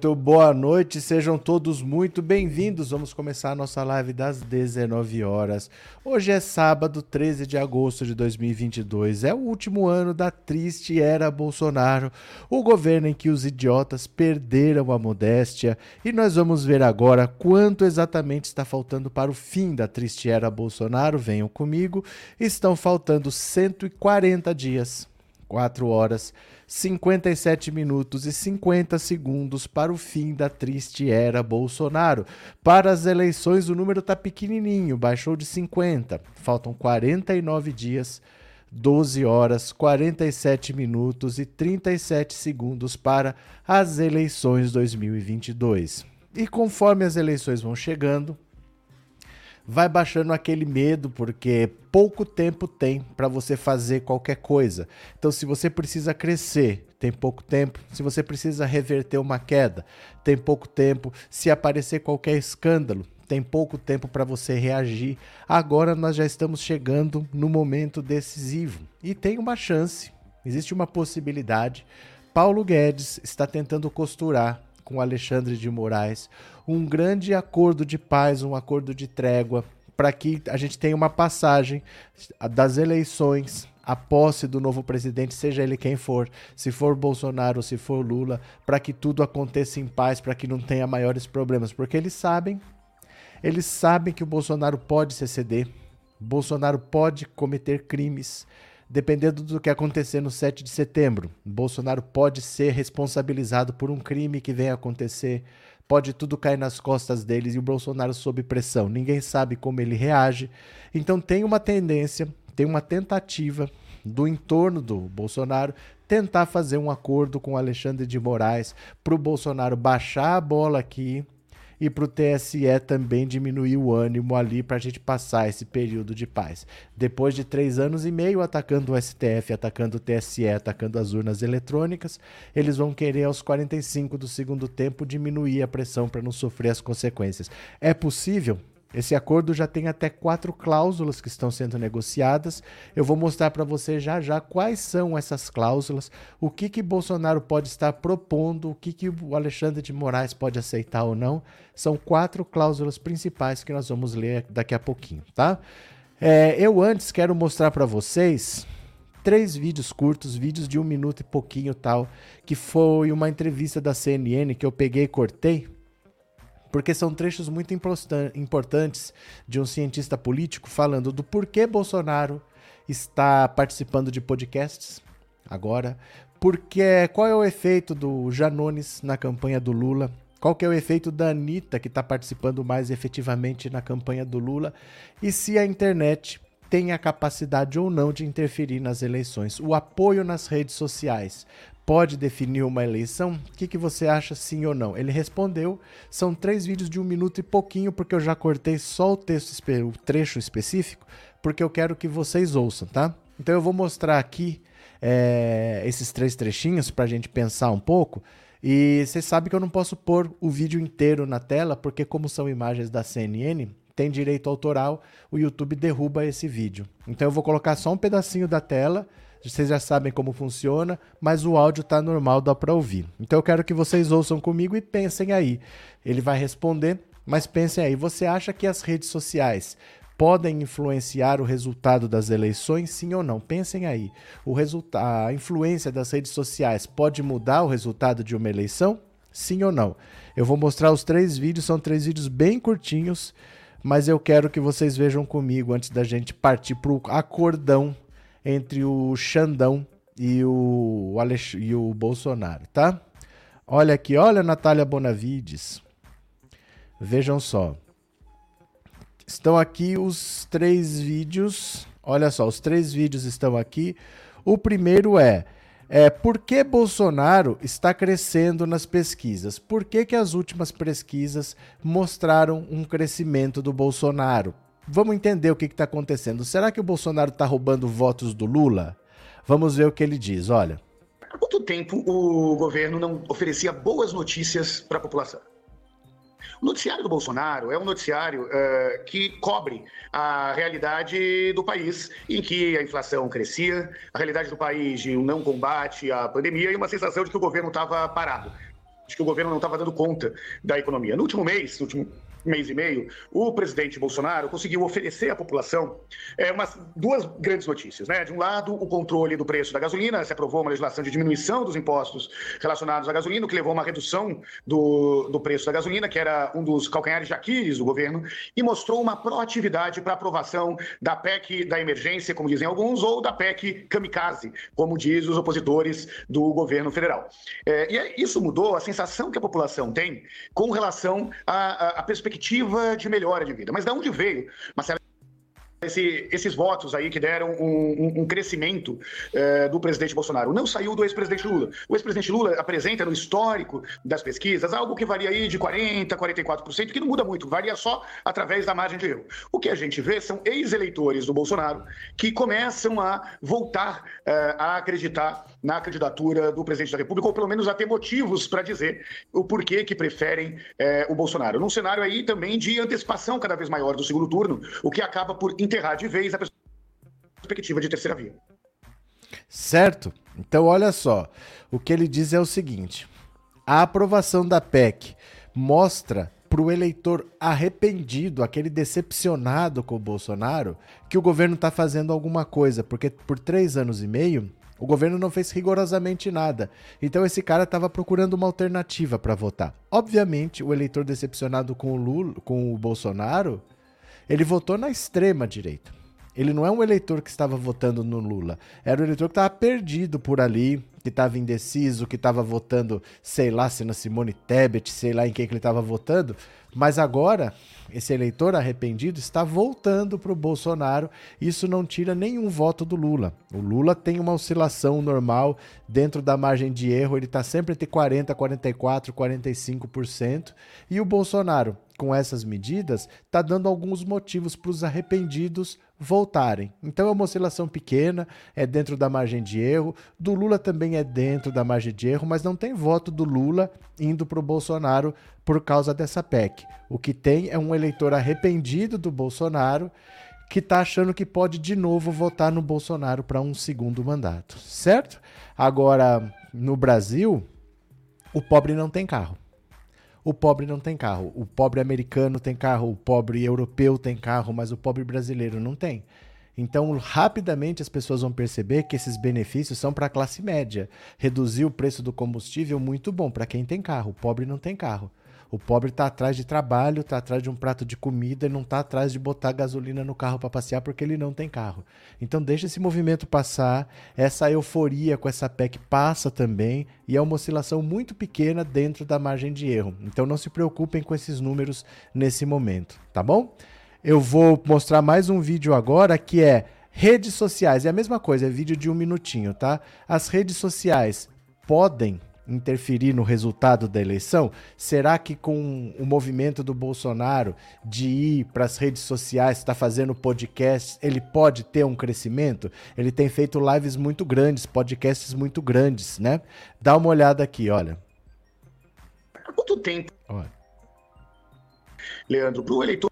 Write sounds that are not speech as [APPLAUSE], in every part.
Muito boa noite, sejam todos muito bem-vindos. Vamos começar a nossa live das 19 horas. Hoje é sábado, 13 de agosto de 2022. É o último ano da triste era Bolsonaro, o governo em que os idiotas perderam a modéstia. E nós vamos ver agora quanto exatamente está faltando para o fim da triste era Bolsonaro. Venham comigo. Estão faltando 140 dias, 4 horas 57 minutos e 50 segundos para o fim da triste era Bolsonaro. Para as eleições, o número está pequenininho, baixou de 50. Faltam 49 dias, 12 horas, 47 minutos e 37 segundos para as eleições 2022. E conforme as eleições vão chegando, vai baixando aquele medo, porque pouco tempo tem para você fazer qualquer coisa. Então, se você precisa crescer, tem pouco tempo. Se você precisa reverter uma queda, tem pouco tempo. Se aparecer qualquer escândalo, tem pouco tempo para você reagir. Agora nós já estamos chegando no momento decisivo e tem uma chance, existe uma possibilidade. Paulo Guedes está tentando costurar com Alexandre de Moraes um grande acordo de paz, um acordo de trégua, para que a gente tenha uma passagem das eleições a posse do novo presidente, seja ele quem for, se for Bolsonaro ou se for Lula, para que tudo aconteça em paz, para que não tenha maiores problemas, porque eles sabem, eles sabem que o Bolsonaro pode se exceder, Bolsonaro pode cometer crimes, dependendo do que acontecer no 7 de setembro. Bolsonaro pode ser responsabilizado por um crime que venha acontecer, pode tudo cair nas costas deles e o Bolsonaro sob pressão. Ninguém sabe como ele reage. Então tem uma tendência, tem uma tentativa do entorno do Bolsonaro tentar fazer um acordo com Alexandre de Moraes para o Bolsonaro baixar a bola aqui e para o TSE também diminuir o ânimo ali para a gente passar esse período de paz. Depois de três anos e meio atacando o STF, atacando o TSE, atacando as urnas eletrônicas, eles vão querer aos 45 do segundo tempo diminuir a pressão para não sofrer as consequências. É possível? Esse acordo já tem até quatro cláusulas que estão sendo negociadas. Eu vou mostrar para você já já quais são essas cláusulas, o que que Bolsonaro pode estar propondo, o que que o Alexandre de Moraes pode aceitar ou não. São quatro cláusulas principais que nós vamos ler daqui a pouquinho, tá? É, eu antes quero mostrar para vocês três vídeos curtos, vídeos de um minuto e pouquinho tal, que foi uma entrevista da CNN que eu peguei e cortei porque são trechos muito importantes de um cientista político falando do porquê Bolsonaro está participando de podcasts agora, porque qual é o efeito do Janones na campanha do Lula, qual que é o efeito da Anitta, que está participando mais efetivamente na campanha do Lula, e se a internet tem a capacidade ou não de interferir nas eleições. O apoio nas redes sociais pode definir uma eleição? O que, que você acha sim ou não? Ele respondeu. São três vídeos de um minuto e pouquinho, porque eu já cortei só o texto, o trecho específico, porque eu quero que vocês ouçam, tá? Então eu vou mostrar aqui é, esses três trechinhos para a gente pensar um pouco. E você sabe que eu não posso pôr o vídeo inteiro na tela, porque como são imagens da CNN, tem direito autoral, o YouTube derruba esse vídeo. Então eu vou colocar só um pedacinho da tela vocês já sabem como funciona, mas o áudio está normal, dá para ouvir. Então eu quero que vocês ouçam comigo e pensem aí. Ele vai responder, mas pensem aí. Você acha que as redes sociais podem influenciar o resultado das eleições, sim ou não? Pensem aí. O a influência das redes sociais pode mudar o resultado de uma eleição? Sim ou não? Eu vou mostrar os três vídeos, são três vídeos bem curtinhos, mas eu quero que vocês vejam comigo antes da gente partir para o acordão entre o Xandão e o, Alex... e o Bolsonaro, tá? Olha aqui, olha Natália Bonavides. Vejam só. Estão aqui os três vídeos. Olha só, os três vídeos estão aqui. O primeiro é, é por que Bolsonaro está crescendo nas pesquisas? Por que, que as últimas pesquisas mostraram um crescimento do Bolsonaro? Vamos entender o que está acontecendo. Será que o Bolsonaro está roubando votos do Lula? Vamos ver o que ele diz. Olha. Há quanto tempo o governo não oferecia boas notícias para a população? O noticiário do Bolsonaro é um noticiário uh, que cobre a realidade do país, em que a inflação crescia, a realidade do país de um não combate à pandemia e uma sensação de que o governo estava parado. que o governo não estava dando conta da economia. No último mês, no último mês e meio, o presidente Bolsonaro conseguiu oferecer à população é, umas, duas grandes notícias. Né? De um lado, o controle do preço da gasolina, se aprovou uma legislação de diminuição dos impostos relacionados à gasolina, que levou a uma redução do, do preço da gasolina, que era um dos calcanhares de Aquiles do governo, e mostrou uma proatividade para aprovação da PEC da emergência, como dizem alguns, ou da PEC kamikaze, como diz os opositores do governo federal. É, e isso mudou a sensação que a população tem com relação à, à perspectiva perspectiva de melhora de vida. Mas de onde veio, Marcelo? esse, esses votos aí que deram um, um, crescimento é, do presidente Bolsonaro. Não saiu do ex-presidente Lula. O ex-presidente Lula apresenta no histórico das pesquisas algo que varia aí de 40%, 44%, que não muda muito, varia só através da margem de erro. O que a gente vê são ex-eleitores do Bolsonaro que começam a voltar é, a acreditar na candidatura do presidente da República, ou pelo menos a ter motivos para dizer o porquê que preferem é, o Bolsonaro. Num cenário aí também de antecipação cada vez maior do segundo turno, o que acaba por enterrar de vez a perspectiva de terceira via. Certo? Então, olha só. O que ele diz é o seguinte: a aprovação da PEC mostra para o eleitor arrependido, aquele decepcionado com o Bolsonaro, que o governo está fazendo alguma coisa, porque por três anos e meio o governo não fez rigorosamente nada. Então esse cara estava procurando uma alternativa para votar. Obviamente, o eleitor decepcionado com o Lula, com o Bolsonaro, ele votou na extrema direita. Ele não é um eleitor que estava votando no Lula. Era um eleitor que estava perdido por ali, que estava indeciso, que estava votando, sei lá, se na Simone Tebet, sei lá em quem que ele estava votando. Mas agora, esse eleitor arrependido está voltando para o Bolsonaro. Isso não tira nenhum voto do Lula. O Lula tem uma oscilação normal dentro da margem de erro. Ele está sempre entre 40, 44, 45%. E o Bolsonaro com essas medidas, está dando alguns motivos para os arrependidos voltarem. Então é uma oscilação pequena, é dentro da margem de erro. Do Lula também é dentro da margem de erro, mas não tem voto do Lula indo para o Bolsonaro por causa dessa PEC. O que tem é um eleitor arrependido do Bolsonaro que está achando que pode de novo votar no Bolsonaro para um segundo mandato, certo? Agora, no Brasil, o pobre não tem carro o pobre não tem carro. O pobre americano tem carro, o pobre europeu tem carro, mas o pobre brasileiro não tem. Então, rapidamente as pessoas vão perceber que esses benefícios são para a classe média. Reduzir o preço do combustível muito bom para quem tem carro. O pobre não tem carro. O pobre está atrás de trabalho, está atrás de um prato de comida e não está atrás de botar gasolina no carro para passear porque ele não tem carro. Então deixa esse movimento passar, essa euforia com essa PEC passa também e é uma oscilação muito pequena dentro da margem de erro. Então não se preocupem com esses números nesse momento, tá bom? Eu vou mostrar mais um vídeo agora que é redes sociais. É a mesma coisa, é vídeo de um minutinho, tá? As redes sociais podem interferir no resultado da eleição? Será que com o movimento do Bolsonaro de ir para as redes sociais, está fazendo podcast, ele pode ter um crescimento? Ele tem feito lives muito grandes, podcasts muito grandes, né? Dá uma olhada aqui, olha. Há quanto tempo? Olha. Leandro, para o eleitor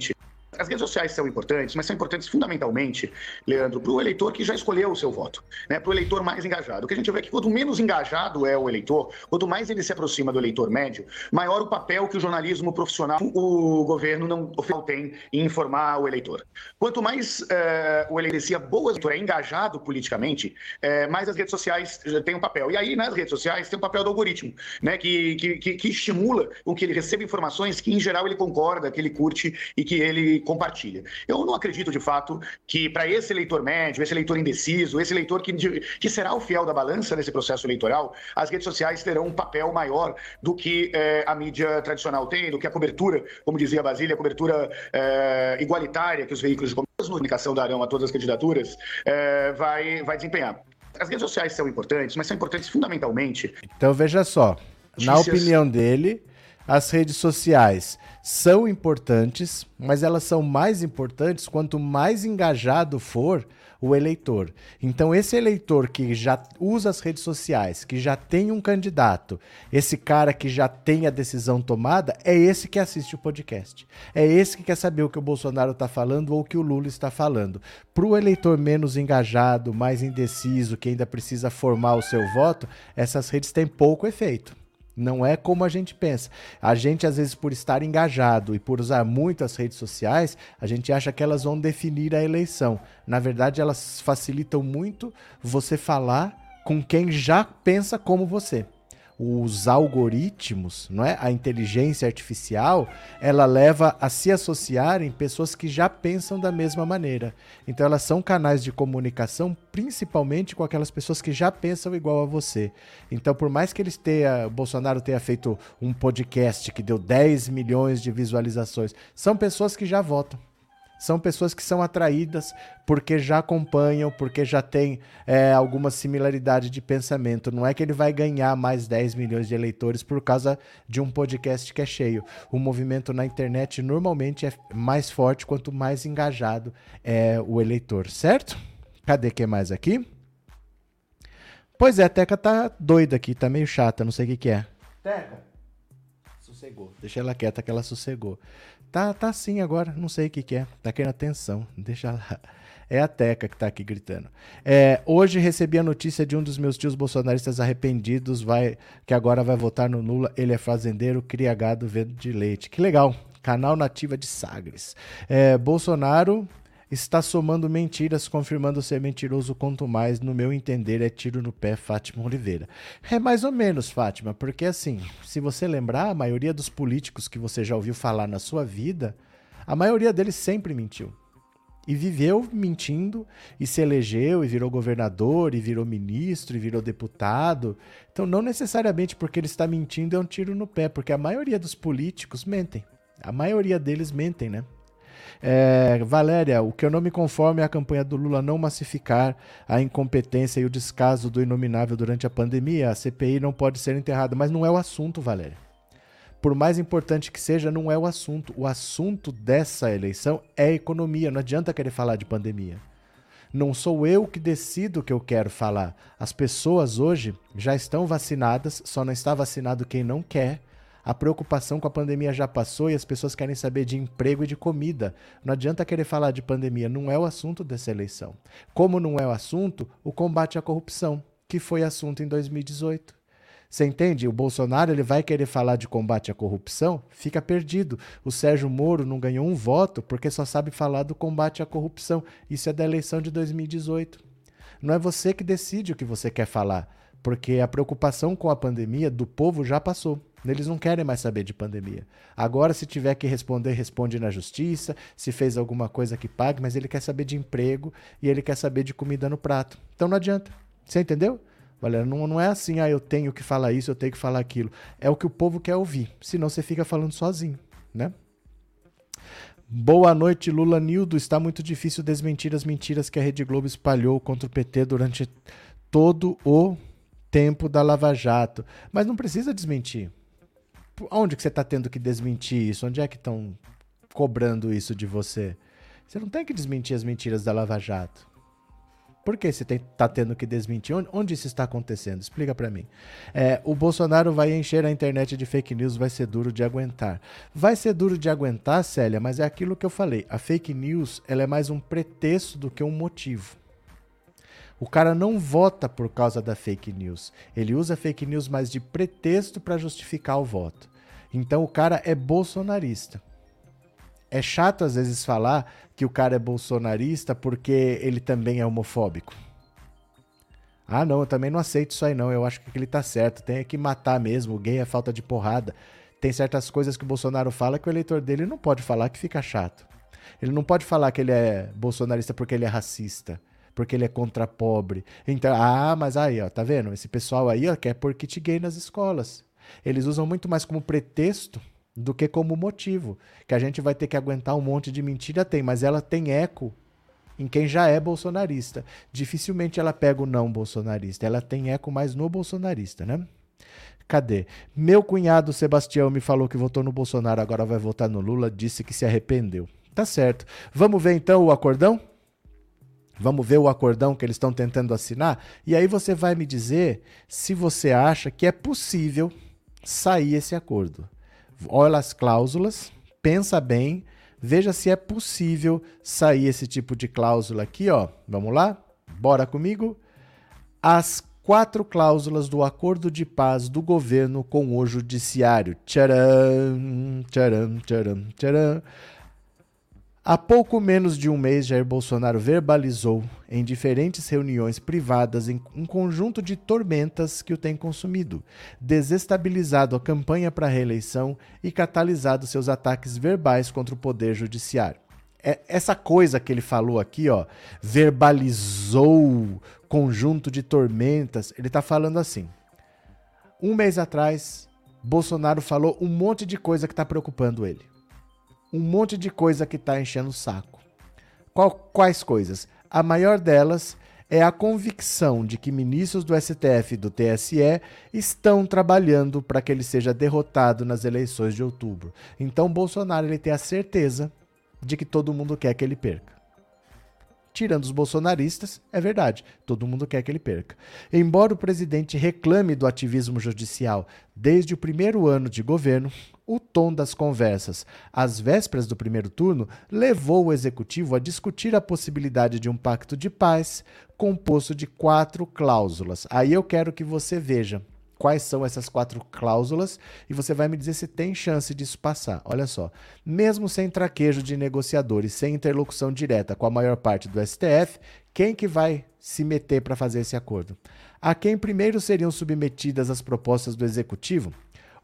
as redes sociais são importantes, mas são importantes fundamentalmente, Leandro, para o eleitor que já escolheu o seu voto, né? para o eleitor mais engajado. O que a gente vê é que quanto menos engajado é o eleitor, quanto mais ele se aproxima do eleitor médio, maior o papel que o jornalismo profissional, o governo não tem em informar o eleitor. Quanto mais é, o eleitor boas é engajado politicamente, é, mais as redes sociais têm um papel. E aí, nas redes sociais, tem o um papel do algoritmo, né? que, que, que estimula com que ele receba informações que, em geral, ele concorda, que ele curte e que ele compartilha. Eu não acredito, de fato, que para esse eleitor médio, esse eleitor indeciso, esse eleitor que, que será o fiel da balança nesse processo eleitoral, as redes sociais terão um papel maior do que é, a mídia tradicional tem, do que a cobertura, como dizia a Basília, a cobertura é, igualitária que os veículos de comunicação darão a todas as candidaturas, é, vai, vai desempenhar. As redes sociais são importantes, mas são importantes fundamentalmente. Então veja só, na opinião dele, as redes sociais são importantes, mas elas são mais importantes quanto mais engajado for o eleitor. Então, esse eleitor que já usa as redes sociais, que já tem um candidato, esse cara que já tem a decisão tomada, é esse que assiste o podcast. É esse que quer saber o que o Bolsonaro está falando ou o que o Lula está falando. Para o eleitor menos engajado, mais indeciso, que ainda precisa formar o seu voto, essas redes têm pouco efeito. Não é como a gente pensa. A gente, às vezes, por estar engajado e por usar muito as redes sociais, a gente acha que elas vão definir a eleição. Na verdade, elas facilitam muito você falar com quem já pensa como você os algoritmos, não é? A inteligência artificial, ela leva a se associarem pessoas que já pensam da mesma maneira. Então elas são canais de comunicação principalmente com aquelas pessoas que já pensam igual a você. Então por mais que eles tenha, Bolsonaro tenha feito um podcast que deu 10 milhões de visualizações, são pessoas que já votam são pessoas que são atraídas porque já acompanham, porque já tem é, alguma similaridade de pensamento. Não é que ele vai ganhar mais 10 milhões de eleitores por causa de um podcast que é cheio. O movimento na internet normalmente é mais forte quanto mais engajado é o eleitor, certo? Cadê que mais aqui? Pois é, a Teca tá doida aqui, tá meio chata, não sei o que, que é. Teca, sossegou. Deixa ela quieta que ela sossegou. Tá, tá assim agora, não sei o que, que é. Tá querendo atenção, [LAUGHS] deixa lá. É a Teca que tá aqui gritando. É, hoje recebi a notícia de um dos meus tios bolsonaristas arrependidos, vai, que agora vai votar no Lula. Ele é fazendeiro, cria gado, vendo de leite. Que legal. Canal Nativa de Sagres. É, Bolsonaro está somando mentiras, confirmando ser mentiroso quanto mais, no meu entender, é tiro no pé Fátima Oliveira. É mais ou menos, Fátima, porque assim, se você lembrar, a maioria dos políticos que você já ouviu falar na sua vida, a maioria deles sempre mentiu. E viveu mentindo, e se elegeu, e virou governador, e virou ministro, e virou deputado. Então, não necessariamente porque ele está mentindo é um tiro no pé, porque a maioria dos políticos mentem. A maioria deles mentem, né? É, Valéria, o que eu não me conformo é a campanha do Lula não massificar a incompetência e o descaso do inominável durante a pandemia. A CPI não pode ser enterrada, mas não é o assunto, Valéria. Por mais importante que seja, não é o assunto. O assunto dessa eleição é economia. Não adianta querer falar de pandemia. Não sou eu que decido o que eu quero falar. As pessoas hoje já estão vacinadas, só não está vacinado quem não quer a preocupação com a pandemia já passou e as pessoas querem saber de emprego e de comida. Não adianta querer falar de pandemia, não é o assunto dessa eleição. Como não é o assunto, o combate à corrupção, que foi assunto em 2018. Você entende? O Bolsonaro ele vai querer falar de combate à corrupção, fica perdido. O Sérgio Moro não ganhou um voto porque só sabe falar do combate à corrupção. Isso é da eleição de 2018. Não é você que decide o que você quer falar, porque a preocupação com a pandemia do povo já passou. Eles não querem mais saber de pandemia. Agora, se tiver que responder, responde na justiça, se fez alguma coisa que pague, mas ele quer saber de emprego e ele quer saber de comida no prato. Então não adianta. Você entendeu? Valera, não, não é assim, ah, eu tenho que falar isso, eu tenho que falar aquilo. É o que o povo quer ouvir. Senão você fica falando sozinho, né? Boa noite, Lula Nildo. Está muito difícil desmentir as mentiras que a Rede Globo espalhou contra o PT durante todo o tempo da Lava Jato. Mas não precisa desmentir onde que você está tendo que desmentir isso? Onde é que estão cobrando isso de você? Você não tem que desmentir as mentiras da Lava Jato. Por que você está tendo que desmentir? Onde, onde, isso está acontecendo? Explica para mim. É, o Bolsonaro vai encher a internet de fake news, vai ser duro de aguentar. Vai ser duro de aguentar, Célia, mas é aquilo que eu falei. A fake news ela é mais um pretexto do que um motivo. O cara não vota por causa da fake news. Ele usa fake news mais de pretexto para justificar o voto. Então o cara é bolsonarista. É chato às vezes falar que o cara é bolsonarista porque ele também é homofóbico. Ah, não, eu também não aceito isso aí não. Eu acho que ele tá certo. Tem que matar mesmo. O gay é falta de porrada. Tem certas coisas que o Bolsonaro fala que o eleitor dele não pode falar que fica chato. Ele não pode falar que ele é bolsonarista porque ele é racista porque ele é contra pobre. Então, ah, mas aí, ó, tá vendo? Esse pessoal aí, ó, quer pôr kit gay nas escolas. Eles usam muito mais como pretexto do que como motivo. Que a gente vai ter que aguentar um monte de mentira, tem, mas ela tem eco em quem já é bolsonarista. Dificilmente ela pega o não bolsonarista, ela tem eco mais no bolsonarista, né? Cadê? Meu cunhado Sebastião me falou que votou no Bolsonaro, agora vai votar no Lula, disse que se arrependeu. Tá certo. Vamos ver então o acordão? Vamos ver o acordão que eles estão tentando assinar? E aí você vai me dizer se você acha que é possível sair esse acordo. Olha as cláusulas, pensa bem, veja se é possível sair esse tipo de cláusula aqui, ó. Vamos lá? Bora comigo? As quatro cláusulas do acordo de paz do governo com o judiciário. Tcharam, tcharam, tcharam, tcharam. Há pouco menos de um mês, Jair Bolsonaro verbalizou em diferentes reuniões privadas um conjunto de tormentas que o tem consumido, desestabilizado a campanha para a reeleição e catalisado seus ataques verbais contra o poder judiciário. É, essa coisa que ele falou aqui, ó, verbalizou conjunto de tormentas, ele está falando assim. Um mês atrás, Bolsonaro falou um monte de coisa que está preocupando ele um monte de coisa que está enchendo o saco. Qual, quais coisas? A maior delas é a convicção de que ministros do STF e do TSE estão trabalhando para que ele seja derrotado nas eleições de outubro. Então Bolsonaro ele tem a certeza de que todo mundo quer que ele perca. Tirando os bolsonaristas, é verdade, todo mundo quer que ele perca. Embora o presidente reclame do ativismo judicial desde o primeiro ano de governo, o tom das conversas às vésperas do primeiro turno levou o executivo a discutir a possibilidade de um pacto de paz composto de quatro cláusulas. Aí eu quero que você veja quais são essas quatro cláusulas e você vai me dizer se tem chance disso passar. Olha só, mesmo sem traquejo de negociadores, sem interlocução direta com a maior parte do STF, quem que vai se meter para fazer esse acordo? A quem primeiro seriam submetidas as propostas do executivo?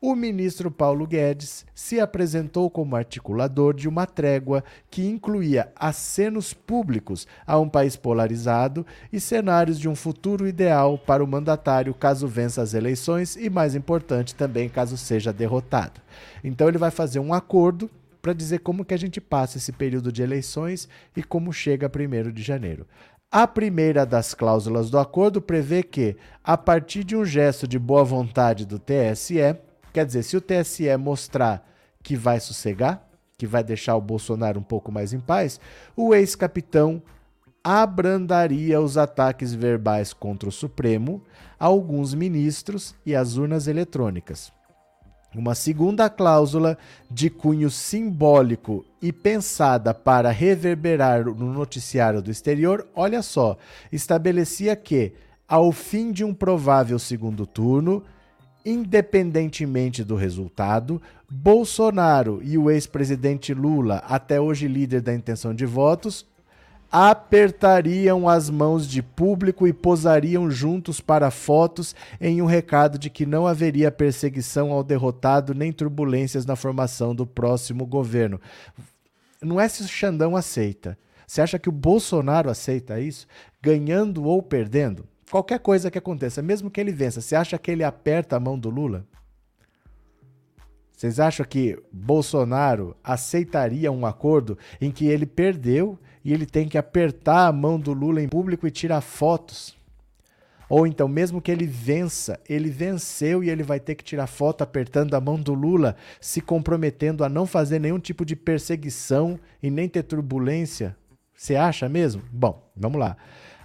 O ministro Paulo Guedes se apresentou como articulador de uma trégua que incluía acenos públicos a um país polarizado e cenários de um futuro ideal para o mandatário caso vença as eleições e, mais importante, também caso seja derrotado. Então ele vai fazer um acordo para dizer como que a gente passa esse período de eleições e como chega 1 de janeiro. A primeira das cláusulas do acordo prevê que, a partir de um gesto de boa vontade do TSE, Quer dizer, se o TSE mostrar que vai sossegar, que vai deixar o Bolsonaro um pouco mais em paz, o ex-capitão abrandaria os ataques verbais contra o Supremo, alguns ministros e as urnas eletrônicas. Uma segunda cláusula de cunho simbólico e pensada para reverberar no noticiário do exterior, olha só, estabelecia que, ao fim de um provável segundo turno, Independentemente do resultado, Bolsonaro e o ex-presidente Lula, até hoje líder da intenção de votos, apertariam as mãos de público e posariam juntos para fotos em um recado de que não haveria perseguição ao derrotado nem turbulências na formação do próximo governo. Não é se o Xandão aceita. Você acha que o Bolsonaro aceita isso? Ganhando ou perdendo? Qualquer coisa que aconteça, mesmo que ele vença, você acha que ele aperta a mão do Lula? Vocês acham que Bolsonaro aceitaria um acordo em que ele perdeu e ele tem que apertar a mão do Lula em público e tirar fotos? Ou então, mesmo que ele vença, ele venceu e ele vai ter que tirar foto apertando a mão do Lula, se comprometendo a não fazer nenhum tipo de perseguição e nem ter turbulência? Você acha mesmo? Bom, vamos lá.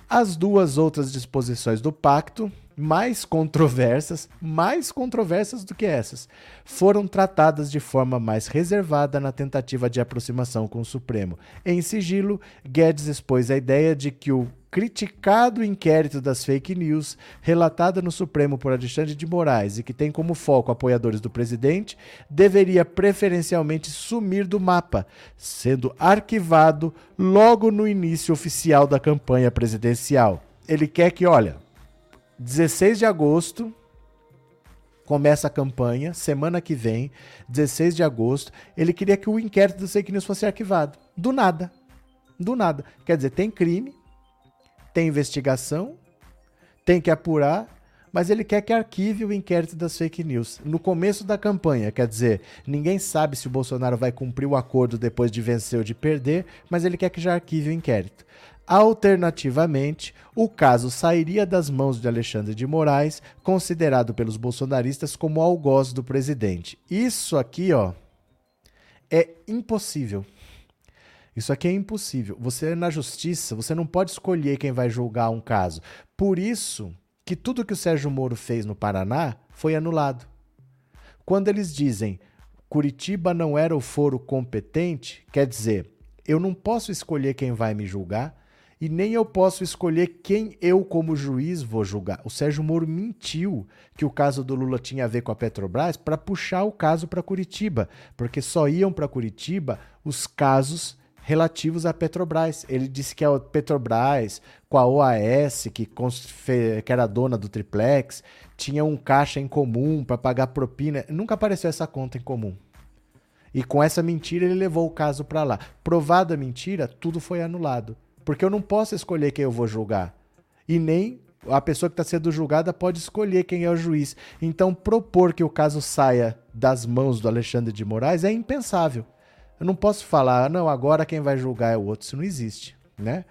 As duas outras disposições do pacto, mais controversas, mais controversas do que essas, foram tratadas de forma mais reservada na tentativa de aproximação com o Supremo. Em sigilo, Guedes expôs a ideia de que o criticado inquérito das fake news, relatada no Supremo por Alexandre de Moraes e que tem como foco apoiadores do presidente, deveria preferencialmente sumir do mapa, sendo arquivado logo no início oficial da campanha presidencial. Ele quer que, olha, 16 de agosto começa a campanha, semana que vem, 16 de agosto, ele queria que o inquérito das fake news fosse arquivado. Do nada. Do nada. Quer dizer, tem crime, tem investigação, tem que apurar, mas ele quer que arquive o inquérito das fake news. No começo da campanha, quer dizer, ninguém sabe se o Bolsonaro vai cumprir o acordo depois de vencer ou de perder, mas ele quer que já arquive o inquérito. Alternativamente, o caso sairia das mãos de Alexandre de Moraes, considerado pelos bolsonaristas como algoz do presidente. Isso aqui, ó, é impossível. Isso aqui é impossível. Você na justiça, você não pode escolher quem vai julgar um caso. Por isso que tudo que o Sérgio Moro fez no Paraná foi anulado. Quando eles dizem Curitiba não era o foro competente, quer dizer, eu não posso escolher quem vai me julgar e nem eu posso escolher quem eu, como juiz, vou julgar. O Sérgio Moro mentiu que o caso do Lula tinha a ver com a Petrobras para puxar o caso para Curitiba, porque só iam para Curitiba os casos relativos à Petrobras. Ele disse que a Petrobras, com a OAS, que, que era dona do triplex, tinha um caixa em comum para pagar propina. Nunca apareceu essa conta em comum. E com essa mentira ele levou o caso para lá. Provada a mentira, tudo foi anulado. Porque eu não posso escolher quem eu vou julgar. E nem a pessoa que está sendo julgada pode escolher quem é o juiz. Então, propor que o caso saia das mãos do Alexandre de Moraes é impensável. Eu não posso falar, ah, não, agora quem vai julgar é o outro. Isso não existe, né?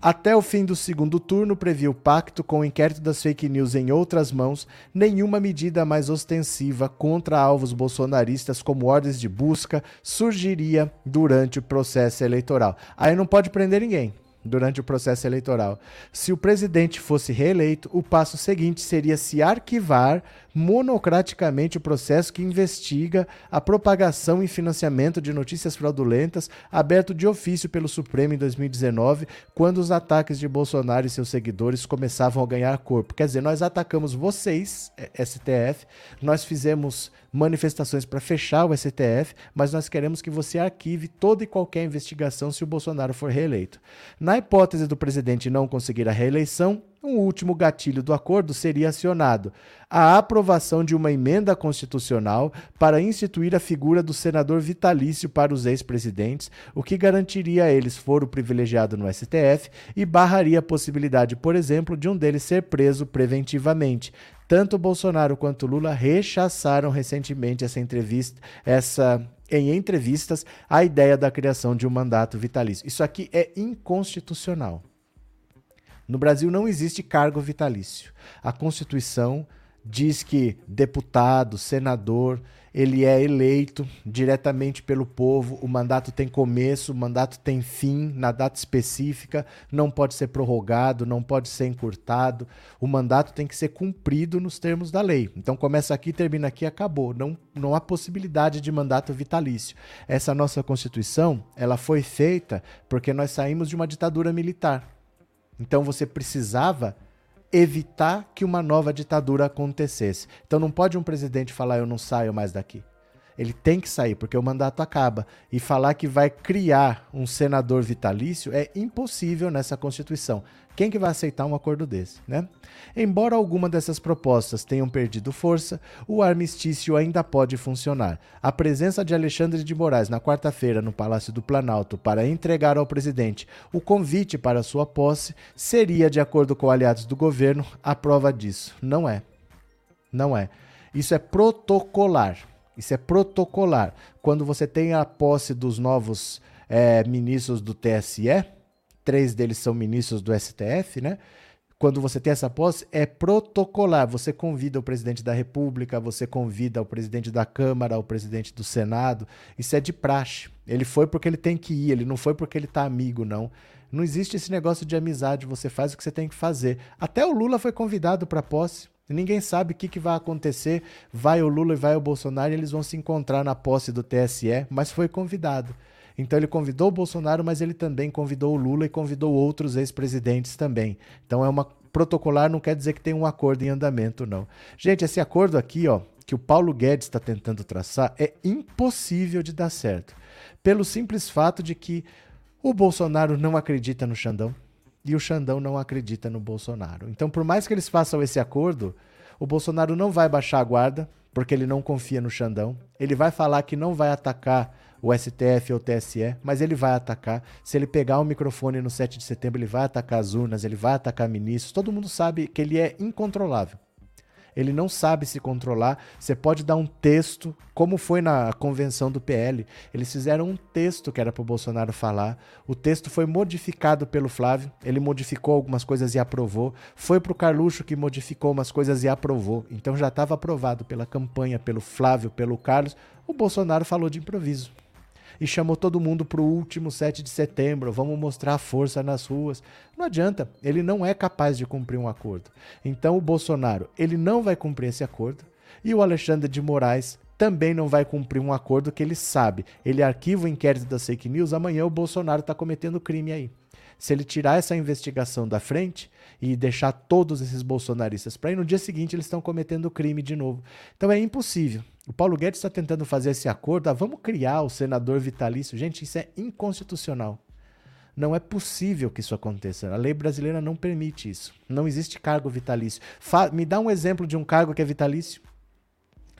Até o fim do segundo turno, previa o pacto com o inquérito das fake news em outras mãos, nenhuma medida mais ostensiva contra alvos bolsonaristas, como ordens de busca, surgiria durante o processo eleitoral. Aí não pode prender ninguém durante o processo eleitoral. Se o presidente fosse reeleito, o passo seguinte seria se arquivar monocraticamente o processo que investiga a propagação e financiamento de notícias fraudulentas, aberto de ofício pelo Supremo em 2019, quando os ataques de Bolsonaro e seus seguidores começavam a ganhar corpo. Quer dizer, nós atacamos vocês, STF, nós fizemos manifestações para fechar o STF, mas nós queremos que você arquive toda e qualquer investigação se o Bolsonaro for reeleito. Na hipótese do presidente não conseguir a reeleição, um último gatilho do acordo seria acionado: a aprovação de uma emenda constitucional para instituir a figura do senador vitalício para os ex-presidentes, o que garantiria a eles foro privilegiado no STF e barraria a possibilidade, por exemplo, de um deles ser preso preventivamente. Tanto Bolsonaro quanto Lula rechaçaram recentemente essa entrevista, essa em entrevistas, a ideia da criação de um mandato vitalício. Isso aqui é inconstitucional. No Brasil não existe cargo vitalício. A Constituição diz que deputado, senador, ele é eleito diretamente pelo povo, o mandato tem começo, o mandato tem fim na data específica, não pode ser prorrogado, não pode ser encurtado, o mandato tem que ser cumprido nos termos da lei. Então começa aqui, termina aqui, acabou. Não, não há possibilidade de mandato vitalício. Essa nossa Constituição, ela foi feita porque nós saímos de uma ditadura militar. Então você precisava evitar que uma nova ditadura acontecesse. Então não pode um presidente falar eu não saio mais daqui. Ele tem que sair, porque o mandato acaba. E falar que vai criar um senador vitalício é impossível nessa Constituição. Quem que vai aceitar um acordo desse, né? Embora alguma dessas propostas tenham perdido força, o armistício ainda pode funcionar. A presença de Alexandre de Moraes na quarta-feira no Palácio do Planalto para entregar ao presidente o convite para sua posse seria, de acordo com aliados do governo, a prova disso. Não é. Não é. Isso é protocolar. Isso é protocolar. Quando você tem a posse dos novos é, ministros do TSE, três deles são ministros do STF, né? Quando você tem essa posse, é protocolar. Você convida o presidente da República, você convida o presidente da Câmara, o presidente do Senado. Isso é de praxe. Ele foi porque ele tem que ir, ele não foi porque ele tá amigo, não. Não existe esse negócio de amizade, você faz o que você tem que fazer. Até o Lula foi convidado para posse. Ninguém sabe o que, que vai acontecer. Vai o Lula e vai o Bolsonaro e eles vão se encontrar na posse do TSE, mas foi convidado. Então ele convidou o Bolsonaro, mas ele também convidou o Lula e convidou outros ex-presidentes também. Então é uma protocolar, não quer dizer que tem um acordo em andamento, não. Gente, esse acordo aqui, ó, que o Paulo Guedes está tentando traçar, é impossível de dar certo. Pelo simples fato de que o Bolsonaro não acredita no Xandão e o Xandão não acredita no Bolsonaro. Então, por mais que eles façam esse acordo, o Bolsonaro não vai baixar a guarda, porque ele não confia no Xandão. Ele vai falar que não vai atacar o STF ou o TSE, mas ele vai atacar. Se ele pegar o microfone no 7 de setembro, ele vai atacar as urnas, ele vai atacar ministros. Todo mundo sabe que ele é incontrolável ele não sabe se controlar. Você pode dar um texto, como foi na convenção do PL. Eles fizeram um texto que era para o Bolsonaro falar. O texto foi modificado pelo Flávio. Ele modificou algumas coisas e aprovou. Foi para o Carluxo que modificou umas coisas e aprovou. Então já estava aprovado pela campanha, pelo Flávio, pelo Carlos. O Bolsonaro falou de improviso e chamou todo mundo para o último 7 de setembro, vamos mostrar força nas ruas. Não adianta, ele não é capaz de cumprir um acordo. Então o Bolsonaro, ele não vai cumprir esse acordo e o Alexandre de Moraes também não vai cumprir um acordo que ele sabe. Ele arquiva o inquérito das fake news, amanhã o Bolsonaro está cometendo crime aí. se ele tirar essa investigação da frente e deixar todos esses bolsonaristas para ir, no dia seguinte eles estão cometendo crime de novo. Então é impossível. O Paulo Guedes está tentando fazer esse acordo. Ah, vamos criar o senador vitalício. Gente, isso é inconstitucional. Não é possível que isso aconteça. A lei brasileira não permite isso. Não existe cargo vitalício. Fa me dá um exemplo de um cargo que é vitalício.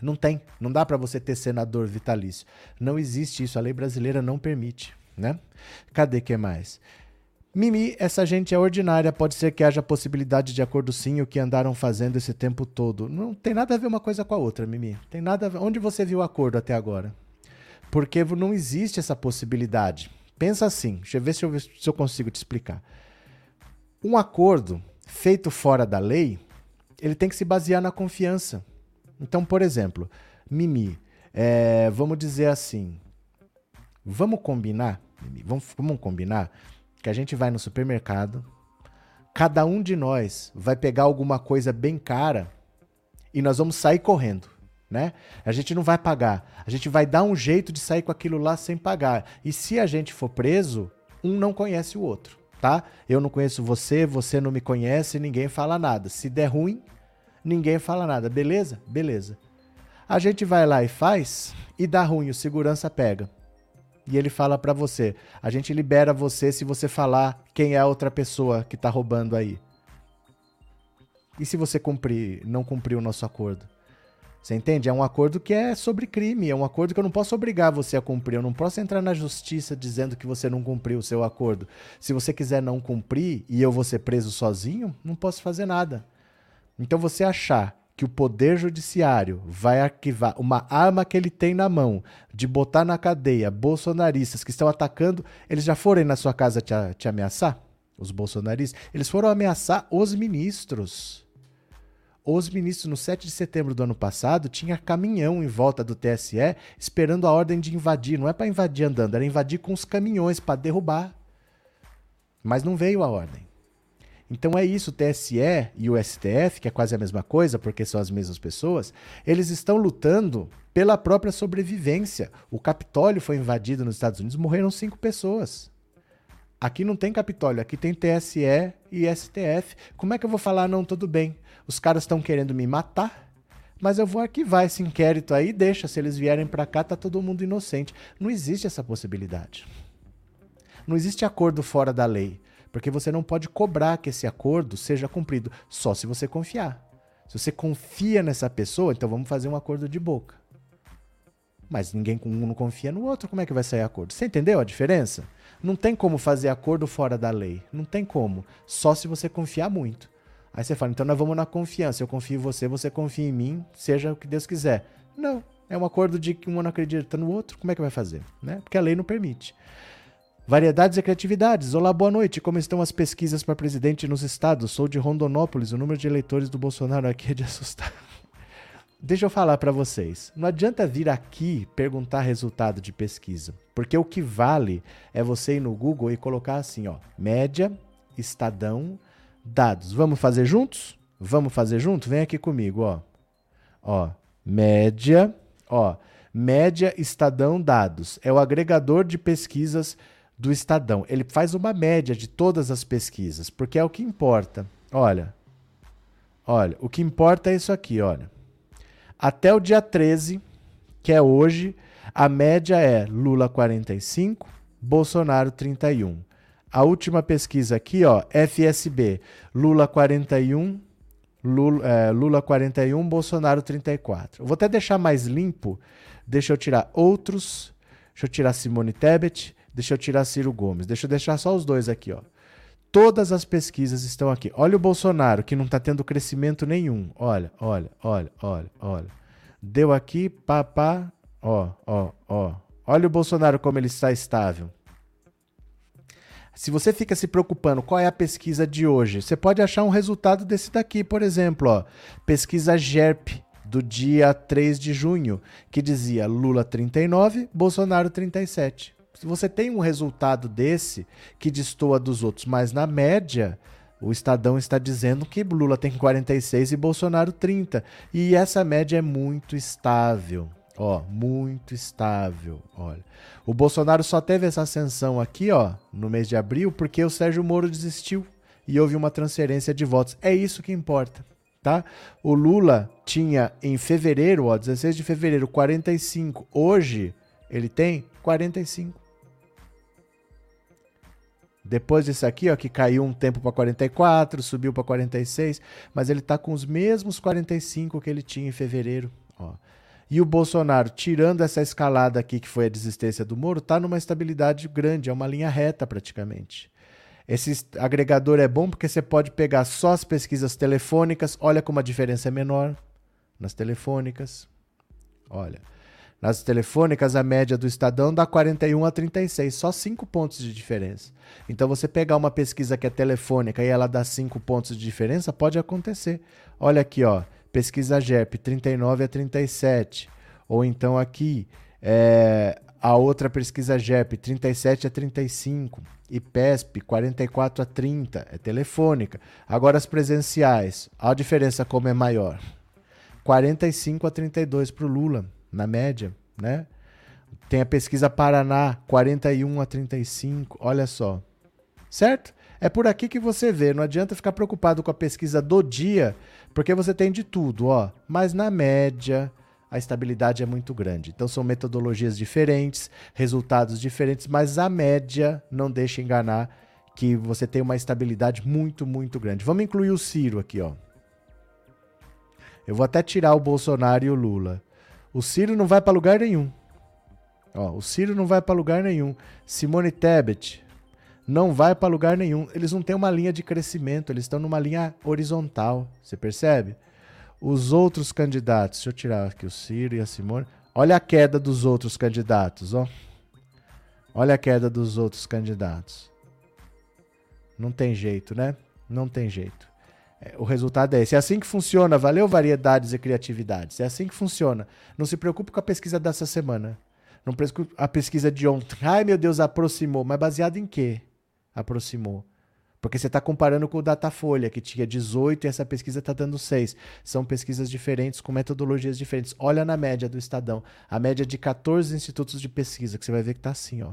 Não tem. Não dá para você ter senador vitalício. Não existe isso. A lei brasileira não permite. Né? Cadê que mais? Mimi, essa gente é ordinária, pode ser que haja possibilidade de acordo sim o que andaram fazendo esse tempo todo. Não tem nada a ver uma coisa com a outra, Mimi. Tem nada ver... Onde você viu o acordo até agora? Porque não existe essa possibilidade. Pensa assim, deixa eu ver se eu, se eu consigo te explicar. Um acordo feito fora da lei, ele tem que se basear na confiança. Então, por exemplo, Mimi, é, vamos dizer assim, vamos combinar, Mimi, vamos, vamos combinar que a gente vai no supermercado, cada um de nós vai pegar alguma coisa bem cara e nós vamos sair correndo. Né? A gente não vai pagar. A gente vai dar um jeito de sair com aquilo lá sem pagar. E se a gente for preso, um não conhece o outro, tá? Eu não conheço você, você não me conhece, ninguém fala nada. Se der ruim, ninguém fala nada. Beleza? Beleza. A gente vai lá e faz e dá ruim, o segurança pega e ele fala para você: a gente libera você se você falar quem é a outra pessoa que tá roubando aí. E se você cumprir, não cumprir o nosso acordo? Você entende? É um acordo que é sobre crime, é um acordo que eu não posso obrigar você a cumprir, eu não posso entrar na justiça dizendo que você não cumpriu o seu acordo. Se você quiser não cumprir e eu vou ser preso sozinho, não posso fazer nada. Então você achar que o Poder Judiciário vai arquivar uma arma que ele tem na mão de botar na cadeia bolsonaristas que estão atacando, eles já foram na sua casa te, te ameaçar? Os bolsonaristas? Eles foram ameaçar os ministros. Os ministros, no 7 de setembro do ano passado, tinha caminhão em volta do TSE esperando a ordem de invadir. Não é para invadir andando, era invadir com os caminhões para derrubar. Mas não veio a ordem. Então é isso, o TSE e o STF, que é quase a mesma coisa, porque são as mesmas pessoas, eles estão lutando pela própria sobrevivência. O Capitólio foi invadido nos Estados Unidos, morreram cinco pessoas. Aqui não tem Capitólio, aqui tem TSE e STF. Como é que eu vou falar, não, tudo bem? Os caras estão querendo me matar, mas eu vou arquivar esse inquérito aí, deixa, se eles vierem para cá, tá todo mundo inocente. Não existe essa possibilidade. Não existe acordo fora da lei. Porque você não pode cobrar que esse acordo seja cumprido, só se você confiar. Se você confia nessa pessoa, então vamos fazer um acordo de boca. Mas ninguém um não confia no outro, como é que vai sair acordo? Você entendeu a diferença? Não tem como fazer acordo fora da lei. Não tem como. Só se você confiar muito. Aí você fala, então nós vamos na confiança. Eu confio em você, você confia em mim, seja o que Deus quiser. Não. É um acordo de que um não acredita no outro. Como é que vai fazer? Né? Porque a lei não permite. Variedades e criatividades. Olá, boa noite. Como estão as pesquisas para presidente nos estados? Sou de Rondonópolis. O número de eleitores do Bolsonaro aqui [LAUGHS] é de assustar. Deixa eu falar para vocês. Não adianta vir aqui perguntar resultado de pesquisa, porque o que vale é você ir no Google e colocar assim, ó, média, Estadão, dados. Vamos fazer juntos? Vamos fazer junto? Vem aqui comigo, ó. Ó, média, ó, média, Estadão, dados. É o agregador de pesquisas do Estadão. Ele faz uma média de todas as pesquisas, porque é o que importa. Olha, olha, o que importa é isso aqui, olha. Até o dia 13, que é hoje, a média é Lula 45, Bolsonaro 31. A última pesquisa aqui, ó, FSB, Lula 41, Lula, é, Lula 41, Bolsonaro 34. Eu vou até deixar mais limpo. Deixa eu tirar outros. Deixa eu tirar Simone Tebet. Deixa eu tirar Ciro Gomes. Deixa eu deixar só os dois aqui, ó. Todas as pesquisas estão aqui. Olha o Bolsonaro, que não está tendo crescimento nenhum. Olha, olha, olha, olha, olha. Deu aqui, pá, pá. Ó, ó, ó. Olha o Bolsonaro como ele está estável. Se você fica se preocupando qual é a pesquisa de hoje, você pode achar um resultado desse daqui, por exemplo, ó, pesquisa GERP do dia 3 de junho, que dizia Lula 39, Bolsonaro 37 se você tem um resultado desse que destoa dos outros, mas na média, o Estadão está dizendo que Lula tem 46 e Bolsonaro 30. E essa média é muito estável. Ó, muito estável, olha. O Bolsonaro só teve essa ascensão aqui, ó, no mês de abril, porque o Sérgio Moro desistiu e houve uma transferência de votos. É isso que importa, tá? O Lula tinha em fevereiro, ó, 16 de fevereiro, 45. Hoje ele tem 45. Depois disso aqui, ó, que caiu um tempo para 44, subiu para 46, mas ele tá com os mesmos 45 que ele tinha em fevereiro, ó. E o Bolsonaro, tirando essa escalada aqui que foi a desistência do Moro, está numa estabilidade grande, é uma linha reta praticamente. Esse agregador é bom porque você pode pegar só as pesquisas telefônicas, olha como a diferença é menor nas telefônicas. Olha, nas telefônicas a média do Estadão dá 41 a 36, só 5 pontos de diferença. Então você pegar uma pesquisa que é telefônica e ela dá 5 pontos de diferença, pode acontecer. Olha aqui, ó, pesquisa GEP 39 a 37. Ou então aqui, é, a outra pesquisa GEP 37 a 35. E PESP 44 a 30, é telefônica. Agora as presenciais, a diferença como é maior. 45 a 32 para o Lula, na média, né? Tem a pesquisa Paraná, 41 a 35, olha só. Certo? É por aqui que você vê, não adianta ficar preocupado com a pesquisa do dia, porque você tem de tudo, ó. Mas na média, a estabilidade é muito grande. Então são metodologias diferentes, resultados diferentes, mas a média não deixa enganar que você tem uma estabilidade muito, muito grande. Vamos incluir o Ciro aqui, ó. Eu vou até tirar o Bolsonaro e o Lula. O Ciro não vai para lugar nenhum. Ó, o Ciro não vai para lugar nenhum. Simone Tebet, não vai para lugar nenhum. Eles não têm uma linha de crescimento, eles estão numa linha horizontal. Você percebe? Os outros candidatos, deixa eu tirar aqui o Ciro e a Simone. Olha a queda dos outros candidatos, ó. Olha a queda dos outros candidatos. Não tem jeito, né? Não tem jeito. É, o resultado é esse. É assim que funciona. Valeu variedades e criatividades. É assim que funciona. Não se preocupe com a pesquisa dessa semana. Não preocupe a pesquisa de ontem. Ai, meu Deus, aproximou. Mas baseado em quê? aproximou. Porque você está comparando com o Datafolha, que tinha 18 e essa pesquisa está dando 6. São pesquisas diferentes, com metodologias diferentes. Olha na média do Estadão. A média de 14 institutos de pesquisa, que você vai ver que está assim, ó.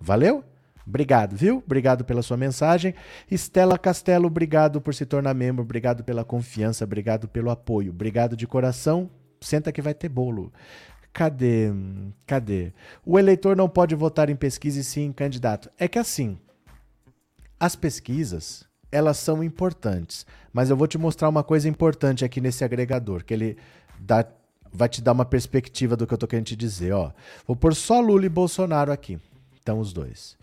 Valeu? Obrigado, viu? Obrigado pela sua mensagem. Estela Castelo, obrigado por se tornar membro, obrigado pela confiança, obrigado pelo apoio. Obrigado de coração. Senta que vai ter bolo. Cadê? Cadê? O eleitor não pode votar em pesquisa e sim em candidato. É que assim, as pesquisas, elas são importantes, mas eu vou te mostrar uma coisa importante aqui nesse agregador, que ele dá, vai te dar uma perspectiva do que eu estou querendo te dizer. Ó. Vou pôr só Lula e Bolsonaro aqui. Então, os dois.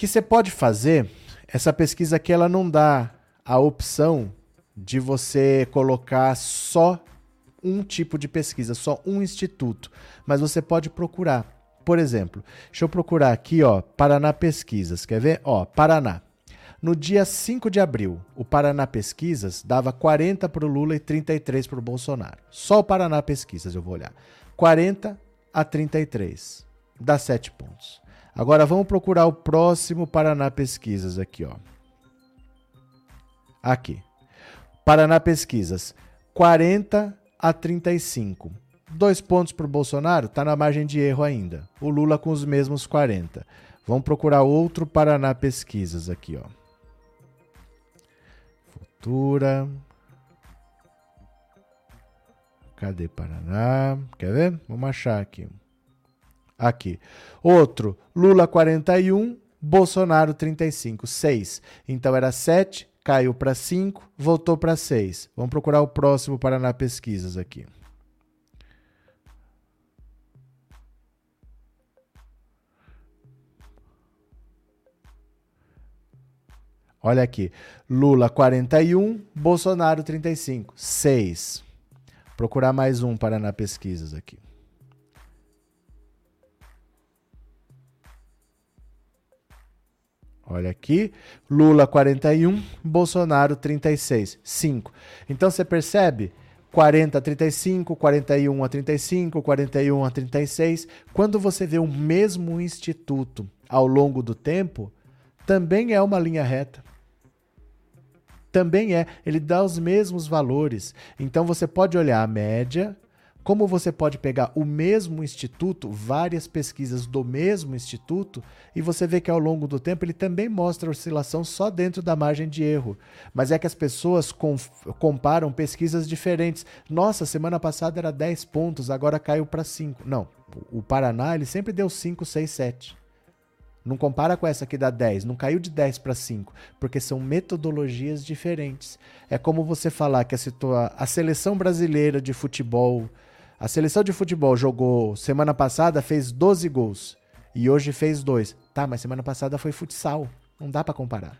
Que você pode fazer, essa pesquisa aqui ela não dá a opção de você colocar só um tipo de pesquisa, só um instituto, mas você pode procurar. Por exemplo, deixa eu procurar aqui, ó, Paraná Pesquisas. Quer ver? Ó, Paraná. No dia 5 de abril, o Paraná Pesquisas dava 40 para o Lula e 33 para o Bolsonaro. Só o Paraná Pesquisas eu vou olhar. 40 a 33. Dá 7 pontos. Agora vamos procurar o próximo Paraná Pesquisas aqui, ó. Aqui. Paraná Pesquisas. 40 a 35. Dois pontos para o Bolsonaro, está na margem de erro ainda. O Lula com os mesmos 40. Vamos procurar outro Paraná Pesquisas aqui, ó. Futura. Cadê Paraná? Quer ver? Vamos achar aqui. Aqui. Outro, Lula 41, Bolsonaro 35, 6. Então era 7, caiu para 5, voltou para 6. Vamos procurar o próximo Paraná Pesquisas aqui. Olha aqui. Lula 41, Bolsonaro 35. 6. Procurar mais um Paraná Pesquisas aqui. Olha aqui, Lula 41, Bolsonaro 36, 5. Então você percebe 40 a 35, 41 a 35, 41 a 36. Quando você vê o mesmo instituto ao longo do tempo, também é uma linha reta também é, ele dá os mesmos valores. Então você pode olhar a média, como você pode pegar o mesmo instituto, várias pesquisas do mesmo instituto, e você vê que ao longo do tempo ele também mostra oscilação só dentro da margem de erro. Mas é que as pessoas comparam pesquisas diferentes. Nossa, semana passada era 10 pontos, agora caiu para 5. Não, o Paraná ele sempre deu 5, 6, 7. Não compara com essa que dá 10, não caiu de 10 para 5, porque são metodologias diferentes. É como você falar que a, situa a seleção brasileira de futebol, a seleção de futebol jogou semana passada, fez 12 gols e hoje fez 2. Tá, mas semana passada foi futsal. Não dá para comparar.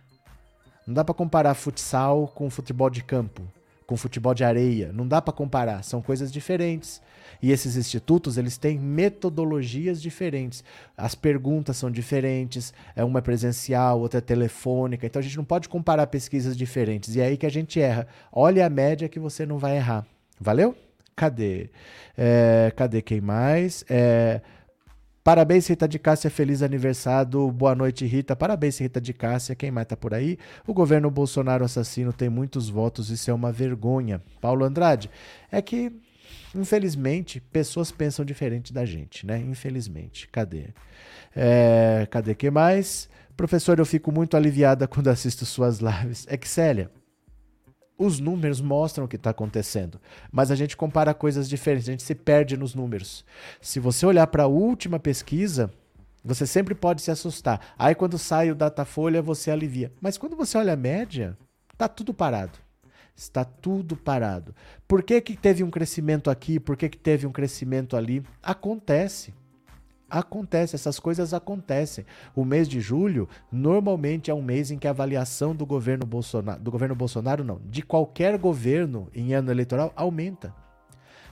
Não dá para comparar futsal com futebol de campo, com futebol de areia. Não dá para comparar, são coisas diferentes. E esses institutos, eles têm metodologias diferentes. As perguntas são diferentes, é uma é presencial, outra é telefônica. Então a gente não pode comparar pesquisas diferentes. E é aí que a gente erra. Olha a média que você não vai errar. Valeu? Cadê? É, cadê quem mais? É, Parabéns, Rita de Cássia, feliz aniversário. Boa noite, Rita. Parabéns, Rita de Cássia. Quem mais tá por aí? O governo Bolsonaro assassino tem muitos votos, isso é uma vergonha. Paulo Andrade, é que Infelizmente, pessoas pensam diferente da gente, né? Infelizmente. Cadê? É, cadê que mais? Professor, eu fico muito aliviada [LAUGHS] quando assisto suas lives. É que, Célia, os números mostram o que está acontecendo, mas a gente compara coisas diferentes, a gente se perde nos números. Se você olhar para a última pesquisa, você sempre pode se assustar. Aí quando sai o Datafolha, você alivia. Mas quando você olha a média, tá tudo parado. Está tudo parado. Por que, que teve um crescimento aqui? Por que, que teve um crescimento ali? Acontece. Acontece, essas coisas acontecem. O mês de julho normalmente é um mês em que a avaliação do governo Bolsonaro, do governo Bolsonaro não, de qualquer governo em ano eleitoral aumenta.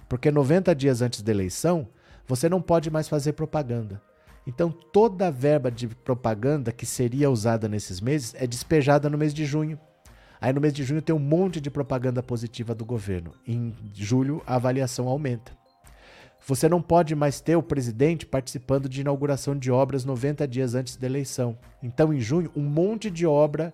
Porque 90 dias antes da eleição, você não pode mais fazer propaganda. Então toda a verba de propaganda que seria usada nesses meses é despejada no mês de junho. Aí no mês de junho tem um monte de propaganda positiva do governo. Em julho a avaliação aumenta. Você não pode mais ter o presidente participando de inauguração de obras 90 dias antes da eleição. Então, em junho, um monte de obra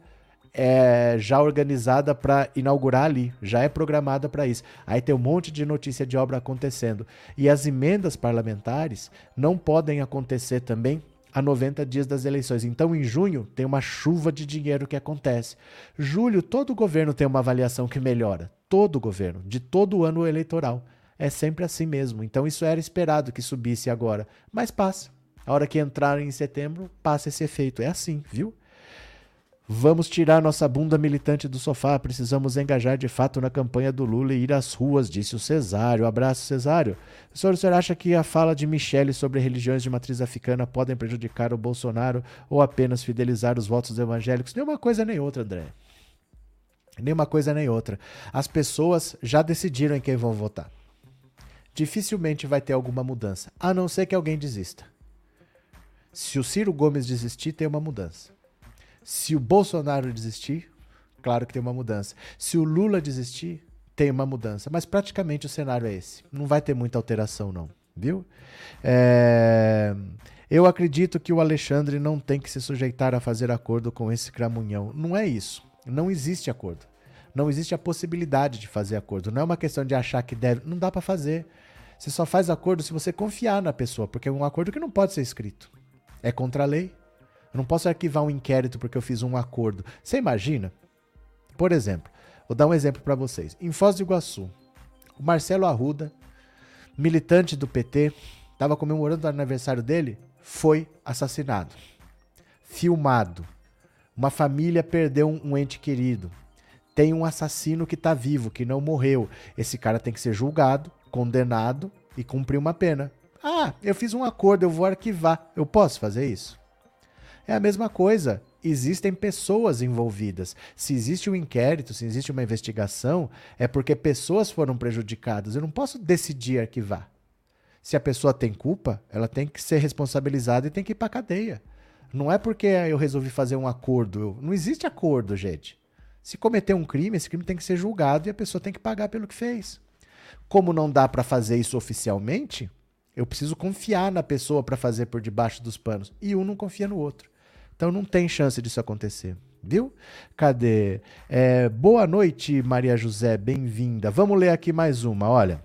é já organizada para inaugurar ali, já é programada para isso. Aí tem um monte de notícia de obra acontecendo. E as emendas parlamentares não podem acontecer também a 90 dias das eleições. Então, em junho, tem uma chuva de dinheiro que acontece. Julho, todo governo tem uma avaliação que melhora. Todo governo, de todo o ano eleitoral. É sempre assim mesmo. Então, isso era esperado que subisse agora. Mas passa. A hora que entrar em setembro, passa esse efeito. É assim, viu? Vamos tirar nossa bunda militante do sofá. Precisamos engajar de fato na campanha do Lula e ir às ruas, disse o Cesário. Abraço, Cesário. O senhor, o senhor acha que a fala de Michele sobre religiões de matriz africana podem prejudicar o Bolsonaro ou apenas fidelizar os votos evangélicos? Nem uma coisa nem outra, André. Nem uma coisa nem outra. As pessoas já decidiram em quem vão votar. Dificilmente vai ter alguma mudança, a não ser que alguém desista. Se o Ciro Gomes desistir, tem uma mudança. Se o Bolsonaro desistir, claro que tem uma mudança. Se o Lula desistir, tem uma mudança. Mas praticamente o cenário é esse. Não vai ter muita alteração, não. Viu? É... Eu acredito que o Alexandre não tem que se sujeitar a fazer acordo com esse cramunhão. Não é isso. Não existe acordo. Não existe a possibilidade de fazer acordo. Não é uma questão de achar que deve. Não dá para fazer. Você só faz acordo se você confiar na pessoa, porque é um acordo que não pode ser escrito. É contra a lei. Eu não posso arquivar um inquérito porque eu fiz um acordo. Você imagina? Por exemplo, vou dar um exemplo para vocês. Em Foz do Iguaçu, o Marcelo Arruda, militante do PT, estava comemorando o aniversário dele, foi assassinado. Filmado. Uma família perdeu um ente querido. Tem um assassino que está vivo, que não morreu. Esse cara tem que ser julgado, condenado e cumprir uma pena. Ah, eu fiz um acordo, eu vou arquivar. Eu posso fazer isso? É a mesma coisa. Existem pessoas envolvidas. Se existe um inquérito, se existe uma investigação, é porque pessoas foram prejudicadas. Eu não posso decidir arquivar. Se a pessoa tem culpa, ela tem que ser responsabilizada e tem que ir para cadeia. Não é porque eu resolvi fazer um acordo. Não existe acordo, gente. Se cometer um crime, esse crime tem que ser julgado e a pessoa tem que pagar pelo que fez. Como não dá para fazer isso oficialmente, eu preciso confiar na pessoa para fazer por debaixo dos panos. E um não confia no outro. Então não tem chance disso acontecer. Viu? Cadê? É, boa noite, Maria José, bem-vinda. Vamos ler aqui mais uma, olha.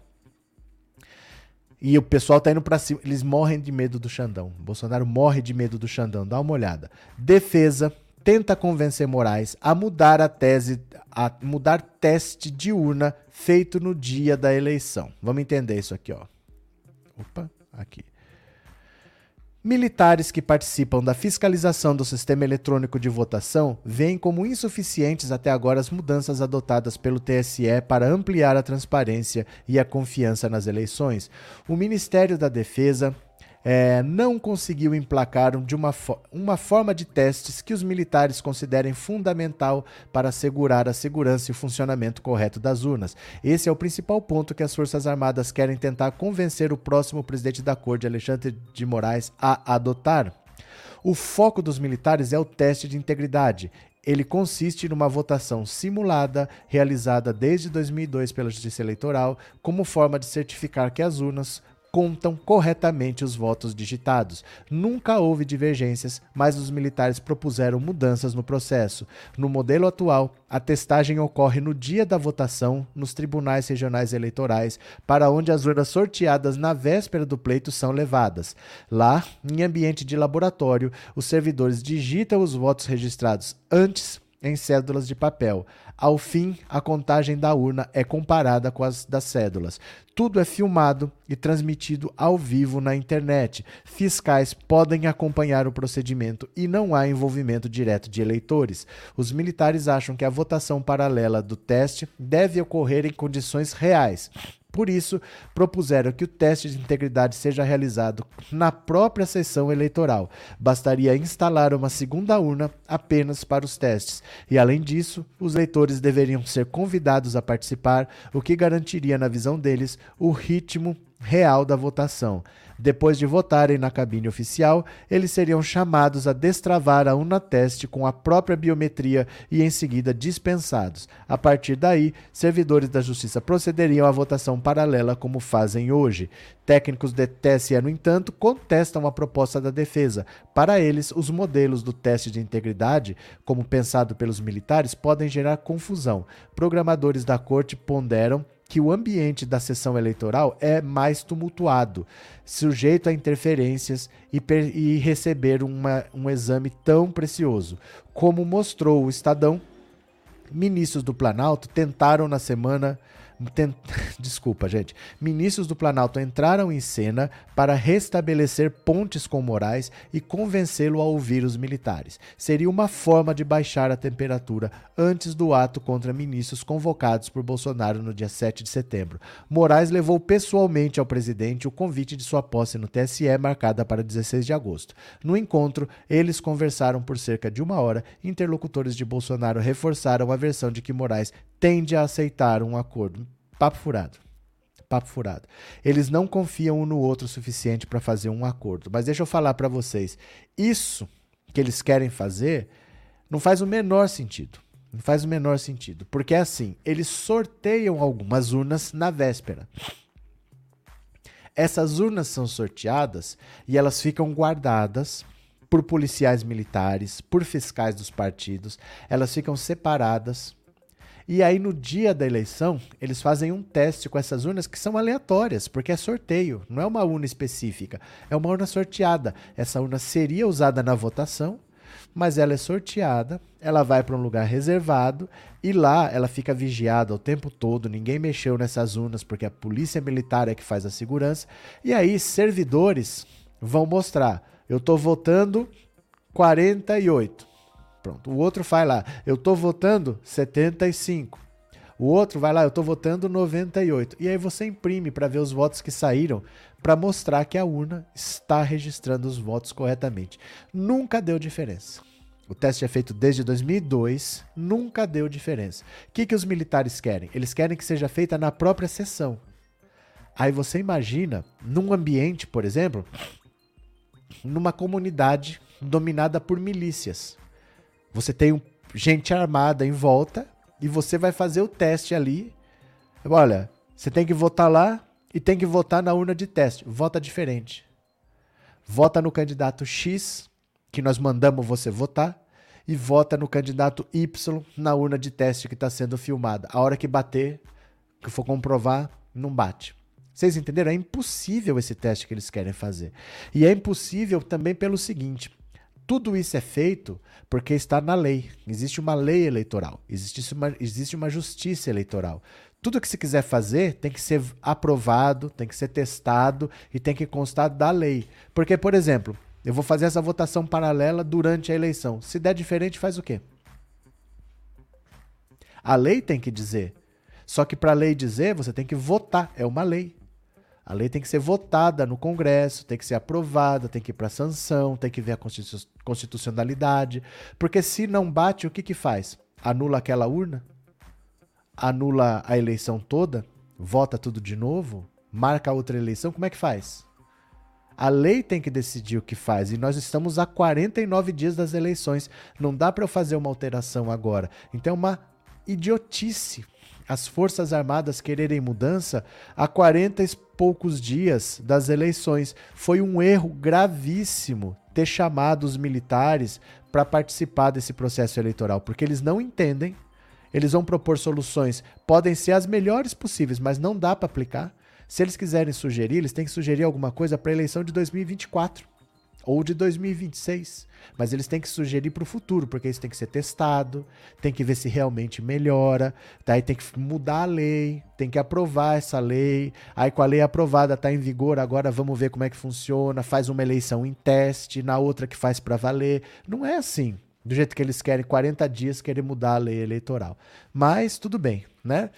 E o pessoal tá indo para cima. Eles morrem de medo do Xandão. Bolsonaro morre de medo do Xandão. Dá uma olhada. Defesa tenta convencer Moraes a mudar a tese, a mudar teste de urna feito no dia da eleição. Vamos entender isso aqui, ó. Opa, aqui. Militares que participam da fiscalização do sistema eletrônico de votação veem como insuficientes até agora as mudanças adotadas pelo TSE para ampliar a transparência e a confiança nas eleições. O Ministério da Defesa é, não conseguiu emplacar de uma, fo uma forma de testes que os militares considerem fundamental para assegurar a segurança e o funcionamento correto das urnas. Esse é o principal ponto que as Forças Armadas querem tentar convencer o próximo presidente da Corte, Alexandre de Moraes, a adotar. O foco dos militares é o teste de integridade. Ele consiste numa votação simulada, realizada desde 2002 pela Justiça Eleitoral, como forma de certificar que as urnas contam corretamente os votos digitados. Nunca houve divergências, mas os militares propuseram mudanças no processo. No modelo atual, a testagem ocorre no dia da votação nos tribunais regionais eleitorais, para onde as urnas sorteadas na véspera do pleito são levadas. Lá, em ambiente de laboratório, os servidores digitam os votos registrados antes em cédulas de papel. Ao fim, a contagem da urna é comparada com as das cédulas. Tudo é filmado e transmitido ao vivo na internet. Fiscais podem acompanhar o procedimento e não há envolvimento direto de eleitores. Os militares acham que a votação paralela do teste deve ocorrer em condições reais por isso, propuseram que o teste de integridade seja realizado na própria sessão eleitoral. Bastaria instalar uma segunda urna apenas para os testes. E, além disso, os leitores deveriam ser convidados a participar, o que garantiria, na visão deles, o ritmo real da votação. Depois de votarem na cabine oficial, eles seriam chamados a destravar a Unateste com a própria biometria e em seguida dispensados. A partir daí, servidores da Justiça procederiam à votação paralela como fazem hoje. Técnicos de TSE, no entanto, contestam a proposta da defesa. Para eles, os modelos do teste de integridade, como pensado pelos militares, podem gerar confusão. Programadores da corte ponderam que o ambiente da sessão eleitoral é mais tumultuado, sujeito a interferências e, e receber uma, um exame tão precioso. Como mostrou o Estadão, ministros do Planalto tentaram na semana Tent... [LAUGHS] Desculpa, gente. Ministros do Planalto entraram em cena para restabelecer pontes com Moraes e convencê-lo a ouvir os militares. Seria uma forma de baixar a temperatura antes do ato contra ministros convocados por Bolsonaro no dia 7 de setembro. Moraes levou pessoalmente ao presidente o convite de sua posse no TSE, marcada para 16 de agosto. No encontro, eles conversaram por cerca de uma hora. Interlocutores de Bolsonaro reforçaram a versão de que Moraes tende a aceitar um acordo. Papo furado. Papo furado. Eles não confiam um no outro o suficiente para fazer um acordo. Mas deixa eu falar para vocês. Isso que eles querem fazer não faz o menor sentido. Não faz o menor sentido. Porque é assim: eles sorteiam algumas urnas na véspera. Essas urnas são sorteadas e elas ficam guardadas por policiais militares, por fiscais dos partidos. Elas ficam separadas e aí, no dia da eleição, eles fazem um teste com essas urnas que são aleatórias, porque é sorteio, não é uma urna específica, é uma urna sorteada. Essa urna seria usada na votação, mas ela é sorteada, ela vai para um lugar reservado e lá ela fica vigiada o tempo todo, ninguém mexeu nessas urnas porque a polícia militar é que faz a segurança. E aí, servidores vão mostrar: eu estou votando 48. Pronto. O outro vai lá, eu estou votando 75. O outro vai lá, eu estou votando 98. E aí você imprime para ver os votos que saíram, para mostrar que a urna está registrando os votos corretamente. Nunca deu diferença. O teste é feito desde 2002, nunca deu diferença. O que, que os militares querem? Eles querem que seja feita na própria sessão. Aí você imagina, num ambiente, por exemplo, numa comunidade dominada por milícias. Você tem gente armada em volta e você vai fazer o teste ali. Olha, você tem que votar lá e tem que votar na urna de teste. Vota diferente. Vota no candidato X, que nós mandamos você votar, e vota no candidato Y na urna de teste que está sendo filmada. A hora que bater, que for comprovar, não bate. Vocês entenderam? É impossível esse teste que eles querem fazer. E é impossível também pelo seguinte: tudo isso é feito porque está na lei. Existe uma lei eleitoral, existe uma, existe uma justiça eleitoral. Tudo que se quiser fazer tem que ser aprovado, tem que ser testado e tem que constar da lei. Porque, por exemplo, eu vou fazer essa votação paralela durante a eleição. Se der diferente, faz o quê? A lei tem que dizer. Só que para a lei dizer, você tem que votar. É uma lei. A lei tem que ser votada no Congresso, tem que ser aprovada, tem que ir para sanção, tem que ver a constitucionalidade. Porque se não bate, o que, que faz? Anula aquela urna? Anula a eleição toda? Vota tudo de novo? Marca outra eleição? Como é que faz? A lei tem que decidir o que faz. E nós estamos a 49 dias das eleições. Não dá para eu fazer uma alteração agora. Então é uma idiotice as Forças Armadas quererem mudança a 40 e poucos dias das eleições. Foi um erro gravíssimo ter chamado os militares para participar desse processo eleitoral, porque eles não entendem. Eles vão propor soluções, podem ser as melhores possíveis, mas não dá para aplicar. Se eles quiserem sugerir, eles têm que sugerir alguma coisa para a eleição de 2024 ou de 2026. Mas eles têm que sugerir para o futuro, porque isso tem que ser testado, tem que ver se realmente melhora, daí tem que mudar a lei, tem que aprovar essa lei. Aí com a lei aprovada está em vigor, agora vamos ver como é que funciona, faz uma eleição em teste, na outra que faz para valer. Não é assim. Do jeito que eles querem, 40 dias querem mudar a lei eleitoral. Mas tudo bem, né?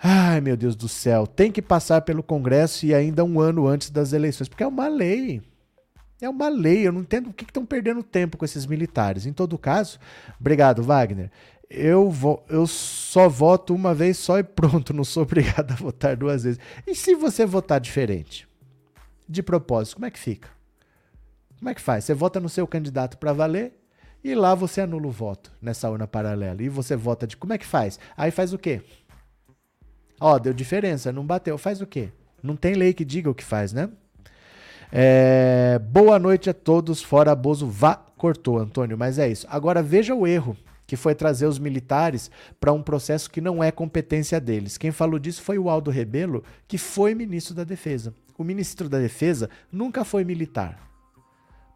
Ai, meu Deus do céu, tem que passar pelo Congresso e ainda um ano antes das eleições, porque é uma lei. É uma lei, eu não entendo por que estão perdendo tempo com esses militares. Em todo caso, obrigado, Wagner. Eu, vou, eu só voto uma vez só e pronto, não sou [LAUGHS] obrigado a votar duas vezes. E se você votar diferente? De propósito, como é que fica? Como é que faz? Você vota no seu candidato para valer e lá você anula o voto nessa urna paralela. E você vota de. Como é que faz? Aí faz o quê? Ó, deu diferença, não bateu. Faz o quê? Não tem lei que diga o que faz, né? É, boa noite a todos, fora Bozo, vá, cortou, Antônio, mas é isso. Agora veja o erro que foi trazer os militares para um processo que não é competência deles. Quem falou disso foi o Aldo Rebelo, que foi ministro da Defesa. O ministro da Defesa nunca foi militar.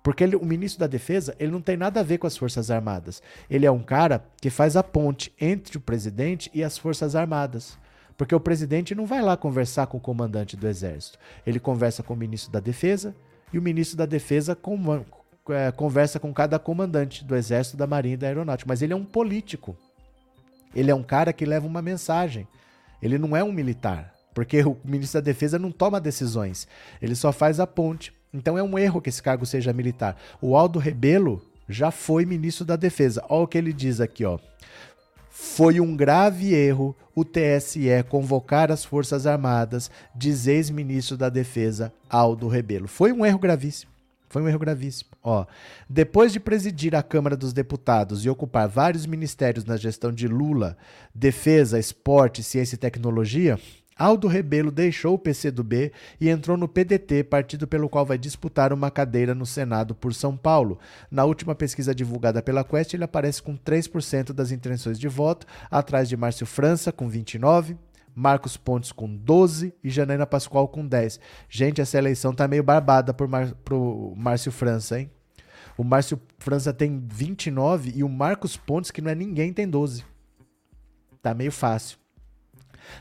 Porque ele, o ministro da Defesa ele não tem nada a ver com as Forças Armadas. Ele é um cara que faz a ponte entre o presidente e as Forças Armadas. Porque o presidente não vai lá conversar com o comandante do exército. Ele conversa com o ministro da Defesa e o ministro da Defesa com, é, conversa com cada comandante do exército, da marinha e da aeronáutica. Mas ele é um político. Ele é um cara que leva uma mensagem. Ele não é um militar. Porque o ministro da Defesa não toma decisões. Ele só faz a ponte. Então é um erro que esse cargo seja militar. O Aldo Rebelo já foi ministro da Defesa. Olha o que ele diz aqui, ó. Foi um grave erro o TSE convocar as Forças Armadas, diz ex-ministro da Defesa Aldo Rebelo. Foi um erro gravíssimo. Foi um erro gravíssimo. Ó, depois de presidir a Câmara dos Deputados e ocupar vários ministérios na gestão de Lula, Defesa, Esporte, Ciência e Tecnologia, Aldo Rebelo deixou o PCdoB e entrou no PDT, partido pelo qual vai disputar uma cadeira no Senado por São Paulo. Na última pesquisa divulgada pela Quest, ele aparece com 3% das intenções de voto, atrás de Márcio França, com 29%. Marcos Pontes com 12 e Janaína Pascoal com 10. Gente, essa eleição tá meio barbada por Mar pro Márcio França, hein? O Márcio França tem 29 e o Marcos Pontes, que não é ninguém, tem 12. Tá meio fácil.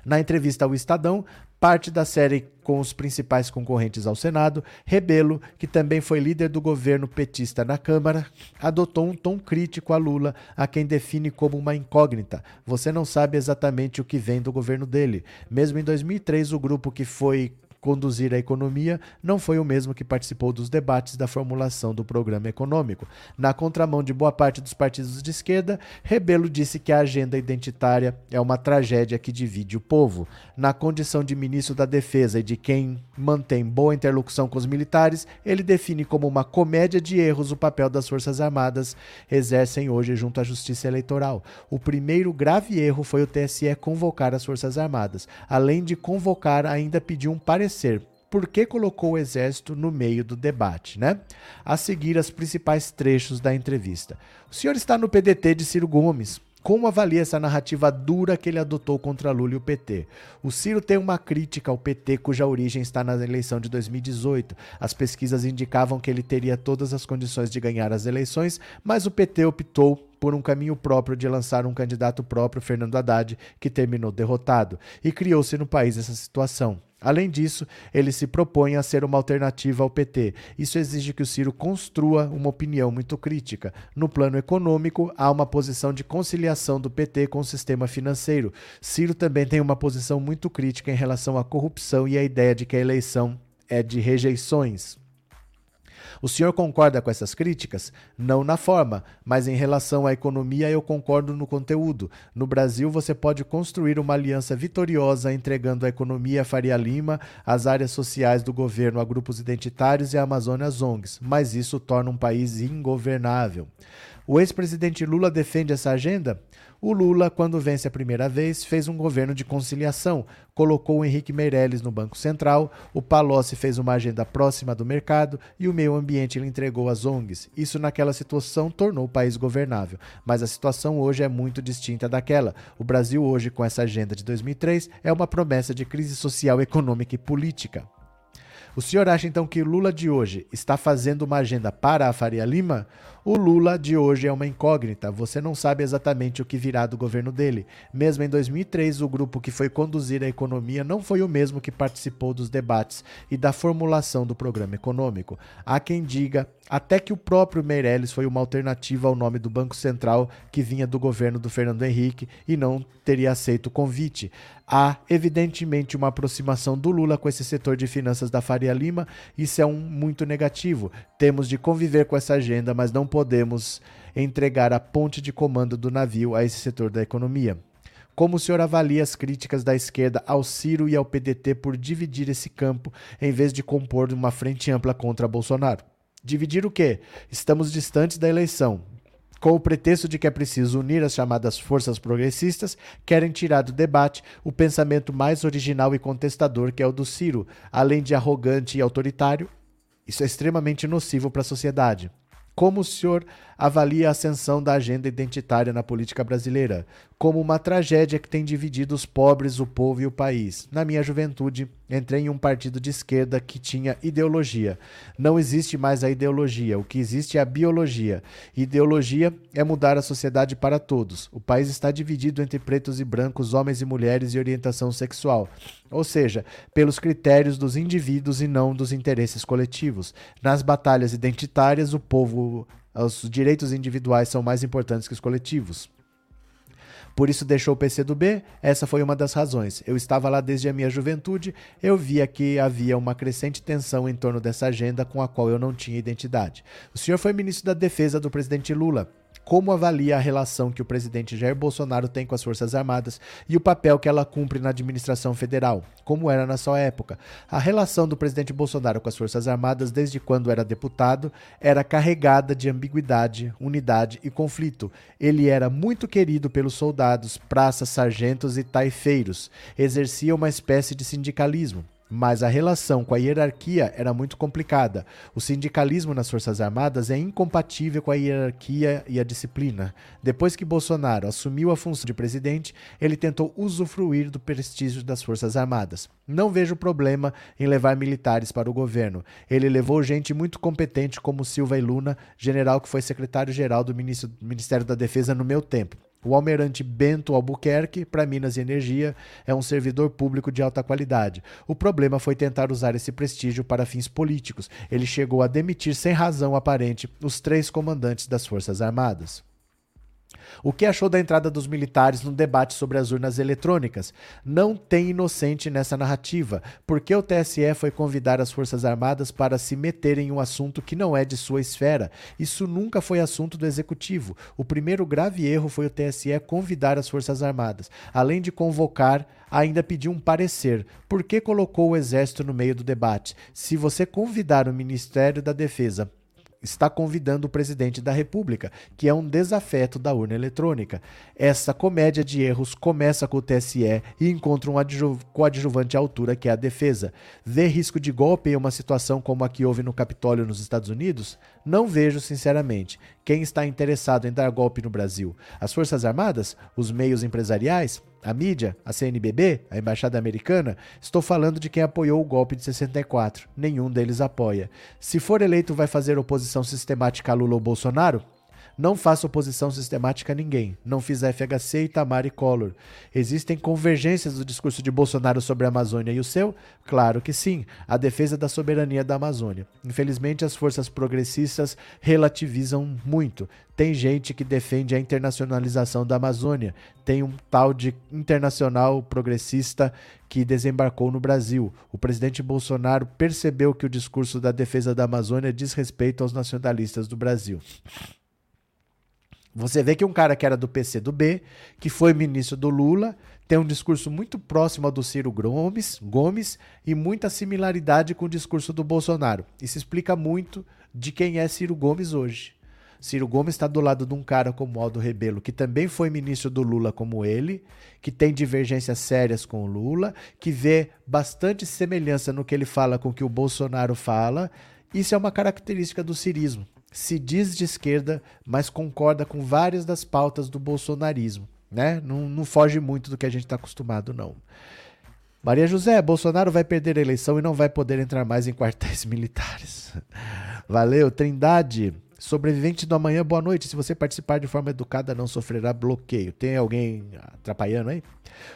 Na entrevista ao Estadão, parte da série com os principais concorrentes ao Senado, Rebelo, que também foi líder do governo petista na Câmara, adotou um tom crítico a Lula, a quem define como uma incógnita. Você não sabe exatamente o que vem do governo dele. Mesmo em 2003, o grupo que foi conduzir a economia, não foi o mesmo que participou dos debates da formulação do programa econômico. Na contramão de boa parte dos partidos de esquerda, Rebelo disse que a agenda identitária é uma tragédia que divide o povo. Na condição de ministro da Defesa e de quem mantém boa interlocução com os militares, ele define como uma comédia de erros o papel das Forças Armadas exercem hoje junto à Justiça Eleitoral. O primeiro grave erro foi o TSE convocar as Forças Armadas. Além de convocar, ainda pediu um parecer esclarecer por que colocou o exército no meio do debate, né? A seguir, os principais trechos da entrevista. O senhor está no PDT de Ciro Gomes. Como avalia essa narrativa dura que ele adotou contra Lula e o PT? O Ciro tem uma crítica ao PT cuja origem está na eleição de 2018. As pesquisas indicavam que ele teria todas as condições de ganhar as eleições, mas o PT optou por um caminho próprio de lançar um candidato próprio, Fernando Haddad, que terminou derrotado. E criou-se no país essa situação. Além disso, ele se propõe a ser uma alternativa ao PT. Isso exige que o Ciro construa uma opinião muito crítica. No plano econômico, há uma posição de conciliação do PT com o sistema financeiro. Ciro também tem uma posição muito crítica em relação à corrupção e à ideia de que a eleição é de rejeições. O senhor concorda com essas críticas? Não na forma, mas em relação à economia eu concordo no conteúdo. No Brasil, você pode construir uma aliança vitoriosa entregando a economia a Faria Lima, as áreas sociais do governo a grupos identitários e a Amazônia ONGs, mas isso torna um país ingovernável. O ex-presidente Lula defende essa agenda? O Lula, quando vence a primeira vez, fez um governo de conciliação, colocou o Henrique Meirelles no Banco Central, o Palocci fez uma agenda próxima do mercado e o meio ambiente ele entregou às ONGs. Isso naquela situação tornou o país governável, mas a situação hoje é muito distinta daquela. O Brasil hoje, com essa agenda de 2003, é uma promessa de crise social, econômica e política. O senhor acha então que Lula de hoje está fazendo uma agenda para a Faria Lima? O Lula de hoje é uma incógnita, você não sabe exatamente o que virá do governo dele. Mesmo em 2003, o grupo que foi conduzir a economia não foi o mesmo que participou dos debates e da formulação do programa econômico. Há quem diga até que o próprio Meirelles foi uma alternativa ao nome do Banco Central que vinha do governo do Fernando Henrique e não teria aceito o convite. Há, evidentemente, uma aproximação do Lula com esse setor de finanças da Faria Lima, isso é um muito negativo. Temos de conviver com essa agenda, mas não podemos entregar a ponte de comando do navio a esse setor da economia. Como o senhor avalia as críticas da esquerda ao Ciro e ao PDT por dividir esse campo em vez de compor uma frente ampla contra Bolsonaro? Dividir o quê? Estamos distantes da eleição. Com o pretexto de que é preciso unir as chamadas forças progressistas, querem tirar do debate o pensamento mais original e contestador que é o do Ciro, além de arrogante e autoritário. Isso é extremamente nocivo para a sociedade. Como o senhor avalia a ascensão da agenda identitária na política brasileira? Como uma tragédia que tem dividido os pobres, o povo e o país. Na minha juventude, entrei em um partido de esquerda que tinha ideologia. Não existe mais a ideologia, o que existe é a biologia. Ideologia é mudar a sociedade para todos. O país está dividido entre pretos e brancos, homens e mulheres e orientação sexual. Ou seja, pelos critérios dos indivíduos e não dos interesses coletivos. Nas batalhas identitárias, o povo, os direitos individuais são mais importantes que os coletivos. Por isso deixou o PCdoB? Essa foi uma das razões. Eu estava lá desde a minha juventude, eu via que havia uma crescente tensão em torno dessa agenda com a qual eu não tinha identidade. O senhor foi ministro da Defesa do presidente Lula como avalia a relação que o presidente Jair Bolsonaro tem com as Forças Armadas e o papel que ela cumpre na administração federal, como era na sua época. A relação do presidente Bolsonaro com as Forças Armadas, desde quando era deputado, era carregada de ambiguidade, unidade e conflito. Ele era muito querido pelos soldados, praças, sargentos e taifeiros. Exercia uma espécie de sindicalismo mas a relação com a hierarquia era muito complicada. O sindicalismo nas Forças Armadas é incompatível com a hierarquia e a disciplina. Depois que Bolsonaro assumiu a função de presidente, ele tentou usufruir do prestígio das Forças Armadas. Não vejo problema em levar militares para o governo. Ele levou gente muito competente como Silva e Luna, general que foi secretário-geral do Ministério da Defesa no meu tempo. O almirante Bento Albuquerque, para Minas e Energia, é um servidor público de alta qualidade. O problema foi tentar usar esse prestígio para fins políticos. Ele chegou a demitir sem razão aparente os três comandantes das Forças Armadas. O que achou da entrada dos militares no debate sobre as urnas eletrônicas? Não tem inocente nessa narrativa, porque o TSE foi convidar as Forças Armadas para se meterem em um assunto que não é de sua esfera. Isso nunca foi assunto do Executivo. O primeiro grave erro foi o TSE convidar as Forças Armadas. Além de convocar, ainda pediu um parecer. Por que colocou o Exército no meio do debate? Se você convidar o Ministério da Defesa está convidando o presidente da República, que é um desafeto da urna eletrônica. Essa comédia de erros começa com o TSE e encontra um coadjuvante à altura, que é a defesa. Vê risco de golpe em uma situação como a que houve no Capitólio nos Estados Unidos? Não vejo, sinceramente. Quem está interessado em dar golpe no Brasil? As Forças Armadas? Os meios empresariais? A mídia, a CNBB, a embaixada americana, estou falando de quem apoiou o golpe de 64. Nenhum deles apoia. Se for eleito, vai fazer oposição sistemática a Lula ou Bolsonaro? Não faço oposição sistemática a ninguém. Não fiz a FHC, Itamar e Collor. Existem convergências do discurso de Bolsonaro sobre a Amazônia e o seu? Claro que sim. A defesa da soberania da Amazônia. Infelizmente, as forças progressistas relativizam muito. Tem gente que defende a internacionalização da Amazônia. Tem um tal de internacional progressista que desembarcou no Brasil. O presidente Bolsonaro percebeu que o discurso da defesa da Amazônia diz respeito aos nacionalistas do Brasil. Você vê que um cara que era do PC do B, que foi ministro do Lula, tem um discurso muito próximo ao do Ciro Gomes, Gomes e muita similaridade com o discurso do Bolsonaro. Isso explica muito de quem é Ciro Gomes hoje. Ciro Gomes está do lado de um cara como Aldo Rebelo, que também foi ministro do Lula como ele, que tem divergências sérias com o Lula, que vê bastante semelhança no que ele fala com o que o Bolsonaro fala. Isso é uma característica do cirismo se diz de esquerda, mas concorda com várias das pautas do bolsonarismo. Né? Não, não foge muito do que a gente está acostumado, não. Maria José, Bolsonaro vai perder a eleição e não vai poder entrar mais em quartéis [LAUGHS] militares. Valeu, Trindade. Sobrevivente do amanhã, boa noite. Se você participar de forma educada, não sofrerá bloqueio. Tem alguém atrapalhando aí?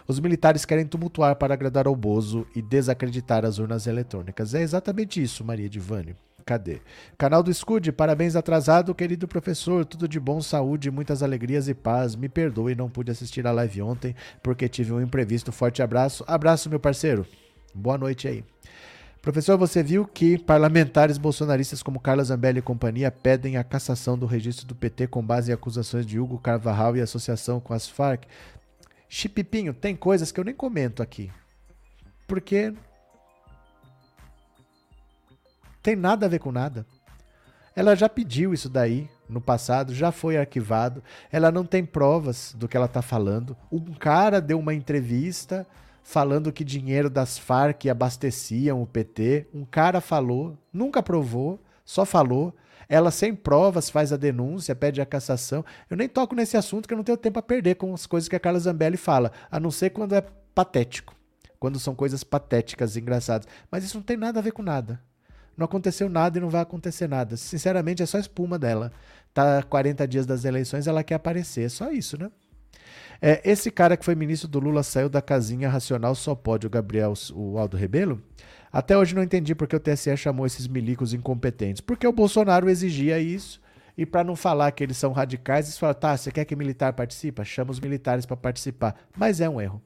Os militares querem tumultuar para agradar ao Bozo e desacreditar as urnas eletrônicas. É exatamente isso, Maria Divani. Cadê? Canal do Escude, parabéns atrasado, querido professor. Tudo de bom, saúde, muitas alegrias e paz. Me perdoe, não pude assistir a live ontem porque tive um imprevisto. Forte abraço. Abraço, meu parceiro. Boa noite aí. Professor, você viu que parlamentares bolsonaristas como Carlos Zambelli e companhia pedem a cassação do registro do PT com base em acusações de Hugo Carvajal e associação com as Farc? Chipipinho, tem coisas que eu nem comento aqui. Porque tem nada a ver com nada. Ela já pediu isso daí no passado, já foi arquivado. Ela não tem provas do que ela está falando. Um cara deu uma entrevista falando que dinheiro das Farc abasteciam o PT. Um cara falou, nunca provou, só falou. Ela, sem provas, faz a denúncia, pede a cassação. Eu nem toco nesse assunto que eu não tenho tempo a perder com as coisas que a Carla Zambelli fala, a não ser quando é patético. Quando são coisas patéticas, engraçadas. Mas isso não tem nada a ver com nada não aconteceu nada e não vai acontecer nada. Sinceramente, é só espuma dela. Tá 40 dias das eleições, ela quer aparecer. É só isso, né? É, esse cara que foi ministro do Lula saiu da casinha racional, só pode o Gabriel, o Aldo Rebelo? Até hoje não entendi porque o TSE chamou esses milicos incompetentes. Porque o Bolsonaro exigia isso. E para não falar que eles são radicais, eles falam: tá, você quer que militar participe? Chama os militares para participar. Mas é um erro.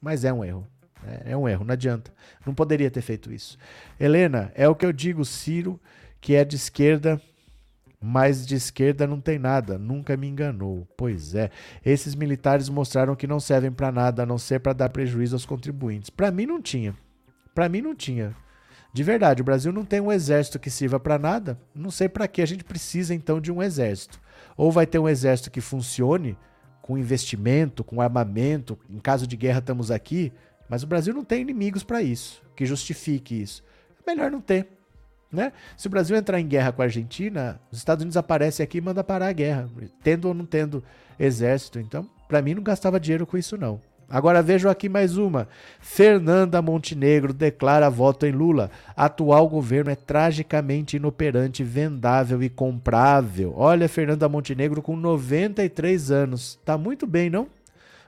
Mas é um erro. É, é um erro, não adianta. Não poderia ter feito isso. Helena, é o que eu digo, Ciro, que é de esquerda, mas de esquerda não tem nada, nunca me enganou. Pois é, esses militares mostraram que não servem para nada a não ser para dar prejuízo aos contribuintes. Para mim não tinha. Para mim não tinha. De verdade, o Brasil não tem um exército que sirva para nada. Não sei para que a gente precisa então de um exército. Ou vai ter um exército que funcione com investimento, com armamento, em caso de guerra estamos aqui, mas o Brasil não tem inimigos para isso, que justifique isso. É melhor não ter. Né? Se o Brasil entrar em guerra com a Argentina, os Estados Unidos aparecem aqui e manda parar a guerra, tendo ou não tendo exército. Então, para mim, não gastava dinheiro com isso, não. Agora vejo aqui mais uma. Fernanda Montenegro declara voto em Lula. Atual governo é tragicamente inoperante, vendável e comprável. Olha, Fernanda Montenegro com 93 anos. Tá muito bem, não?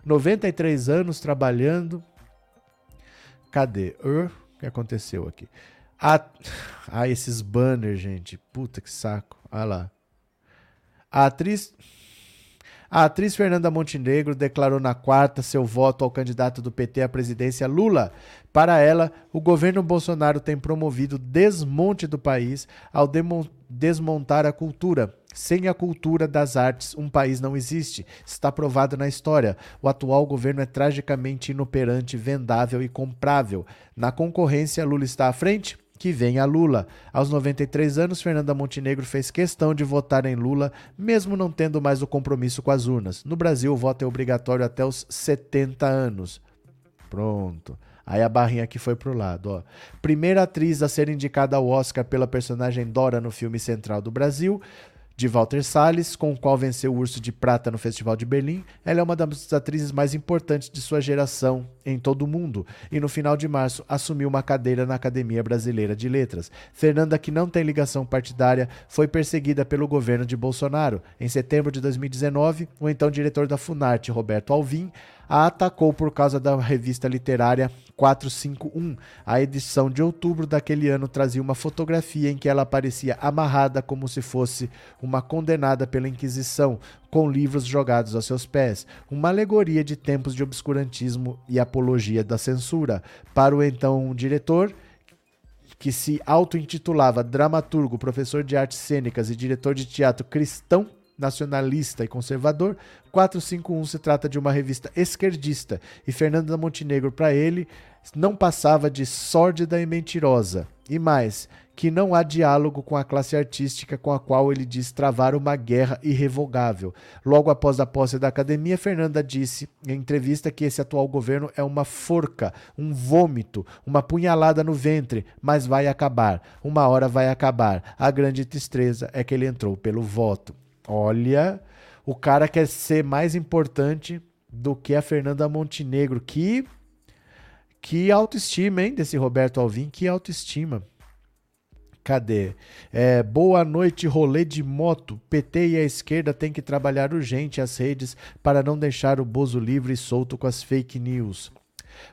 93 anos trabalhando, Cadê? O que aconteceu aqui? Ah, ah, esses banners, gente. Puta que saco. Olha lá. A atriz. A atriz Fernanda Montenegro declarou na quarta seu voto ao candidato do PT à presidência Lula. Para ela, o governo Bolsonaro tem promovido desmonte do país ao desmontar a cultura, sem a cultura das artes, um país não existe. Está provado na história. O atual governo é tragicamente inoperante, vendável e comprável. Na concorrência, Lula está à frente? que venha Lula. Aos 93 anos, Fernanda Montenegro fez questão de votar em Lula, mesmo não tendo mais o compromisso com as urnas. No Brasil, o voto é obrigatório até os 70 anos. Pronto. Aí a barrinha aqui foi pro lado, ó. Primeira atriz a ser indicada ao Oscar pela personagem Dora no filme Central do Brasil de Walter Salles, com o qual venceu o Urso de Prata no Festival de Berlim. Ela é uma das atrizes mais importantes de sua geração em todo o mundo e no final de março assumiu uma cadeira na Academia Brasileira de Letras. Fernanda, que não tem ligação partidária, foi perseguida pelo governo de Bolsonaro. Em setembro de 2019, o então diretor da Funarte, Roberto Alvim, a atacou por causa da revista literária 451. A edição de outubro daquele ano trazia uma fotografia em que ela aparecia amarrada como se fosse uma condenada pela Inquisição, com livros jogados aos seus pés, uma alegoria de tempos de obscurantismo e apologia da censura. Para o então diretor, que se auto-intitulava dramaturgo, professor de artes cênicas e diretor de teatro cristão nacionalista e conservador, 451 se trata de uma revista esquerdista e Fernanda Montenegro, para ele, não passava de sórdida e mentirosa. E mais, que não há diálogo com a classe artística com a qual ele diz travar uma guerra irrevogável. Logo após a posse da academia, Fernanda disse em entrevista que esse atual governo é uma forca, um vômito, uma punhalada no ventre, mas vai acabar. Uma hora vai acabar. A grande tristeza é que ele entrou pelo voto. Olha, o cara quer ser mais importante do que a Fernanda Montenegro. Que, que autoestima, hein, desse Roberto Alvim? Que autoestima. Cadê? É, boa noite, rolê de moto. PT e a esquerda têm que trabalhar urgente as redes para não deixar o Bozo livre e solto com as fake news.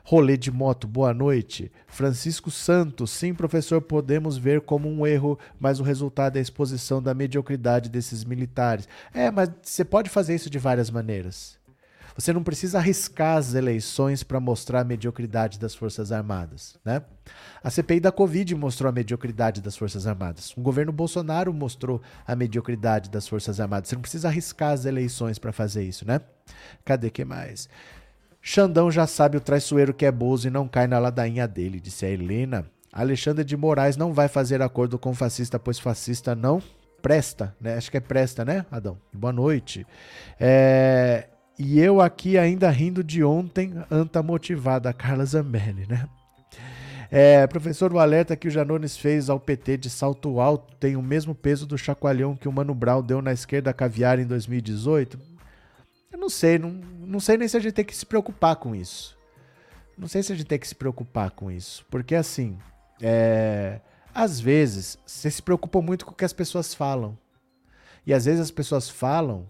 Rolê de moto, boa noite. Francisco Santos, sim, professor, podemos ver como um erro, mas o resultado é a exposição da mediocridade desses militares. É, mas você pode fazer isso de várias maneiras. Você não precisa arriscar as eleições para mostrar a mediocridade das Forças Armadas. Né? A CPI da Covid mostrou a mediocridade das Forças Armadas. O governo Bolsonaro mostrou a mediocridade das Forças Armadas. Você não precisa arriscar as eleições para fazer isso, né? Cadê que mais? Xandão já sabe o traiçoeiro que é Bozo e não cai na ladainha dele, disse a Helena. Alexandre de Moraes não vai fazer acordo com fascista, pois fascista não presta, né? Acho que é presta, né, Adão? Boa noite. É... E eu aqui ainda rindo de ontem, anta motivada, Carla Zambelli, né? É, professor, o alerta que o Janones fez ao PT de salto alto tem o mesmo peso do chacoalhão que o Mano Brown deu na esquerda caviar em 2018? Eu não sei, não, não sei nem se a gente tem que se preocupar com isso. Não sei se a gente tem que se preocupar com isso. Porque assim, é, às vezes, você se preocupa muito com o que as pessoas falam. E às vezes as pessoas falam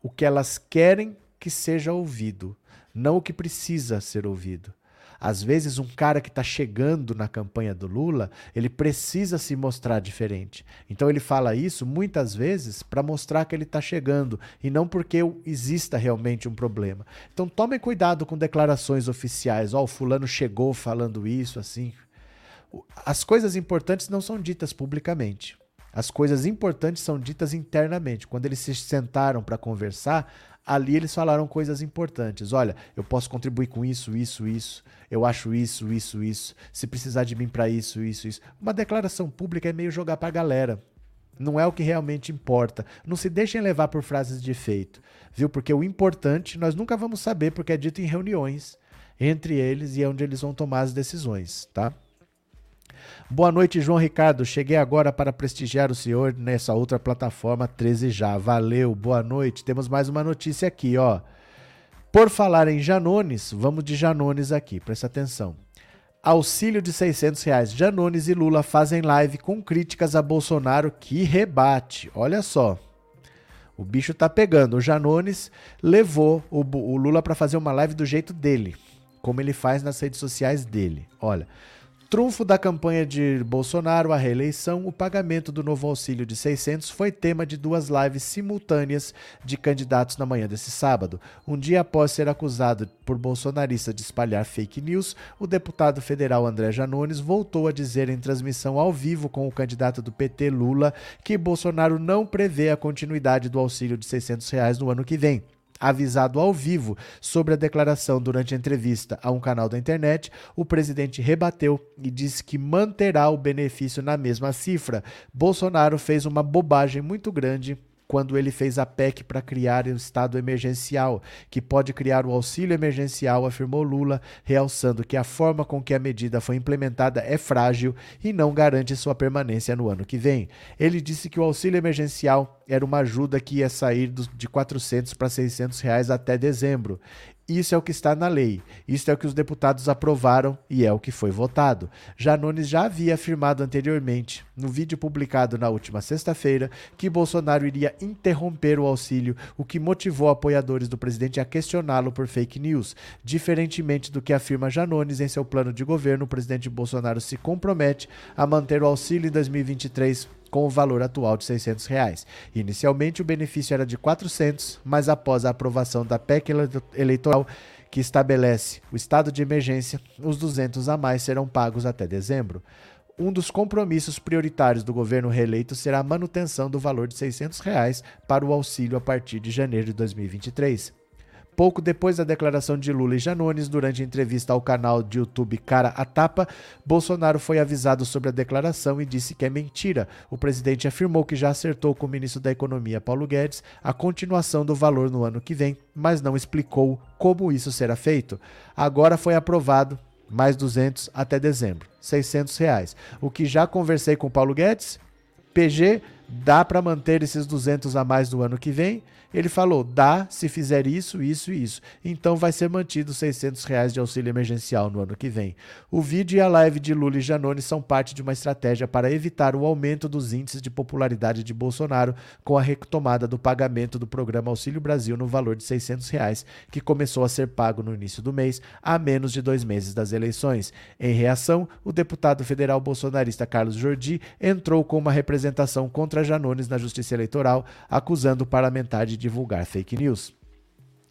o que elas querem que seja ouvido, não o que precisa ser ouvido. Às vezes, um cara que está chegando na campanha do Lula, ele precisa se mostrar diferente. Então, ele fala isso muitas vezes para mostrar que ele está chegando e não porque exista realmente um problema. Então, tomem cuidado com declarações oficiais. Ó, oh, o fulano chegou falando isso, assim. As coisas importantes não são ditas publicamente. As coisas importantes são ditas internamente. Quando eles se sentaram para conversar, ali eles falaram coisas importantes. Olha, eu posso contribuir com isso, isso, isso. Eu acho isso, isso, isso. Se precisar de mim para isso, isso, isso. Uma declaração pública é meio jogar para a galera. Não é o que realmente importa. Não se deixem levar por frases de efeito, viu? Porque o importante nós nunca vamos saber porque é dito em reuniões entre eles e é onde eles vão tomar as decisões, tá? Boa noite, João Ricardo. Cheguei agora para prestigiar o senhor nessa outra plataforma 13 já. Valeu, boa noite. Temos mais uma notícia aqui, ó. Por falar em Janones, vamos de Janones aqui, presta atenção. Auxílio de 600 reais. Janones e Lula fazem live com críticas a Bolsonaro que rebate. Olha só. O bicho tá pegando. O Janones levou o, o Lula para fazer uma live do jeito dele, como ele faz nas redes sociais dele. Olha, Trunfo da campanha de Bolsonaro à reeleição, o pagamento do novo auxílio de 600 foi tema de duas lives simultâneas de candidatos na manhã desse sábado. Um dia após ser acusado por bolsonarista de espalhar fake news, o deputado federal André Janones voltou a dizer em transmissão ao vivo com o candidato do PT Lula que Bolsonaro não prevê a continuidade do auxílio de 600 reais no ano que vem. Avisado ao vivo sobre a declaração durante a entrevista a um canal da internet, o presidente rebateu e disse que manterá o benefício na mesma cifra. Bolsonaro fez uma bobagem muito grande quando ele fez a PEC para criar o estado emergencial, que pode criar o auxílio emergencial, afirmou Lula, realçando que a forma com que a medida foi implementada é frágil e não garante sua permanência no ano que vem. Ele disse que o auxílio emergencial era uma ajuda que ia sair de 400 para 600 reais até dezembro. Isso é o que está na lei. Isso é o que os deputados aprovaram e é o que foi votado. Janones já havia afirmado anteriormente, no vídeo publicado na última sexta-feira, que Bolsonaro iria interromper o auxílio, o que motivou apoiadores do presidente a questioná-lo por fake news. Diferentemente do que afirma Janones em seu plano de governo, o presidente Bolsonaro se compromete a manter o auxílio em 2023 com o valor atual de 600 reais. Inicialmente, o benefício era de R$ 400, mas após a aprovação da PEC eleitoral, que estabelece o estado de emergência, os 200 a mais serão pagos até dezembro. Um dos compromissos prioritários do governo reeleito será a manutenção do valor de 600 reais para o auxílio a partir de janeiro de 2023. Pouco depois da declaração de Lula e Janones, durante entrevista ao canal de YouTube Cara a Tapa, Bolsonaro foi avisado sobre a declaração e disse que é mentira. O presidente afirmou que já acertou com o ministro da Economia, Paulo Guedes, a continuação do valor no ano que vem, mas não explicou como isso será feito. Agora foi aprovado mais 200 até dezembro, 600 reais. O que já conversei com Paulo Guedes, PG, dá para manter esses 200 a mais do ano que vem ele falou: dá se fizer isso, isso e isso. Então vai ser mantido 600 reais de auxílio emergencial no ano que vem. O vídeo e a live de Lula e Janone são parte de uma estratégia para evitar o aumento dos índices de popularidade de Bolsonaro com a retomada do pagamento do programa Auxílio Brasil no valor de 600 reais, que começou a ser pago no início do mês, a menos de dois meses das eleições. Em reação, o deputado federal bolsonarista Carlos Jordi entrou com uma representação contra Janones na Justiça Eleitoral, acusando o parlamentar de divulgar fake news.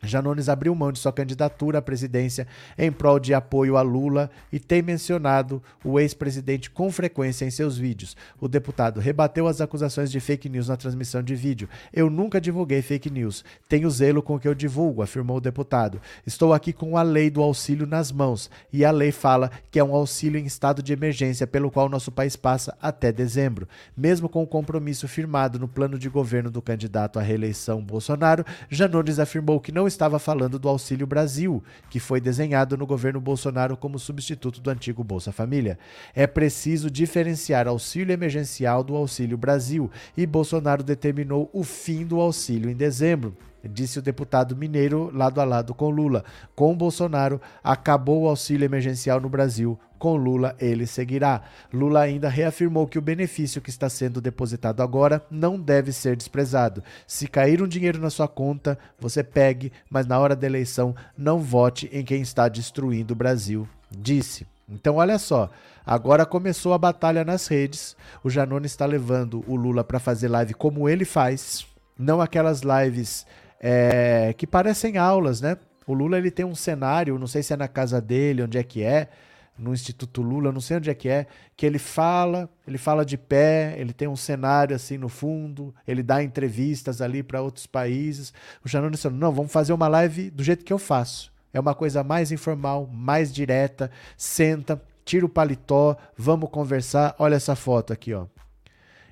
Janones abriu mão de sua candidatura à presidência em prol de apoio a Lula e tem mencionado o ex-presidente com frequência em seus vídeos. O deputado rebateu as acusações de fake news na transmissão de vídeo. Eu nunca divulguei fake news. Tenho zelo com o que eu divulgo, afirmou o deputado. Estou aqui com a lei do auxílio nas mãos e a lei fala que é um auxílio em estado de emergência pelo qual nosso país passa até dezembro. Mesmo com o compromisso firmado no plano de governo do candidato à reeleição Bolsonaro, Janones afirmou que não estava falando do Auxílio Brasil, que foi desenhado no governo Bolsonaro como substituto do antigo Bolsa Família. É preciso diferenciar auxílio emergencial do Auxílio Brasil e Bolsonaro determinou o fim do auxílio em dezembro disse o deputado mineiro lado a lado com Lula. Com Bolsonaro, acabou o auxílio emergencial no Brasil. Com Lula, ele seguirá. Lula ainda reafirmou que o benefício que está sendo depositado agora não deve ser desprezado. Se cair um dinheiro na sua conta, você pegue, mas na hora da eleição não vote em quem está destruindo o Brasil, disse. Então, olha só, agora começou a batalha nas redes. O Janone está levando o Lula para fazer live como ele faz, não aquelas lives é, que parecem aulas, né? O Lula ele tem um cenário, não sei se é na casa dele, onde é que é, no Instituto Lula, não sei onde é que é, que ele fala, ele fala de pé, ele tem um cenário assim no fundo, ele dá entrevistas ali para outros países. O Janone disse: não, vamos fazer uma live do jeito que eu faço. É uma coisa mais informal, mais direta. Senta, tira o paletó, vamos conversar. Olha essa foto aqui, ó.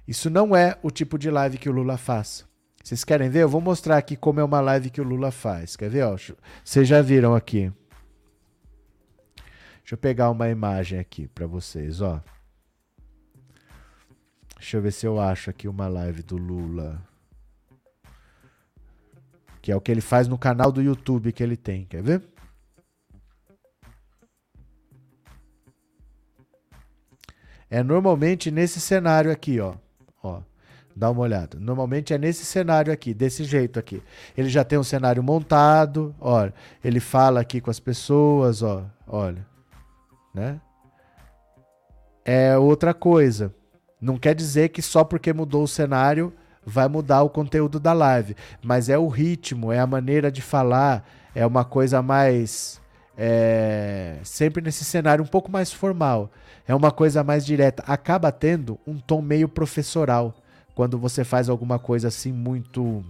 Isso não é o tipo de live que o Lula faz. Vocês querem ver? Eu vou mostrar aqui como é uma live que o Lula faz. Quer ver? Ó, vocês já viram aqui. Deixa eu pegar uma imagem aqui para vocês, ó. Deixa eu ver se eu acho aqui uma live do Lula. Que é o que ele faz no canal do YouTube que ele tem. Quer ver? É normalmente nesse cenário aqui, ó. Dá uma olhada. Normalmente é nesse cenário aqui, desse jeito aqui. Ele já tem um cenário montado, olha. Ele fala aqui com as pessoas, ó, olha, né? É outra coisa. Não quer dizer que só porque mudou o cenário vai mudar o conteúdo da live, mas é o ritmo, é a maneira de falar, é uma coisa mais é, sempre nesse cenário um pouco mais formal, é uma coisa mais direta, acaba tendo um tom meio professoral quando você faz alguma coisa assim muito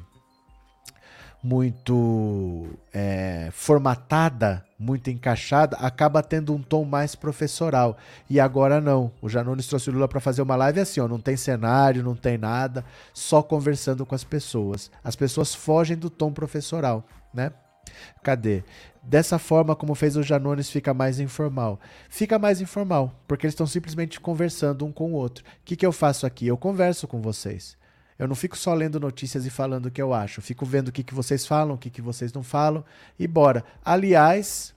muito é, formatada, muito encaixada, acaba tendo um tom mais professoral. E agora não. O Janones trouxe o Lula para fazer uma live assim, ó, não tem cenário, não tem nada, só conversando com as pessoas. As pessoas fogem do tom professoral, né? Cadê? Dessa forma, como fez o Janones, fica mais informal. Fica mais informal, porque eles estão simplesmente conversando um com o outro. O que, que eu faço aqui? Eu converso com vocês. Eu não fico só lendo notícias e falando o que eu acho. Fico vendo o que, que vocês falam, o que, que vocês não falam e bora. Aliás,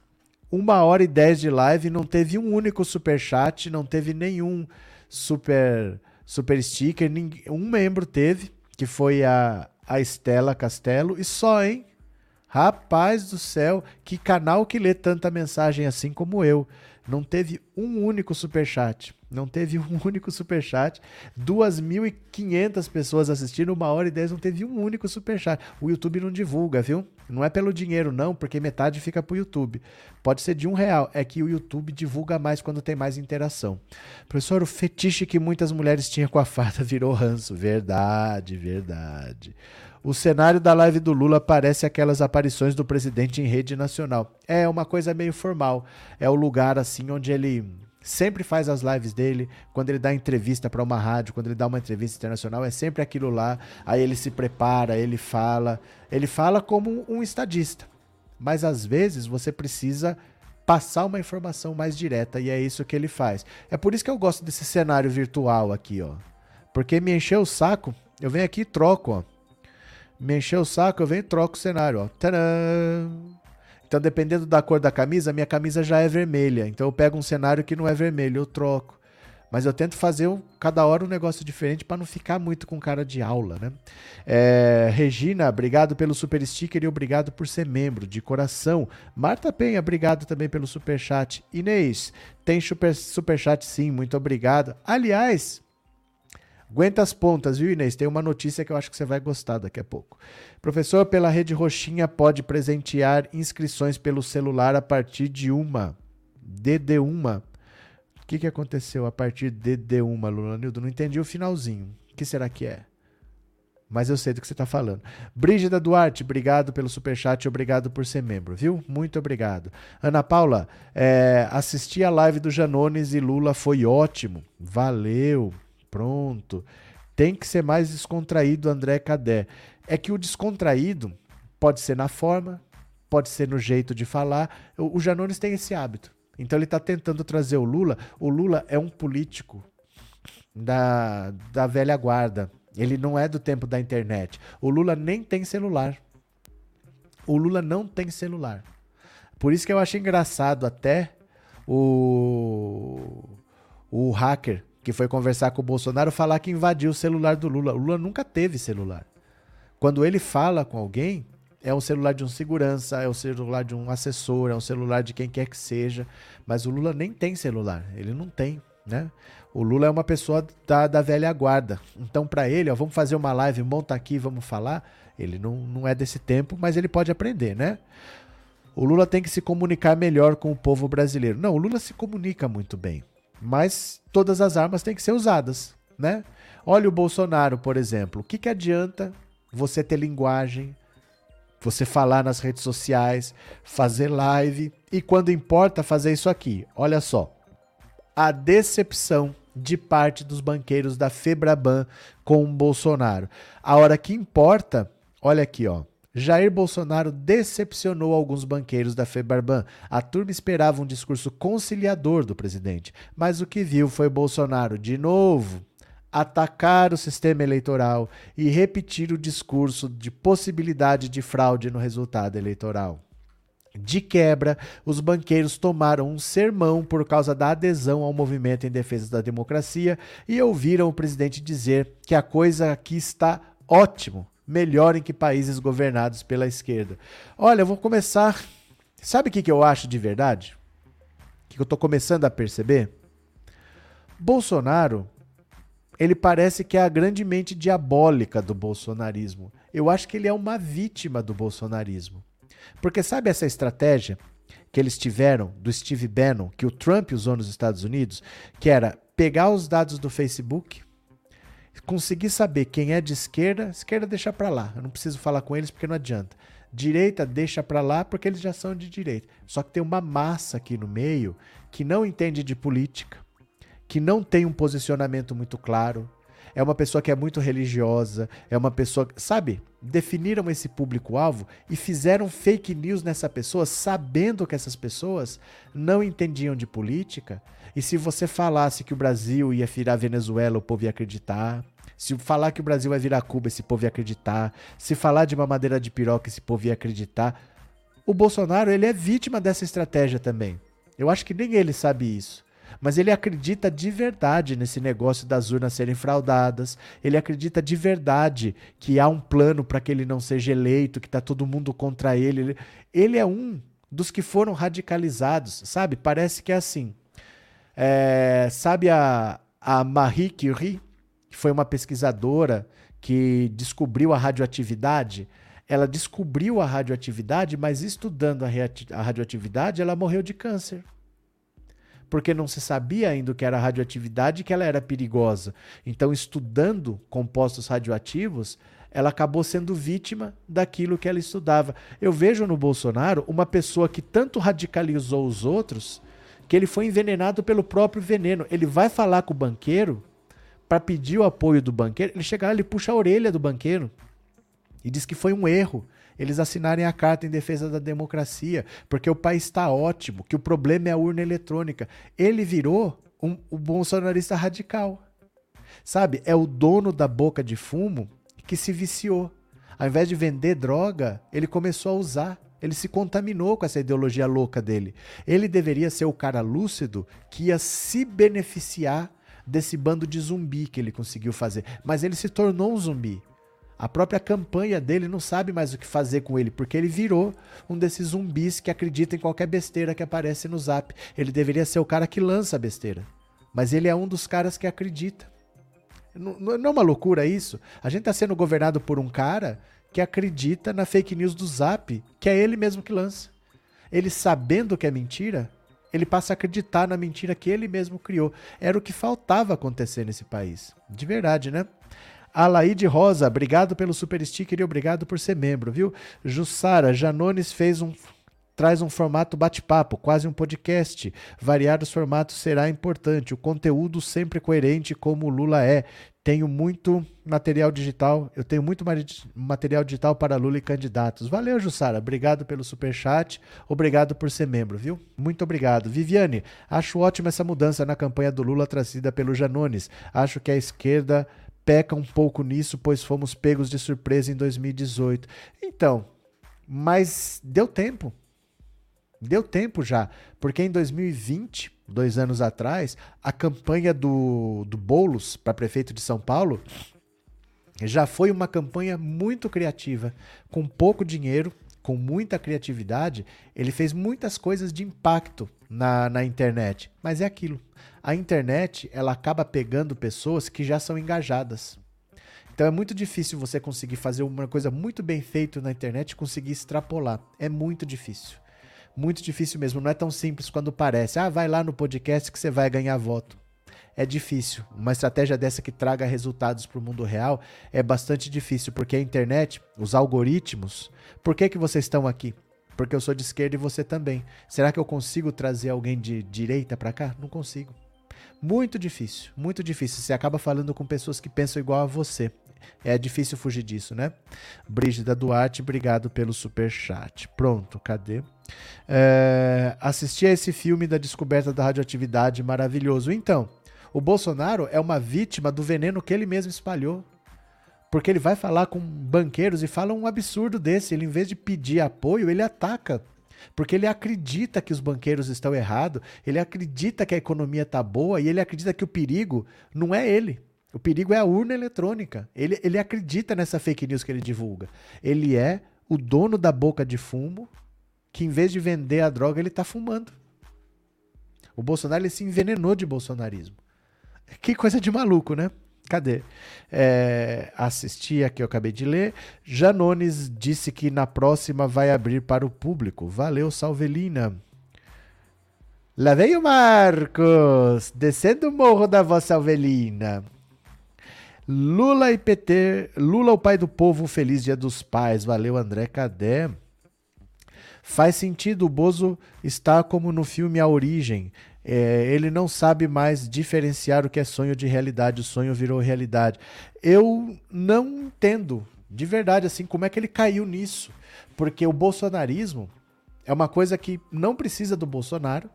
uma hora e dez de live, não teve um único super chat, não teve nenhum super super sticker, ninguém, um membro teve, que foi a, a Estela Castelo, e só, hein? Rapaz do céu, que canal que lê tanta mensagem assim como eu. Não teve um único super chat. Não teve [LAUGHS] um único superchat. 2.500 pessoas assistindo, uma hora e dez, não teve um único superchat. O YouTube não divulga, viu? Não é pelo dinheiro, não, porque metade fica pro YouTube. Pode ser de um real. É que o YouTube divulga mais quando tem mais interação. Professor, o fetiche que muitas mulheres tinham com a farda [LAUGHS] virou ranço. Verdade, verdade. O cenário da live do Lula parece aquelas aparições do presidente em rede nacional. É uma coisa meio formal. É o lugar assim onde ele sempre faz as lives dele, quando ele dá entrevista para uma rádio, quando ele dá uma entrevista internacional, é sempre aquilo lá. Aí ele se prepara, ele fala, ele fala como um estadista. Mas às vezes você precisa passar uma informação mais direta e é isso que ele faz. É por isso que eu gosto desse cenário virtual aqui, ó. Porque me encheu o saco, eu venho aqui e troco, ó. Me encheu o saco, eu venho e troco o cenário, ó. Então, dependendo da cor da camisa, minha camisa já é vermelha. Então, eu pego um cenário que não é vermelho, eu troco. Mas eu tento fazer um, cada hora um negócio diferente para não ficar muito com cara de aula, né? É, Regina, obrigado pelo super sticker e obrigado por ser membro, de coração. Marta Penha, obrigado também pelo super chat. Inês, tem super, super chat sim, muito obrigado. Aliás, Aguenta as pontas, viu, Inês? Tem uma notícia que eu acho que você vai gostar daqui a pouco. Professor, pela Rede Roxinha pode presentear inscrições pelo celular a partir de uma. DD1. O que, que aconteceu a partir de DD1, Lulanildo? Não entendi o finalzinho. O que será que é? Mas eu sei do que você está falando. Brígida Duarte, obrigado pelo superchat obrigado por ser membro, viu? Muito obrigado. Ana Paula, é, assisti a live do Janones e Lula, foi ótimo. Valeu. Pronto. Tem que ser mais descontraído, André Cadé. É que o descontraído pode ser na forma, pode ser no jeito de falar. O, Janones tem esse hábito. Então ele está tentando trazer o Lula. O Lula é um político da, da velha guarda. Ele não é do tempo da internet. O Lula nem tem celular. O Lula não tem celular. Por isso que eu acho engraçado até o, o hacker que foi conversar com o Bolsonaro, falar que invadiu o celular do Lula. O Lula nunca teve celular. Quando ele fala com alguém, é um celular de um segurança, é um celular de um assessor, é um celular de quem quer que seja. Mas o Lula nem tem celular. Ele não tem, né? O Lula é uma pessoa da, da velha guarda. Então, para ele, ó, vamos fazer uma live, monta aqui, vamos falar. Ele não, não é desse tempo, mas ele pode aprender, né? O Lula tem que se comunicar melhor com o povo brasileiro. Não, o Lula se comunica muito bem. Mas todas as armas têm que ser usadas, né? Olha o Bolsonaro, por exemplo. O que, que adianta você ter linguagem, você falar nas redes sociais, fazer live e quando importa fazer isso aqui? Olha só. A decepção de parte dos banqueiros da Febraban com o Bolsonaro. A hora que importa, olha aqui, ó. Jair Bolsonaro decepcionou alguns banqueiros da Febarban. A turma esperava um discurso conciliador do presidente, mas o que viu foi Bolsonaro, de novo, atacar o sistema eleitoral e repetir o discurso de possibilidade de fraude no resultado eleitoral. De quebra, os banqueiros tomaram um sermão por causa da adesão ao movimento em defesa da democracia e ouviram o presidente dizer que a coisa aqui está ótimo melhor em que países governados pela esquerda. Olha, eu vou começar. Sabe o que, que eu acho de verdade? O que eu estou começando a perceber? Bolsonaro, ele parece que é a grande mente diabólica do bolsonarismo. Eu acho que ele é uma vítima do bolsonarismo. Porque sabe essa estratégia que eles tiveram do Steve Bannon, que o Trump usou nos Estados Unidos, que era pegar os dados do Facebook, conseguir saber quem é de esquerda, esquerda deixa para lá. Eu não preciso falar com eles porque não adianta. Direita deixa para lá porque eles já são de direita. Só que tem uma massa aqui no meio que não entende de política, que não tem um posicionamento muito claro, é uma pessoa que é muito religiosa, é uma pessoa, sabe? Definiram esse público-alvo e fizeram fake news nessa pessoa, sabendo que essas pessoas não entendiam de política. E se você falasse que o Brasil ia virar Venezuela, o povo ia acreditar. Se falar que o Brasil vai virar Cuba, esse povo ia acreditar. Se falar de uma madeira de piroca, esse povo ia acreditar. O Bolsonaro, ele é vítima dessa estratégia também. Eu acho que nem ele sabe isso. Mas ele acredita de verdade nesse negócio das urnas serem fraudadas. Ele acredita de verdade que há um plano para que ele não seja eleito, que está todo mundo contra ele. ele. É um dos que foram radicalizados, sabe? Parece que é assim. É, sabe a, a Marie Curie, que foi uma pesquisadora que descobriu a radioatividade? Ela descobriu a radioatividade, mas estudando a radioatividade, ela morreu de câncer porque não se sabia ainda o que era radioatividade e que ela era perigosa. Então, estudando compostos radioativos, ela acabou sendo vítima daquilo que ela estudava. Eu vejo no Bolsonaro uma pessoa que tanto radicalizou os outros que ele foi envenenado pelo próprio veneno. Ele vai falar com o banqueiro para pedir o apoio do banqueiro, ele chega lá, ele puxa a orelha do banqueiro e diz que foi um erro eles assinarem a carta em defesa da democracia, porque o país está ótimo, que o problema é a urna eletrônica. Ele virou um, um bolsonarista radical. Sabe? É o dono da boca de fumo que se viciou. Ao invés de vender droga, ele começou a usar. Ele se contaminou com essa ideologia louca dele. Ele deveria ser o cara lúcido que ia se beneficiar desse bando de zumbi que ele conseguiu fazer. Mas ele se tornou um zumbi. A própria campanha dele não sabe mais o que fazer com ele, porque ele virou um desses zumbis que acredita em qualquer besteira que aparece no zap. Ele deveria ser o cara que lança a besteira. Mas ele é um dos caras que acredita. Não, não é uma loucura isso? A gente está sendo governado por um cara que acredita na fake news do zap, que é ele mesmo que lança. Ele sabendo que é mentira, ele passa a acreditar na mentira que ele mesmo criou. Era o que faltava acontecer nesse país. De verdade, né? Alaide Rosa, obrigado pelo super sticker e obrigado por ser membro, viu? Jussara, Janones fez um traz um formato bate-papo, quase um podcast. Variar os formatos será importante. O conteúdo sempre coerente, como o Lula é. Tenho muito material digital. Eu tenho muito material digital para Lula e candidatos. Valeu, Jussara. Obrigado pelo super chat. Obrigado por ser membro, viu? Muito obrigado. Viviane, acho ótima essa mudança na campanha do Lula trazida pelo Janones. Acho que a esquerda peca um pouco nisso, pois fomos pegos de surpresa em 2018. Então, mas deu tempo. Deu tempo já, porque em 2020, dois anos atrás, a campanha do, do Boulos para prefeito de São Paulo já foi uma campanha muito criativa, com pouco dinheiro, com muita criatividade, ele fez muitas coisas de impacto na, na internet. Mas é aquilo. A internet ela acaba pegando pessoas que já são engajadas. Então é muito difícil você conseguir fazer uma coisa muito bem feita na internet e conseguir extrapolar. É muito difícil. Muito difícil mesmo. Não é tão simples quando parece. Ah, vai lá no podcast que você vai ganhar voto é difícil. Uma estratégia dessa que traga resultados para o mundo real é bastante difícil, porque a internet, os algoritmos. Por que, que vocês estão aqui? Porque eu sou de esquerda e você também. Será que eu consigo trazer alguém de direita para cá? Não consigo. Muito difícil, muito difícil. Você acaba falando com pessoas que pensam igual a você. É difícil fugir disso, né? Brígida Duarte, obrigado pelo super chat. Pronto, cadê? É, assisti a esse filme da descoberta da radioatividade, maravilhoso. Então, o Bolsonaro é uma vítima do veneno que ele mesmo espalhou. Porque ele vai falar com banqueiros e fala um absurdo desse. Ele, em vez de pedir apoio, ele ataca. Porque ele acredita que os banqueiros estão errados, ele acredita que a economia está boa e ele acredita que o perigo não é ele. O perigo é a urna eletrônica. Ele, ele acredita nessa fake news que ele divulga. Ele é o dono da boca de fumo que, em vez de vender a droga, ele está fumando. O Bolsonaro ele se envenenou de bolsonarismo. Que coisa de maluco, né? Cadê? É, assisti aqui, eu acabei de ler. Janones disse que na próxima vai abrir para o público. Valeu, Salvelina. Lá vem o Marcos, descendo o morro da vossa Salvelina. Lula e PT, Lula, o pai do povo, feliz dia dos pais. Valeu, André Cadê? Faz sentido, o Bozo está como no filme A Origem. É, ele não sabe mais diferenciar o que é sonho de realidade. O sonho virou realidade. Eu não entendo, de verdade, assim, como é que ele caiu nisso. Porque o bolsonarismo é uma coisa que não precisa do Bolsonaro.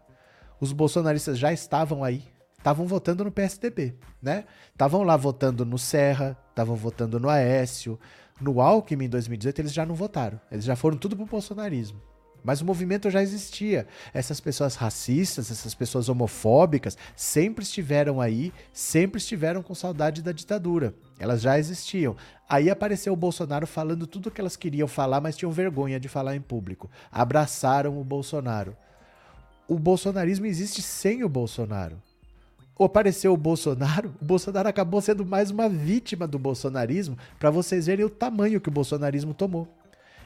Os bolsonaristas já estavam aí, estavam votando no PSDB, né? Estavam lá votando no Serra, estavam votando no Aécio, no Alckmin em 2018 eles já não votaram. Eles já foram tudo pro bolsonarismo. Mas o movimento já existia. Essas pessoas racistas, essas pessoas homofóbicas, sempre estiveram aí, sempre estiveram com saudade da ditadura. Elas já existiam. Aí apareceu o Bolsonaro falando tudo o que elas queriam falar, mas tinham vergonha de falar em público. Abraçaram o Bolsonaro. O bolsonarismo existe sem o Bolsonaro. Apareceu o Bolsonaro, o Bolsonaro acabou sendo mais uma vítima do bolsonarismo, para vocês verem o tamanho que o bolsonarismo tomou.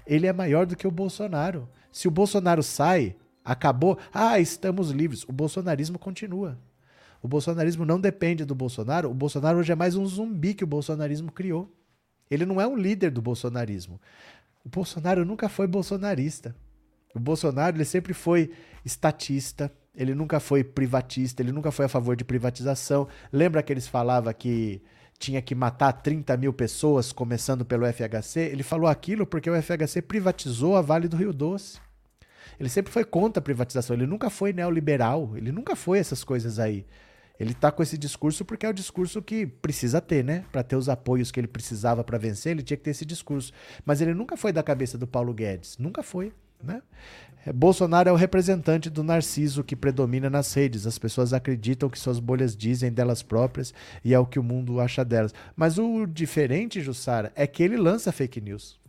Ele é maior do que o Bolsonaro. Se o Bolsonaro sai, acabou, ah, estamos livres. O bolsonarismo continua. O bolsonarismo não depende do Bolsonaro. O Bolsonaro hoje é mais um zumbi que o bolsonarismo criou. Ele não é um líder do bolsonarismo. O Bolsonaro nunca foi bolsonarista. O Bolsonaro ele sempre foi estatista, ele nunca foi privatista, ele nunca foi a favor de privatização. Lembra que eles falavam que tinha que matar 30 mil pessoas, começando pelo FHC? Ele falou aquilo porque o FHC privatizou a Vale do Rio Doce. Ele sempre foi contra a privatização, ele nunca foi neoliberal, ele nunca foi essas coisas aí. Ele tá com esse discurso porque é o discurso que precisa ter, né? Para ter os apoios que ele precisava para vencer, ele tinha que ter esse discurso. Mas ele nunca foi da cabeça do Paulo Guedes, nunca foi, né? É, Bolsonaro é o representante do narciso que predomina nas redes. As pessoas acreditam que suas bolhas dizem delas próprias e é o que o mundo acha delas. Mas o diferente, Jussara, é que ele lança fake news.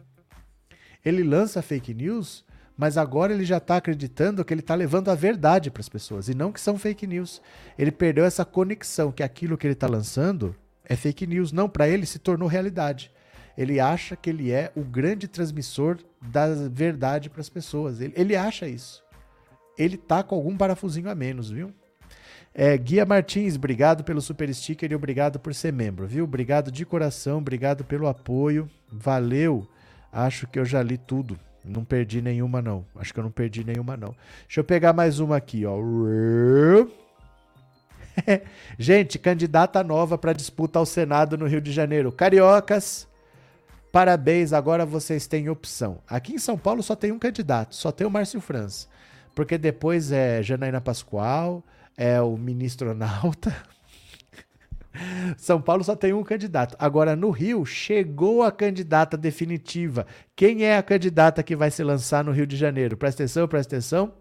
Ele lança fake news mas agora ele já está acreditando que ele está levando a verdade para as pessoas e não que são fake news. Ele perdeu essa conexão que aquilo que ele está lançando é fake news. Não, para ele se tornou realidade. Ele acha que ele é o grande transmissor da verdade para as pessoas. Ele, ele acha isso. Ele tá com algum parafusinho a menos, viu? É, Guia Martins, obrigado pelo super sticker e obrigado por ser membro, viu? Obrigado de coração, obrigado pelo apoio. Valeu. Acho que eu já li tudo. Não perdi nenhuma, não. Acho que eu não perdi nenhuma, não. Deixa eu pegar mais uma aqui, ó. [LAUGHS] Gente, candidata nova para disputa ao Senado no Rio de Janeiro. Cariocas, parabéns, agora vocês têm opção. Aqui em São Paulo só tem um candidato, só tem o Márcio França. Porque depois é Janaína Pascoal, é o ministro Nauta, são Paulo só tem um candidato. Agora, no Rio, chegou a candidata definitiva. Quem é a candidata que vai se lançar no Rio de Janeiro? Presta atenção, presta atenção.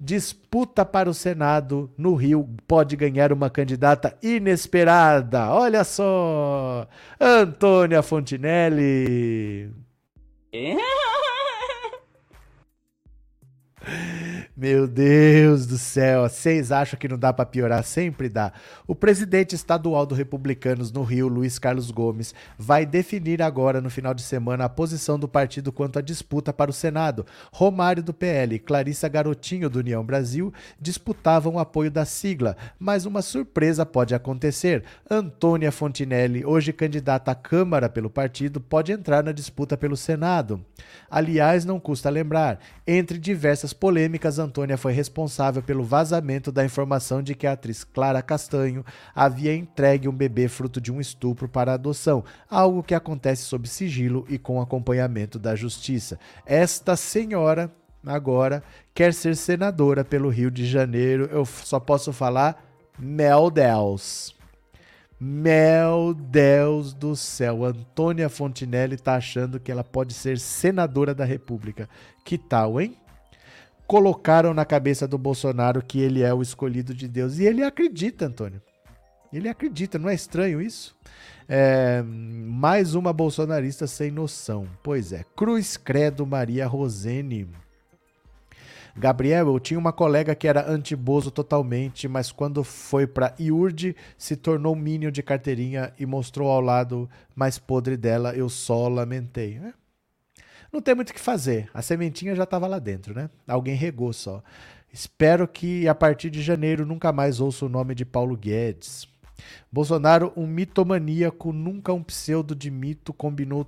Disputa para o Senado no Rio pode ganhar uma candidata inesperada. Olha só! Antônia Fontinelli. Meu Deus do céu, vocês acham que não dá para piorar? Sempre dá. O presidente estadual do Republicanos no Rio, Luiz Carlos Gomes, vai definir agora no final de semana a posição do partido quanto à disputa para o Senado. Romário do PL e Clarissa Garotinho do União Brasil disputavam o apoio da sigla, mas uma surpresa pode acontecer. Antônia Fontinelli, hoje candidata à Câmara pelo partido, pode entrar na disputa pelo Senado. Aliás, não custa lembrar, entre diversas polêmicas, foi responsável pelo vazamento da informação de que a atriz Clara Castanho havia entregue um bebê fruto de um estupro para adoção, algo que acontece sob sigilo e com acompanhamento da justiça. Esta senhora agora quer ser senadora pelo Rio de Janeiro. Eu só posso falar Mel Deus. Meu Deus do céu, Antônia Fontinelli tá achando que ela pode ser senadora da República. Que tal, hein? Colocaram na cabeça do Bolsonaro que ele é o escolhido de Deus. E ele acredita, Antônio. Ele acredita, não é estranho isso? É, mais uma bolsonarista sem noção. Pois é, Cruz Credo Maria Rosene. Gabriel, eu tinha uma colega que era antibozo totalmente, mas quando foi para IURD se tornou mínimo de carteirinha e mostrou ao lado mais podre dela. Eu só lamentei. É. Não tem muito o que fazer. A sementinha já estava lá dentro, né? Alguém regou só. Espero que a partir de janeiro nunca mais ouça o nome de Paulo Guedes. Bolsonaro, um mitomaníaco, nunca um pseudo de mito, combinou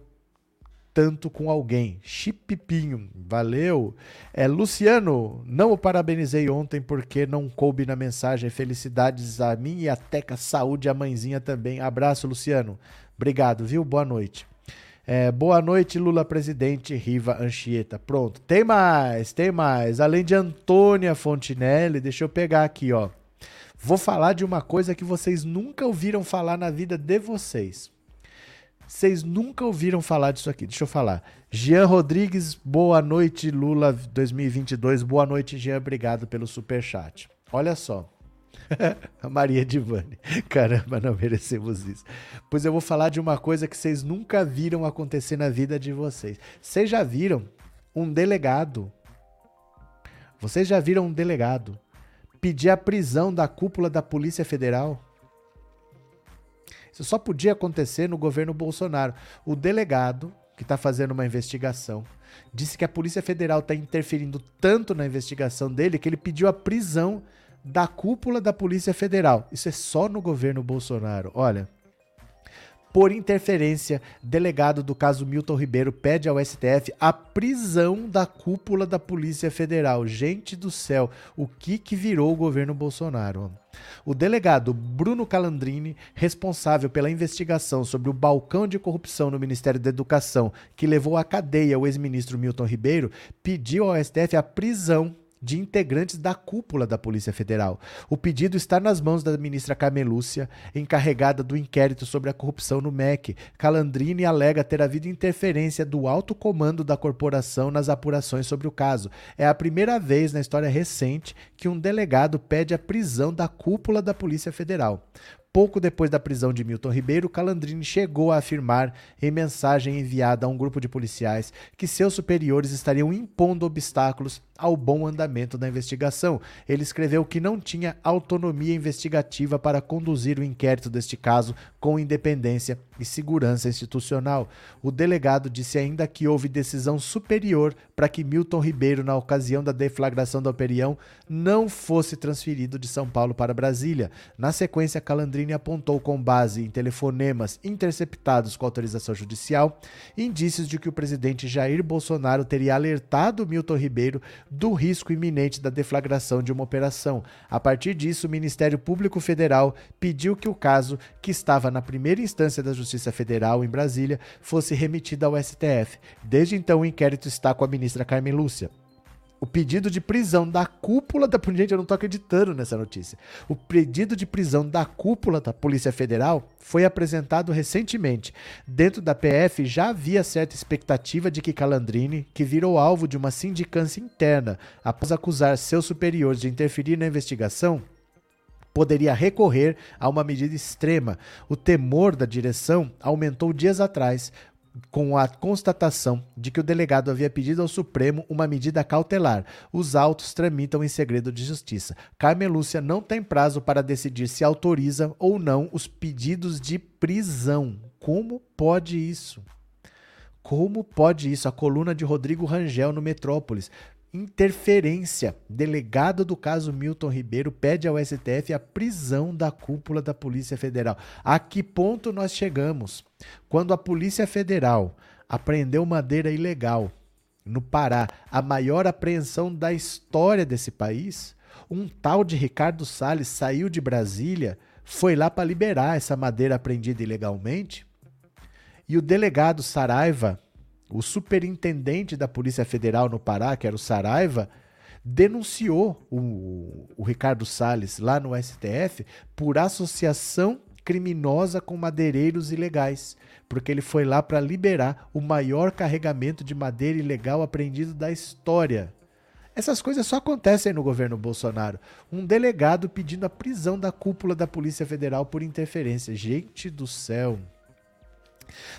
tanto com alguém. Chipipinho, valeu. É, Luciano, não o parabenizei ontem porque não coube na mensagem. Felicidades a mim e a Teca Saúde, a mãezinha também. Abraço, Luciano. Obrigado, viu? Boa noite. É, boa noite, Lula presidente, Riva Anchieta. Pronto, tem mais, tem mais. Além de Antônia Fontinelli, deixa eu pegar aqui, ó. Vou falar de uma coisa que vocês nunca ouviram falar na vida de vocês. Vocês nunca ouviram falar disso aqui. Deixa eu falar. Jean Rodrigues, boa noite, Lula 2022. Boa noite, Jean. Obrigado pelo super chat. Olha só. [LAUGHS] a Maria Divane. Caramba, não merecemos isso. Pois eu vou falar de uma coisa que vocês nunca viram acontecer na vida de vocês. Vocês já viram um delegado? Vocês já viram um delegado pedir a prisão da cúpula da Polícia Federal? Isso só podia acontecer no governo Bolsonaro. O delegado que está fazendo uma investigação disse que a Polícia Federal está interferindo tanto na investigação dele que ele pediu a prisão da cúpula da Polícia Federal. Isso é só no governo Bolsonaro. Olha, por interferência, delegado do caso Milton Ribeiro pede ao STF a prisão da cúpula da Polícia Federal. Gente do céu, o que que virou o governo Bolsonaro? O delegado Bruno Calandrini, responsável pela investigação sobre o balcão de corrupção no Ministério da Educação, que levou à cadeia o ex-ministro Milton Ribeiro, pediu ao STF a prisão de integrantes da cúpula da Polícia Federal. O pedido está nas mãos da ministra Carmelúcia, encarregada do inquérito sobre a corrupção no MEC. Calandrini alega ter havido interferência do alto comando da corporação nas apurações sobre o caso. É a primeira vez na história recente que um delegado pede a prisão da cúpula da Polícia Federal. Pouco depois da prisão de Milton Ribeiro, Calandrini chegou a afirmar, em mensagem enviada a um grupo de policiais, que seus superiores estariam impondo obstáculos ao bom andamento da investigação. Ele escreveu que não tinha autonomia investigativa para conduzir o inquérito deste caso com independência e segurança institucional. O delegado disse ainda que houve decisão superior para que Milton Ribeiro, na ocasião da deflagração da operião, não fosse transferido de São Paulo para Brasília. Na sequência, Calandrini apontou com base em telefonemas interceptados com autorização judicial indícios de que o presidente Jair Bolsonaro teria alertado Milton Ribeiro do risco iminente da deflagração de uma operação. A partir disso, o Ministério Público Federal pediu que o caso, que estava na primeira instância da Justiça Federal em Brasília, fosse remetido ao STF. Desde então, o inquérito está com a ministra Carmen Lúcia o pedido de prisão da cúpula da. Gente, eu não tô acreditando nessa notícia. O pedido de prisão da cúpula da Polícia Federal foi apresentado recentemente. Dentro da PF já havia certa expectativa de que Calandrini, que virou alvo de uma sindicância interna após acusar seus superiores de interferir na investigação, poderia recorrer a uma medida extrema. O temor da direção aumentou dias atrás com a constatação de que o delegado havia pedido ao Supremo uma medida cautelar. Os autos tramitam em segredo de justiça. Carmen Lúcia não tem prazo para decidir se autoriza ou não os pedidos de prisão. Como pode isso? Como pode isso? A coluna de Rodrigo Rangel no Metrópolis interferência. Delegado do caso Milton Ribeiro pede ao STF a prisão da cúpula da Polícia Federal. A que ponto nós chegamos? Quando a Polícia Federal apreendeu madeira ilegal no Pará, a maior apreensão da história desse país, um tal de Ricardo Salles saiu de Brasília, foi lá para liberar essa madeira apreendida ilegalmente, e o delegado Saraiva o superintendente da Polícia Federal no Pará, que era o Saraiva, denunciou o, o Ricardo Salles lá no STF por associação criminosa com madeireiros ilegais, porque ele foi lá para liberar o maior carregamento de madeira ilegal apreendido da história. Essas coisas só acontecem no governo Bolsonaro. Um delegado pedindo a prisão da cúpula da Polícia Federal por interferência. Gente do céu.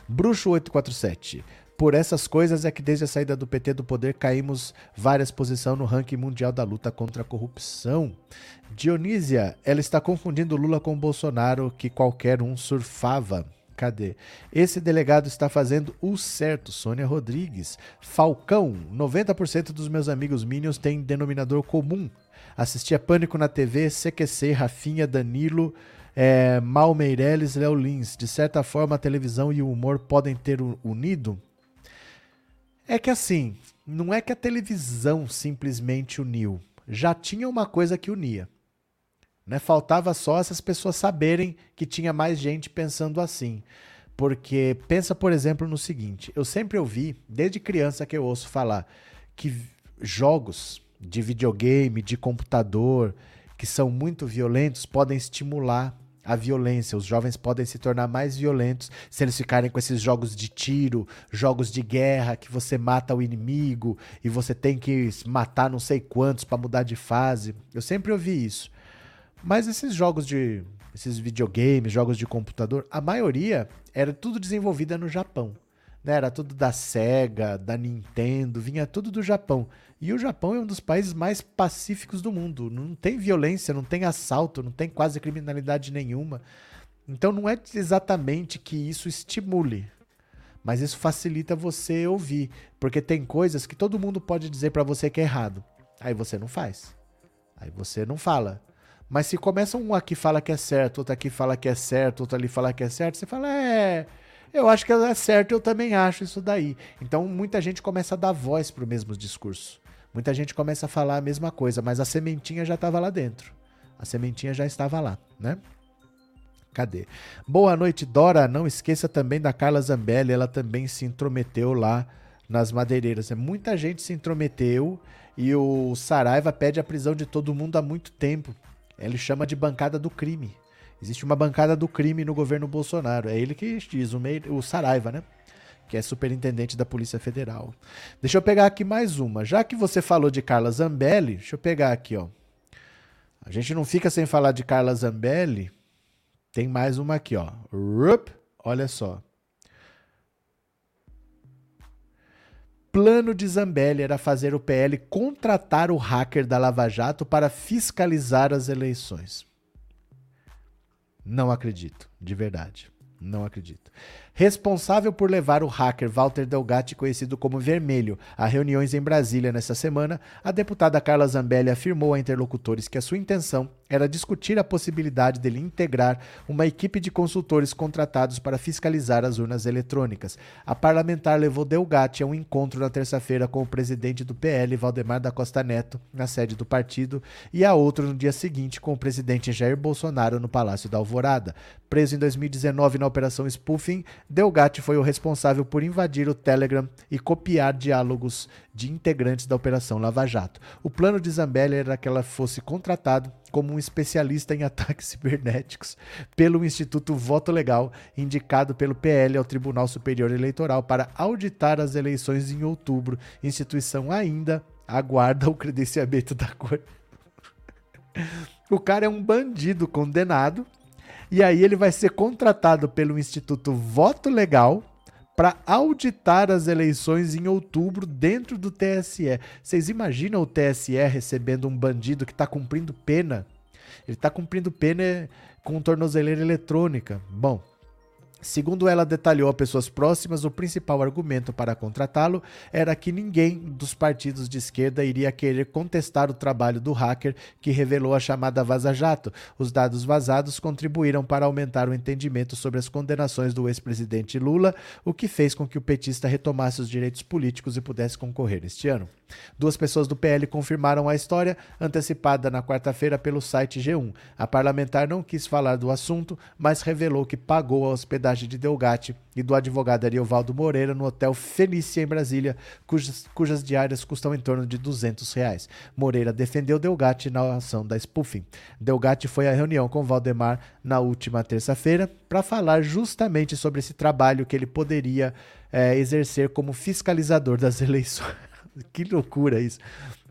Bruxo 847. Por essas coisas é que desde a saída do PT do poder caímos várias posições no ranking mundial da luta contra a corrupção. Dionísia, ela está confundindo Lula com Bolsonaro, que qualquer um surfava. Cadê? Esse delegado está fazendo o certo, Sônia Rodrigues. Falcão, 90% dos meus amigos Minions têm denominador comum. Assistia Pânico na TV, CQC, Rafinha, Danilo, é, Mal Meirelles, Léo Lins. De certa forma, a televisão e o humor podem ter unido É que assim, não é que a televisão simplesmente uniu. Já tinha uma coisa que unia. Né? Faltava só essas pessoas saberem que tinha mais gente pensando assim. Porque pensa, por exemplo, no seguinte: eu sempre ouvi, desde criança que eu ouço falar, que jogos de videogame, de computador, que são muito violentos, podem estimular a violência. Os jovens podem se tornar mais violentos se eles ficarem com esses jogos de tiro, jogos de guerra, que você mata o inimigo e você tem que matar não sei quantos para mudar de fase. Eu sempre ouvi isso. Mas esses jogos de. esses videogames, jogos de computador, a maioria era tudo desenvolvida no Japão. Né? Era tudo da Sega, da Nintendo, vinha tudo do Japão. E o Japão é um dos países mais pacíficos do mundo. Não tem violência, não tem assalto, não tem quase criminalidade nenhuma. Então não é exatamente que isso estimule, mas isso facilita você ouvir, porque tem coisas que todo mundo pode dizer para você que é errado. Aí você não faz. Aí você não fala. Mas se começa um aqui fala que é certo, outro aqui fala que é certo, outro ali fala que é certo, você fala, é, eu acho que é certo, eu também acho isso daí. Então muita gente começa a dar voz para o mesmo discurso. Muita gente começa a falar a mesma coisa, mas a sementinha já estava lá dentro. A sementinha já estava lá, né? Cadê? Boa noite, Dora. Não esqueça também da Carla Zambelli, ela também se intrometeu lá nas madeireiras. Muita gente se intrometeu e o Saraiva pede a prisão de todo mundo há muito tempo. Ele chama de bancada do crime. Existe uma bancada do crime no governo Bolsonaro. É ele que diz, o, meio, o Saraiva, né? Que é superintendente da Polícia Federal. Deixa eu pegar aqui mais uma. Já que você falou de Carla Zambelli, deixa eu pegar aqui, ó. A gente não fica sem falar de Carla Zambelli. Tem mais uma aqui, ó. Rup, olha só. plano de Zambelli era fazer o PL contratar o hacker da Lava Jato para fiscalizar as eleições. Não acredito, de verdade. Não acredito responsável por levar o hacker Walter Delgatti, conhecido como Vermelho, a reuniões em Brasília nesta semana, a deputada Carla Zambelli afirmou a interlocutores que a sua intenção era discutir a possibilidade dele integrar uma equipe de consultores contratados para fiscalizar as urnas eletrônicas. A parlamentar levou Delgatti a um encontro na terça-feira com o presidente do PL, Valdemar da Costa Neto, na sede do partido, e a outro no dia seguinte com o presidente Jair Bolsonaro no Palácio da Alvorada. Preso em 2019 na Operação Spoofing, Delgatti foi o responsável por invadir o Telegram e copiar diálogos de integrantes da Operação Lava Jato. O plano de Zambelli era que ela fosse contratado como um especialista em [LAUGHS] ataques cibernéticos pelo Instituto Voto Legal, indicado pelo PL ao Tribunal Superior Eleitoral para auditar as eleições em outubro. Instituição ainda aguarda [LAUGHS] o credenciamento da cor. O cara é um bandido condenado e aí ele vai ser contratado pelo Instituto Voto Legal para auditar as eleições em outubro dentro do TSE. Vocês imaginam o TSE recebendo um bandido que está cumprindo pena? Ele está cumprindo pena com tornozeleira eletrônica. Bom, Segundo ela detalhou a pessoas próximas, o principal argumento para contratá-lo era que ninguém dos partidos de esquerda iria querer contestar o trabalho do hacker que revelou a chamada Vaza Jato. Os dados vazados contribuíram para aumentar o entendimento sobre as condenações do ex-presidente Lula, o que fez com que o petista retomasse os direitos políticos e pudesse concorrer este ano. Duas pessoas do PL confirmaram a história, antecipada na quarta-feira pelo site G1. A parlamentar não quis falar do assunto, mas revelou que pagou a hospedagem de Delgatti e do advogado Ariovaldo Moreira no Hotel Felícia, em Brasília, cujas, cujas diárias custam em torno de 200 reais. Moreira defendeu Delgatti na ação da spoofing. Delgatti foi à reunião com Valdemar na última terça-feira para falar justamente sobre esse trabalho que ele poderia é, exercer como fiscalizador das [LAUGHS] eleições. que loucura isso.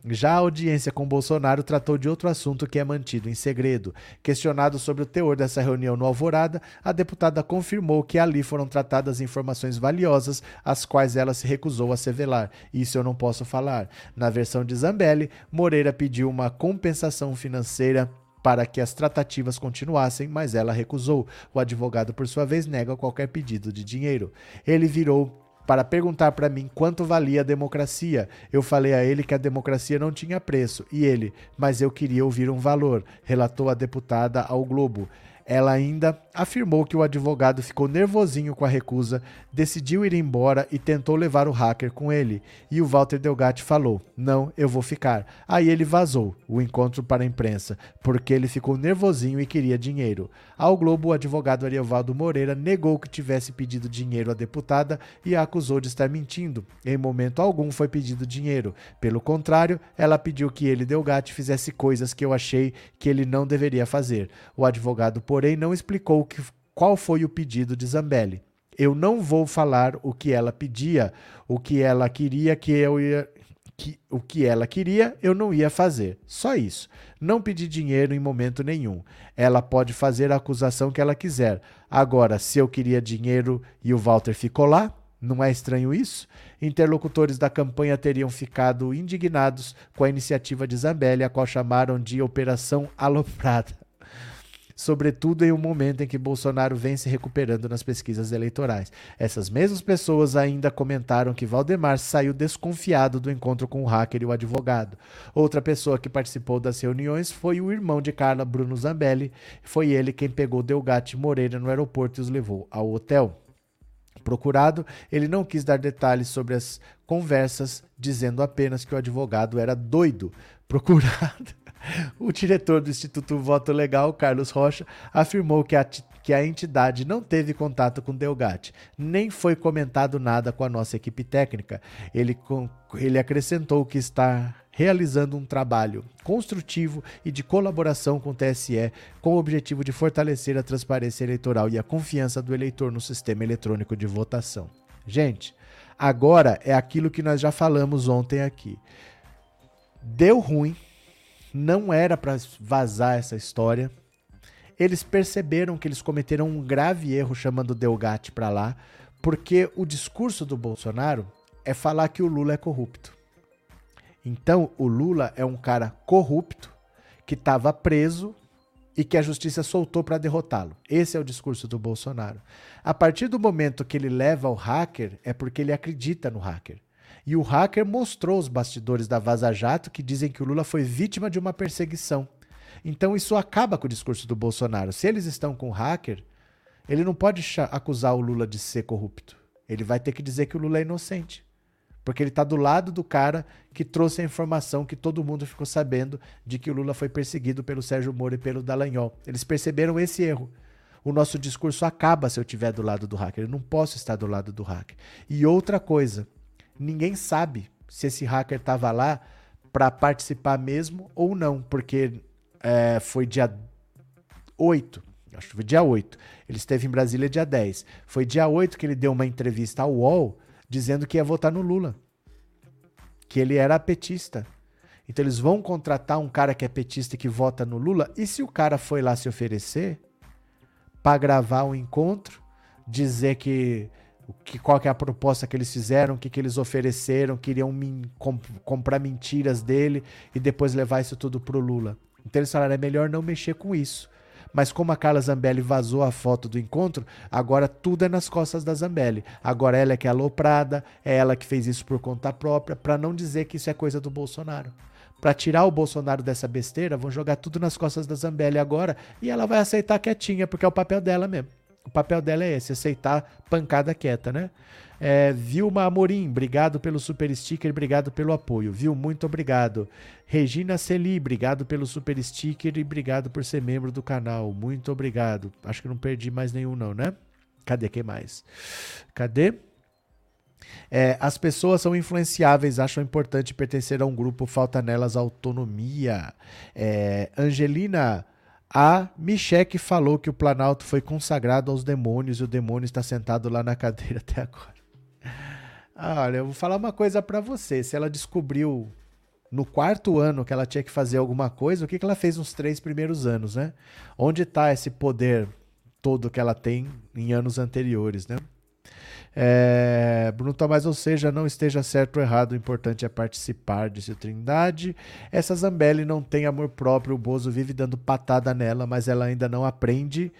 Já a audiência com Bolsonaro tratou de outro assunto que é mantido em segredo. Questionado sobre o teor dessa reunião no Alvorada, a deputada confirmou que ali foram tratadas informações valiosas, as quais ela se recusou a sevelar. Isso eu não posso falar. Na versão de Zambelli, Moreira pediu uma compensação financeira para que as tratativas continuassem, mas ela recusou. O advogado, por sua vez, nega qualquer pedido de dinheiro. Ele virou para perguntar para mim quanto valia a democracia. Eu falei a ele que a democracia não tinha preço e ele, mas eu queria ouvir um valor, relatou a deputada ao Globo. Ela ainda afirmou que o advogado ficou nervosinho com a recusa, decidiu ir embora e tentou levar o hacker com ele. E o Walter Delgatti falou: Não, eu vou ficar. Aí ele vazou o encontro para a imprensa, porque ele ficou nervosinho e queria dinheiro. Ao Globo, o advogado Ariovaldo Moreira negou que tivesse pedido dinheiro à deputada e a acusou de estar mentindo. Em momento algum foi pedido dinheiro. Pelo contrário, ela pediu que ele, Delgatti, fizesse coisas que eu achei que ele não deveria fazer. O advogado, porém, não explicou que, qual foi o pedido de Zambelli. Eu não vou falar o que ela pedia, o que ela queria que eu ia. Que, o que ela queria, eu não ia fazer. Só isso. Não pedi dinheiro em momento nenhum. Ela pode fazer a acusação que ela quiser. Agora, se eu queria dinheiro e o Walter ficou lá, não é estranho isso? Interlocutores da campanha teriam ficado indignados com a iniciativa de Zambelli, a qual chamaram de Operação Aloprada sobretudo em um momento em que Bolsonaro vem se recuperando nas pesquisas eleitorais. Essas mesmas pessoas ainda comentaram que Valdemar saiu desconfiado do encontro com o hacker e o advogado. Outra pessoa que participou das reuniões foi o irmão de Carla, Bruno Zambelli. Foi ele quem pegou Delgatti Moreira no aeroporto e os levou ao hotel. Procurado, ele não quis dar detalhes sobre as conversas, dizendo apenas que o advogado era doido. [LAUGHS] Procurado. O diretor do Instituto Voto Legal, Carlos Rocha, afirmou que a, que a entidade não teve contato com Delgatti, nem foi comentado nada com a nossa equipe técnica. Ele, ele acrescentou que está realizando um trabalho construtivo e de colaboração com o TSE, com o objetivo de fortalecer a transparência eleitoral e a confiança do eleitor no sistema eletrônico de votação. Gente, agora é aquilo que nós já falamos ontem aqui. Deu ruim não era para vazar essa história. Eles perceberam que eles cometeram um grave erro chamando Delgatti para lá, porque o discurso do Bolsonaro é falar que o Lula é corrupto. Então, o Lula é um cara corrupto que estava preso e que a justiça soltou para derrotá-lo. Esse é o discurso do Bolsonaro. A partir do momento que ele leva o hacker, é porque ele acredita no hacker. E o hacker mostrou os bastidores da Vaza Jato que dizem que o Lula foi vítima de uma perseguição. Então isso acaba com o discurso do Bolsonaro. Se eles estão com o hacker, ele não pode acusar o Lula de ser corrupto. Ele vai ter que dizer que o Lula é inocente. Porque ele está do lado do cara que trouxe a informação que todo mundo ficou sabendo de que o Lula foi perseguido pelo Sérgio Moro e pelo Dallagnol. Eles perceberam esse erro. O nosso discurso acaba se eu estiver do lado do hacker. Eu não posso estar do lado do hacker. E outra coisa, ninguém sabe se esse hacker estava lá para participar mesmo ou não, porque é, foi dia 8, acho que foi dia 8. Ele esteve em Brasília dia 10. Foi dia 8 que ele deu uma entrevista ao UOL dizendo que ia votar no Lula. Que ele era petista. Então eles vão contratar um cara que é petista e que vota no Lula. E se o cara foi lá se oferecer para gravar um encontro, dizer que o que, qual que é a proposta que eles fizeram, o que, que eles ofereceram, queriam min, comp, comprar mentiras dele e depois levar isso tudo pro Lula. Então eles falaram, é melhor não mexer com isso. Mas como a Carla Zambelli vazou a foto do encontro, agora tudo é nas costas da Zambelli. Agora ela é que é aloprada, é ela que fez isso por conta própria, para não dizer que isso é coisa do Bolsonaro. Para tirar o Bolsonaro dessa besteira, vão jogar tudo nas costas da Zambelli agora e ela vai aceitar quietinha, porque é o papel dela mesmo. O papel dela é esse, aceitar pancada quieta, né? É, Vilma Amorim, obrigado pelo super sticker, obrigado pelo apoio. Viu? Muito obrigado. Regina Celi, obrigado pelo super sticker e obrigado por ser membro do canal. Muito obrigado. Acho que não perdi mais nenhum, não, né? Cadê? Quem mais? Cadê? É, as pessoas são influenciáveis, acham importante pertencer a um grupo, falta nelas autonomia. É, Angelina a Micheque falou que o Planalto foi consagrado aos demônios e o demônio está sentado lá na cadeira [LAUGHS] até agora. Ah, olha, eu vou falar uma coisa para você. Se ela descobriu no quarto ano que ela tinha que fazer alguma coisa, o que, que ela fez nos três primeiros anos, né? Onde está esse poder todo que ela tem em anos anteriores, né? É, Bruno Tomás, ou seja, não esteja certo ou errado, o importante é participar, disse o Trindade. Essa Zambelli não tem amor próprio, o Bozo vive dando patada nela, mas ela ainda não aprende.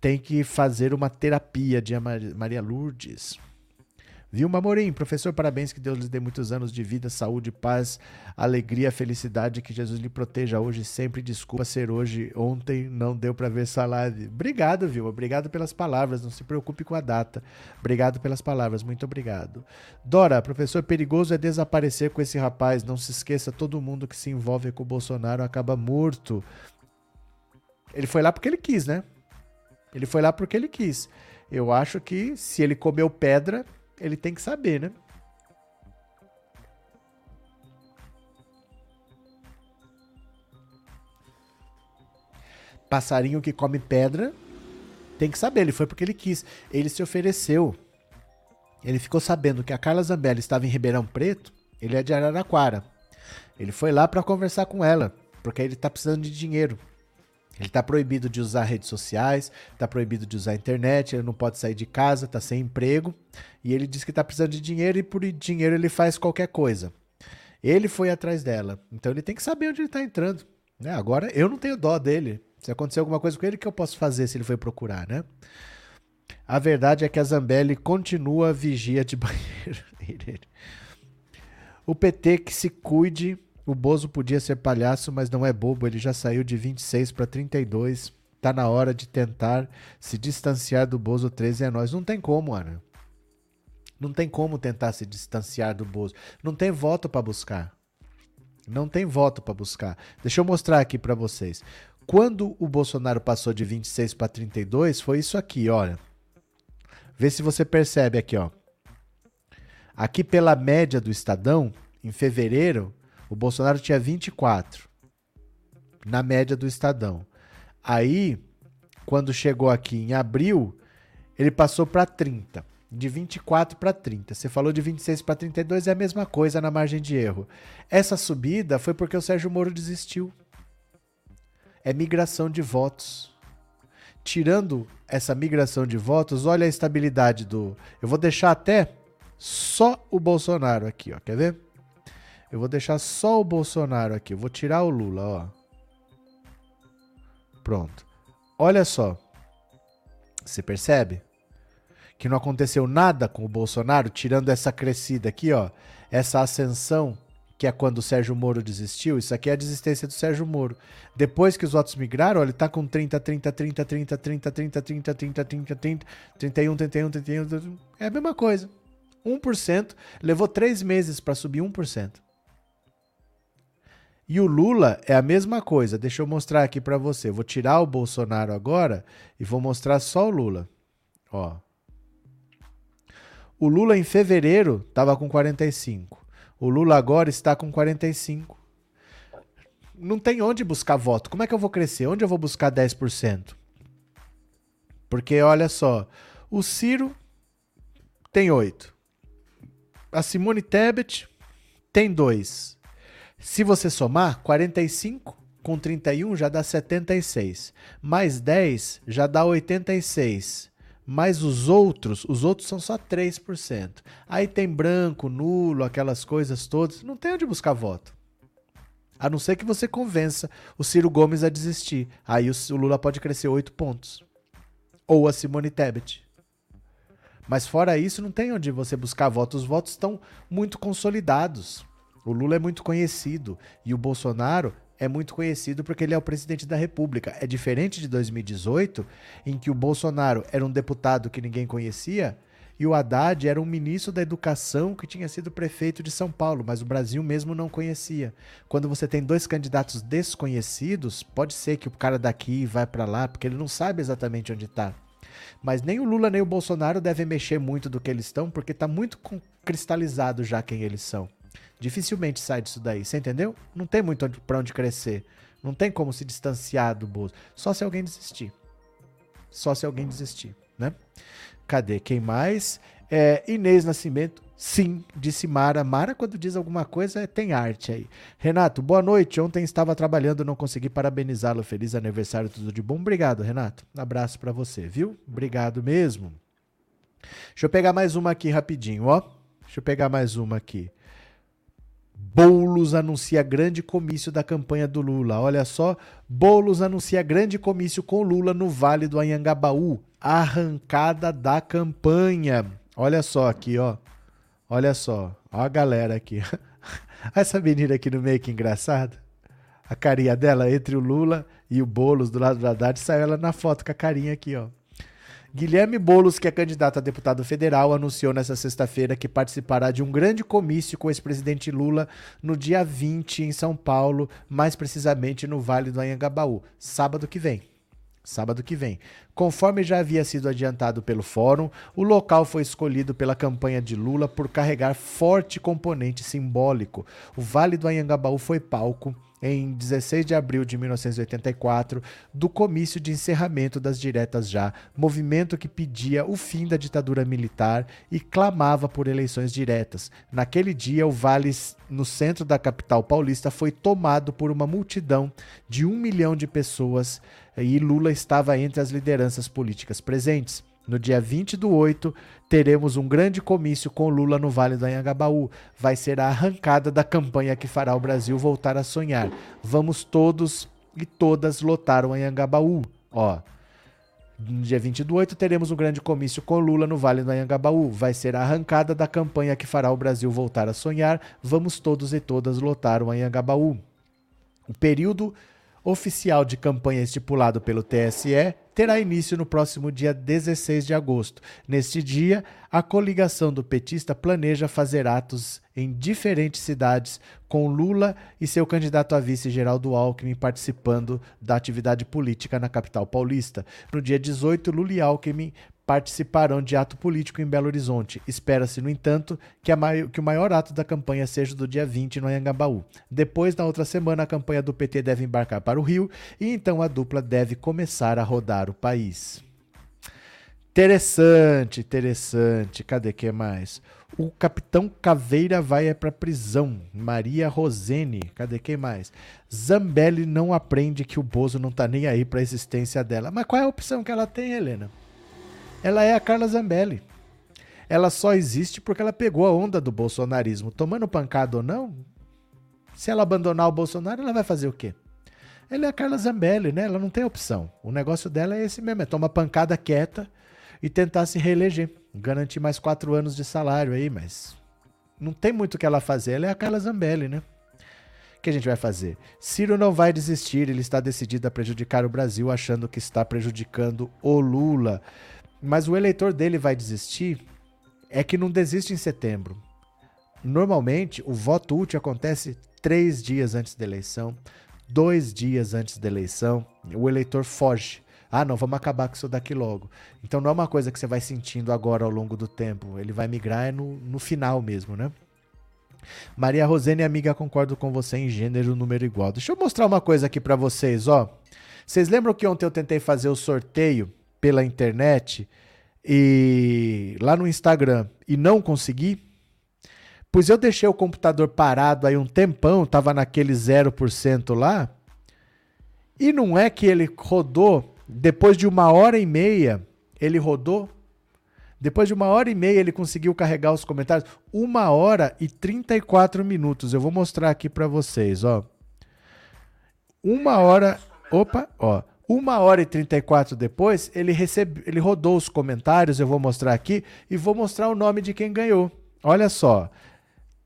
Tem que fazer uma terapia, de Maria Lourdes. Vilma Morim, professor, parabéns, que Deus lhe dê muitos anos de vida, saúde, paz, alegria, felicidade, que Jesus lhe proteja hoje sempre. Desculpa ser hoje, ontem não deu para ver essa live. Obrigado, Vilma, obrigado pelas palavras, não se preocupe com a data. Obrigado pelas palavras, muito obrigado. Dora, professor, perigoso é desaparecer com esse rapaz, não se esqueça, todo mundo que se envolve com o Bolsonaro acaba morto. Ele foi lá porque ele quis, né? Ele foi lá porque ele quis. Eu acho que se ele comeu pedra, ele tem que saber, né? Passarinho que come pedra tem que saber. Ele foi porque ele quis. Ele se ofereceu. Ele ficou sabendo que a Carla Zambelli estava em Ribeirão Preto. Ele é de Araraquara. Ele foi lá para conversar com ela, porque ele está precisando de dinheiro. Ele está proibido de usar redes sociais, está proibido de usar internet, ele não pode sair de casa, está sem emprego. E ele diz que está precisando de dinheiro e por dinheiro ele faz qualquer coisa. Ele foi atrás dela. Então ele tem que saber onde ele está entrando. Né? Agora eu não tenho dó dele. Se acontecer alguma coisa com ele, o que eu posso fazer se ele foi procurar, né? A verdade é que a Zambelli continua vigia de [LAUGHS] banheiro. o PT que se cuide o Bozo podia ser palhaço, mas não é bobo. Ele já saiu de 26 para 32. Tá na hora de tentar se distanciar do Bozo 13 é nós. Não tem como, Ana. Não tem como tentar se distanciar do Bozo. Não tem voto para buscar. Não tem voto para buscar. Deixa eu mostrar aqui para vocês. Quando o Bolsonaro passou de 26 para 32, foi isso aqui, olha. Vê se você percebe aqui, ó. Aqui pela média do Estadão, em fevereiro, o Bolsonaro tinha 24 na média do Estadão. Aí, quando chegou aqui em abril, ele passou para 30. De 24 para 30. Você falou de 26 para 32, é a mesma coisa na margem de erro. Essa subida foi porque o Sérgio Moro desistiu. É migração de votos. Tirando essa migração de votos, olha a estabilidade do. Eu vou deixar até só o Bolsonaro aqui, ó. Quer ver? Eu vou deixar só o Bolsonaro aqui. Eu vou tirar o Lula, ó. Pronto. Olha só. Você percebe? Que não aconteceu nada com o Bolsonaro, tirando essa crescida aqui, ó. Essa ascensão, que é quando o Sérgio Moro desistiu. Isso aqui é a desistência do Sérgio Moro. Depois que os votos migraram, ó, ele tá com 30, 30, 30, 30, 30, 30, 30, 30, 30, 30, 31, 31, 31. 31. É a mesma coisa. 1%. Levou três meses para subir 1%. E o Lula é a mesma coisa. Deixa eu mostrar aqui para você. vou tirar o Bolsonaro agora e vou mostrar só o Lula. Ó. O Lula em fevereiro estava com 45. O Lula agora está com 45. Não tem onde buscar voto. Como é que eu vou crescer? Onde eu vou buscar 10%? Porque olha só, o Ciro tem 8. A Simone Tebet tem 2. Se você somar, 45 com 31 já dá 76. Mais 10 já dá 86. Mais os outros, os outros são só 3%. Aí tem branco, nulo, aquelas coisas todas. Não tem onde buscar voto. A não ser que você convença o Ciro Gomes a desistir. Aí o Lula pode crescer 8 pontos. Ou a Simone Tebet. Mas fora isso, não tem onde você buscar votos. Os votos estão muito consolidados. O Lula é muito conhecido e o Bolsonaro é muito conhecido porque ele é o presidente da República. É diferente de 2018, em que o Bolsonaro era um deputado que ninguém conhecia e o Haddad era um ministro da Educação que tinha sido prefeito de São Paulo, mas o Brasil mesmo não conhecia. Quando você tem dois candidatos desconhecidos, pode ser que o cara daqui vai para lá, porque ele não sabe exatamente onde está. Mas nem o Lula nem o Bolsonaro devem mexer muito do que eles estão, porque está muito cristalizado já quem eles são. Dificilmente sai disso daí, você entendeu? Não tem muito pra onde crescer. Não tem como se distanciar do bolso. Só se alguém desistir. Só se alguém desistir, né? Cadê? Quem mais? É, Inês Nascimento. Sim, disse Mara. Mara, quando diz alguma coisa, tem arte aí. Renato, boa noite. Ontem estava trabalhando, não consegui parabenizá-lo. Feliz aniversário, tudo de bom. Obrigado, Renato. Abraço para você, viu? Obrigado mesmo. Deixa eu pegar mais uma aqui rapidinho, ó. Deixa eu pegar mais uma aqui. Boulos anuncia grande comício da campanha do Lula. Olha só, Boulos anuncia grande comício com Lula no Vale do Anhangabaú. Arrancada da campanha. Olha só aqui, ó. Olha só, olha a galera aqui. [LAUGHS] Essa menina aqui no meio que engraçada. A carinha dela entre o Lula e o Boulos do lado do Haddad, saiu ela na foto com a carinha aqui, ó. Guilherme Boulos, que é candidato a deputado federal, anunciou nesta sexta-feira que participará de um grande comício com o ex-presidente Lula no dia 20 em São Paulo, mais precisamente no Vale do Anhangabaú, sábado que vem. Sábado que vem. Conforme já havia sido adiantado pelo fórum, o local foi escolhido pela campanha de Lula por carregar forte componente simbólico. O Vale do Anhangabaú foi palco em 16 de abril de 1984, do comício de encerramento das diretas já, movimento que pedia o fim da ditadura militar e clamava por eleições diretas. Naquele dia, o Vale, no centro da capital paulista, foi tomado por uma multidão de um milhão de pessoas e Lula estava entre as lideranças políticas presentes. No dia 20 do 8, teremos um grande comício com Lula no Vale do Anhangabaú. Vai ser a arrancada da campanha que fará o Brasil voltar a sonhar. Vamos todos e todas lotar o Anhangabaú. Ó, no dia 20 do 8, teremos um grande comício com Lula no Vale do Anhangabaú. Vai ser a arrancada da campanha que fará o Brasil voltar a sonhar. Vamos todos e todas lotar o Anhangabaú. O período oficial de campanha estipulado pelo TSE terá início no próximo dia 16 de agosto. Neste dia, a coligação do petista planeja fazer atos em diferentes cidades, com Lula e seu candidato a vice Geraldo Alckmin participando da atividade política na capital paulista. No dia 18, Lula e Alckmin participarão de ato político em Belo Horizonte. Espera-se, no entanto, que, que, o maior ato da campanha seja do dia 20 no Anhangabaú. Depois, na outra semana, a campanha do PT deve embarcar para o Rio e então a dupla deve começar a rodar o país. Interessante, interessante. Cadê que mais? O capitão Caveira vai é para prisão. Maria Rosene, cadê quem mais? Zambelli não aprende que o Bozo não tá nem aí para a existência dela. Mas qual é a opção que ela tem, Helena? Ela é a Carla Zambelli. Ela só existe porque ela pegou a onda do bolsonarismo. Tomando pancada ou não, se ela abandonar o Bolsonaro, ela vai fazer o quê? Ela é a Carla Zambelli, né? Ela não tem opção. O negócio dela é esse mesmo: é tomar pancada quieta e tentar se reeleger. Garantir mais quatro anos de salário aí, mas não tem muito o que ela fazer. Ela é a Carla Zambelli, né? O que a gente vai fazer? Ciro não vai desistir, ele está decidido a prejudicar o Brasil, achando que está prejudicando o Lula. Mas o eleitor dele vai desistir é que não desiste em setembro. Normalmente, o voto útil acontece três dias antes da eleição, dois dias antes da eleição. O eleitor foge. Ah, não, vamos acabar com isso daqui logo. Então não é uma coisa que você vai sentindo agora ao longo do tempo. Ele vai migrar é no, no final mesmo, né? Maria Rosene, amiga, concordo com você em gênero, número igual. Deixa eu mostrar uma coisa aqui para vocês, ó. Vocês lembram que ontem eu tentei fazer o sorteio pela internet e lá no Instagram e não consegui, pois eu deixei o computador parado aí um tempão, tava naquele 0% lá, e não é que ele rodou, depois de uma hora e meia, ele rodou, depois de uma hora e meia ele conseguiu carregar os comentários, uma hora e 34 minutos, eu vou mostrar aqui para vocês, ó. Uma hora, opa, ó, uma hora e 34 depois, ele, recebe, ele rodou os comentários, eu vou mostrar aqui, e vou mostrar o nome de quem ganhou. Olha só,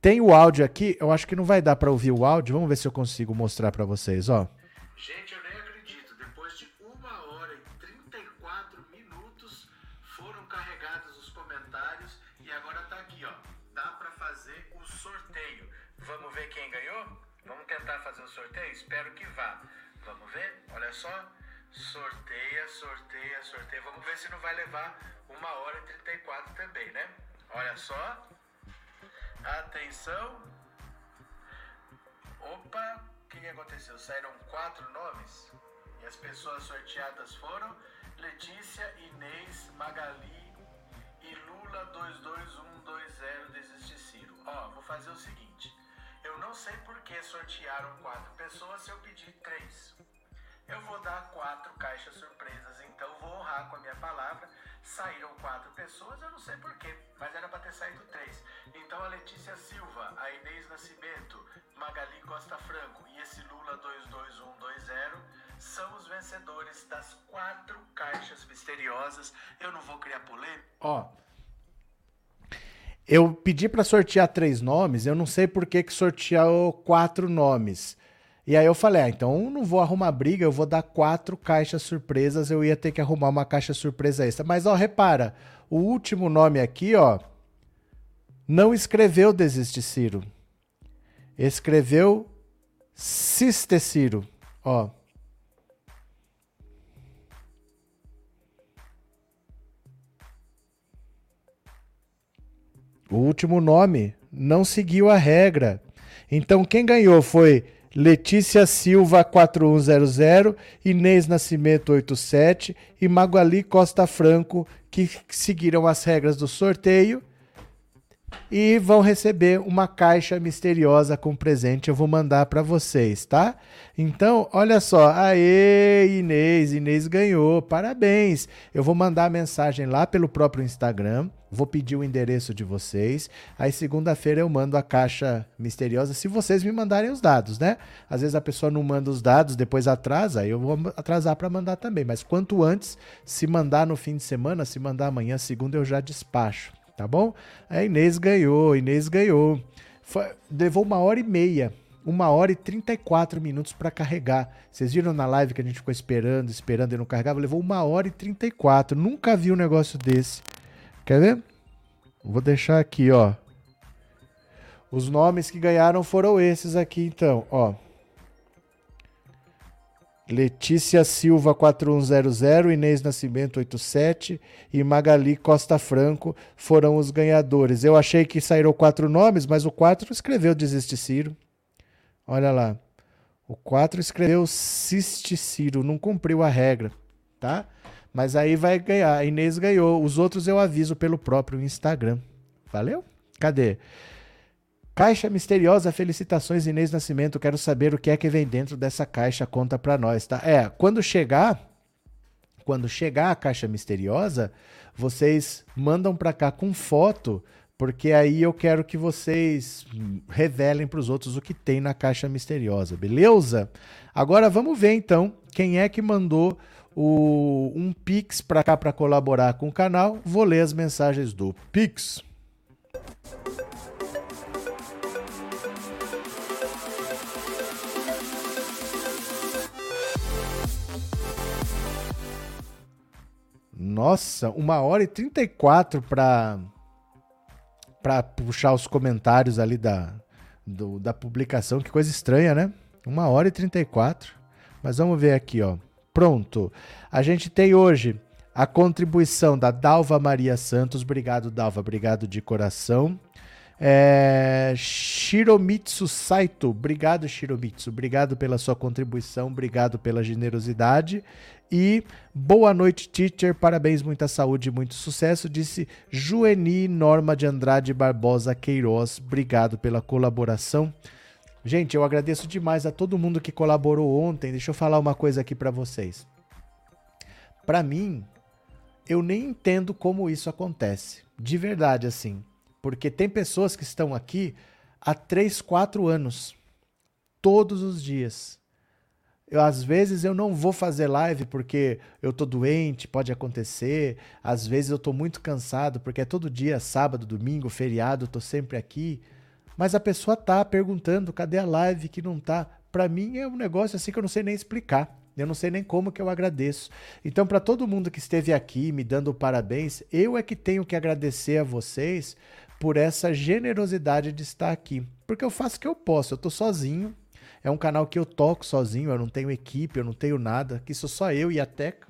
tem o áudio aqui, eu acho que não vai dar para ouvir o áudio, vamos ver se eu consigo mostrar para vocês, ó. Gente, eu nem acredito, depois de uma hora e 34 minutos foram carregados os comentários e agora tá aqui, ó, dá para fazer o sorteio. Vamos ver quem ganhou? Vamos tentar fazer o sorteio? Espero que vá. Vamos ver? Olha só. Sorteia, sorteia, sorteia. Vamos ver se não vai levar uma hora e 34 também, né? Olha só. Atenção. Opa, o que, que aconteceu? Saíram quatro nomes e as pessoas sorteadas foram Letícia, Inês, Magali e Lula 22120 desiste Ciro. Ó, vou fazer o seguinte. Eu não sei por que sortearam quatro pessoas se eu pedir três. Eu vou dar quatro caixas surpresas, então vou honrar com a minha palavra. Saíram quatro pessoas, eu não sei porquê, mas era para ter saído três. Então a Letícia Silva, a Inês Nascimento, Magali Costa Franco e esse Lula 22120 são os vencedores das quatro caixas misteriosas. Eu não vou criar polêmica. Ó. eu pedi para sortear três nomes, eu não sei por que, que sorteou quatro nomes. E aí eu falei, ah, então não vou arrumar briga, eu vou dar quatro caixas surpresas, eu ia ter que arrumar uma caixa surpresa extra. Mas ó, repara, o último nome aqui, ó, não escreveu Desiste Ciro. Escreveu Cisteciro, ó. O último nome não seguiu a regra. Então quem ganhou foi Letícia Silva 4100, Inês Nascimento 87 e Magali Costa Franco, que seguiram as regras do sorteio e vão receber uma caixa misteriosa com presente. Eu vou mandar para vocês, tá? Então, olha só, aê, Inês, Inês ganhou, parabéns. Eu vou mandar a mensagem lá pelo próprio Instagram, vou pedir o endereço de vocês. Aí segunda-feira eu mando a caixa misteriosa, se vocês me mandarem os dados, né? Às vezes a pessoa não manda os dados, depois atrasa, aí eu vou atrasar para mandar também. Mas quanto antes, se mandar no fim de semana, se mandar amanhã, segunda eu já despacho tá bom? A Inês ganhou, Inês ganhou. Foi, levou uma hora e meia, uma hora e 34 minutos para carregar. Vocês viram na live que a gente ficou esperando, esperando e não carregava? Levou uma hora e 34. Nunca vi um negócio desse. Quer ver? Vou deixar aqui, ó. Os nomes que ganharam foram esses aqui, então, ó. Letícia Silva 4100, Inês Nascimento 87 e Magali Costa Franco foram os ganhadores. Eu achei que saíram quatro nomes, mas o 4 escreveu Desiste Ciro. Olha lá. O 4 escreveu Ciste Ciro, não cumpriu a regra, tá? Mas aí vai ganhar. A Inês ganhou. Os outros eu aviso pelo próprio Instagram. Valeu? Cadê? Caixa misteriosa, felicitações Inês Nascimento. Quero saber o que é que vem dentro dessa caixa. Conta para nós, tá? É, quando chegar, quando chegar a caixa misteriosa, vocês mandam para cá com foto, porque aí eu quero que vocês revelem para os outros o que tem na caixa misteriosa, beleza? Agora vamos ver então quem é que mandou o, um Pix para cá para colaborar com o canal. Vou ler as mensagens do Pix. Nossa, uma hora e 34 para para puxar os comentários ali da, do, da publicação. Que coisa estranha, né? Uma hora e 34. Mas vamos ver aqui, ó. Pronto. A gente tem hoje a contribuição da Dalva Maria Santos. Obrigado, Dalva. Obrigado de coração. É, Shiromitsu Saito, obrigado Shiromitsu, obrigado pela sua contribuição, obrigado pela generosidade. E boa noite, teacher. Parabéns, muita saúde e muito sucesso. Disse Jueni Norma de Andrade Barbosa Queiroz. Obrigado pela colaboração. Gente, eu agradeço demais a todo mundo que colaborou ontem. Deixa eu falar uma coisa aqui para vocês. Para mim, eu nem entendo como isso acontece. De verdade, assim. Porque tem pessoas que estão aqui há 3, 4 anos. Todos os dias eu, às vezes eu não vou fazer live porque eu tô doente, pode acontecer. Às vezes eu tô muito cansado porque é todo dia, sábado, domingo, feriado, eu tô sempre aqui. Mas a pessoa tá perguntando, cadê a live que não tá? Para mim é um negócio assim que eu não sei nem explicar. Eu não sei nem como que eu agradeço. Então, para todo mundo que esteve aqui me dando parabéns, eu é que tenho que agradecer a vocês por essa generosidade de estar aqui. Porque eu faço o que eu posso. Eu tô sozinho, é um canal que eu toco sozinho, eu não tenho equipe, eu não tenho nada, que sou só eu e a Teca,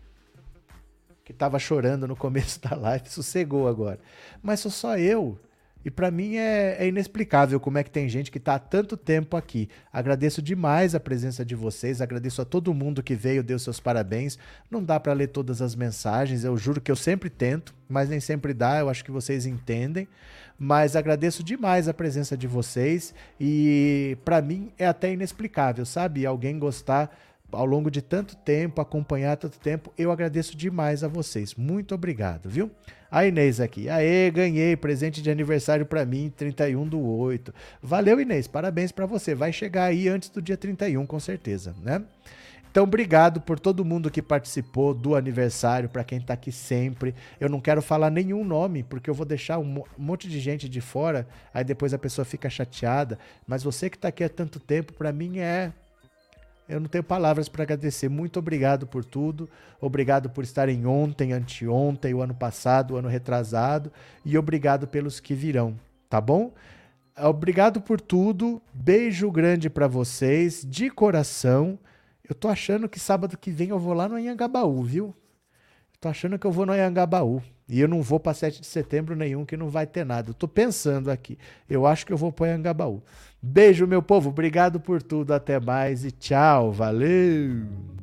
que tava chorando no começo [LAUGHS] da live, sossegou agora. Mas sou só eu. E para mim é, é, inexplicável como é que tem gente que está há tanto tempo aqui. Agradeço demais a presença de vocês, agradeço a todo mundo que veio, deu seus parabéns. Não dá para ler todas as mensagens, eu juro que eu sempre tento, mas nem sempre dá, eu acho que vocês entendem mas agradeço demais a presença de vocês e para mim é até inexplicável, sabe? Alguém gostar ao longo de tanto tempo, acompanhar tanto tempo. Eu agradeço demais a vocês. Muito obrigado, viu? A Inês aqui. Aê, ganhei presente de aniversário para mim, 31 do 8. Valeu, Inês. Parabéns para você. Vai chegar aí antes do dia 31, com certeza, né? Então, obrigado por todo mundo que participou do aniversário, para quem está aqui sempre. Eu não quero falar nenhum nome, porque eu vou deixar um monte de gente de fora, aí depois a pessoa fica chateada. Mas você que está aqui há tanto tempo, para mim é eu não tenho palavras para agradecer. Muito obrigado por tudo. Obrigado por estarem ontem, anteontem, o ano passado, o ano retrasado. E obrigado pelos que virão, tá bom? Obrigado por tudo. Beijo grande para vocês, de coração. Eu tô achando que sábado que vem eu vou lá no Anhangabaú, viu? Eu tô achando que eu vou no Anhangabaú. E eu não vou para 7 de setembro nenhum, que não vai ter nada. Eu tô pensando aqui. Eu acho que eu vou para Anhangabaú. Beijo, meu povo. Obrigado por tudo. Até mais e tchau. Valeu!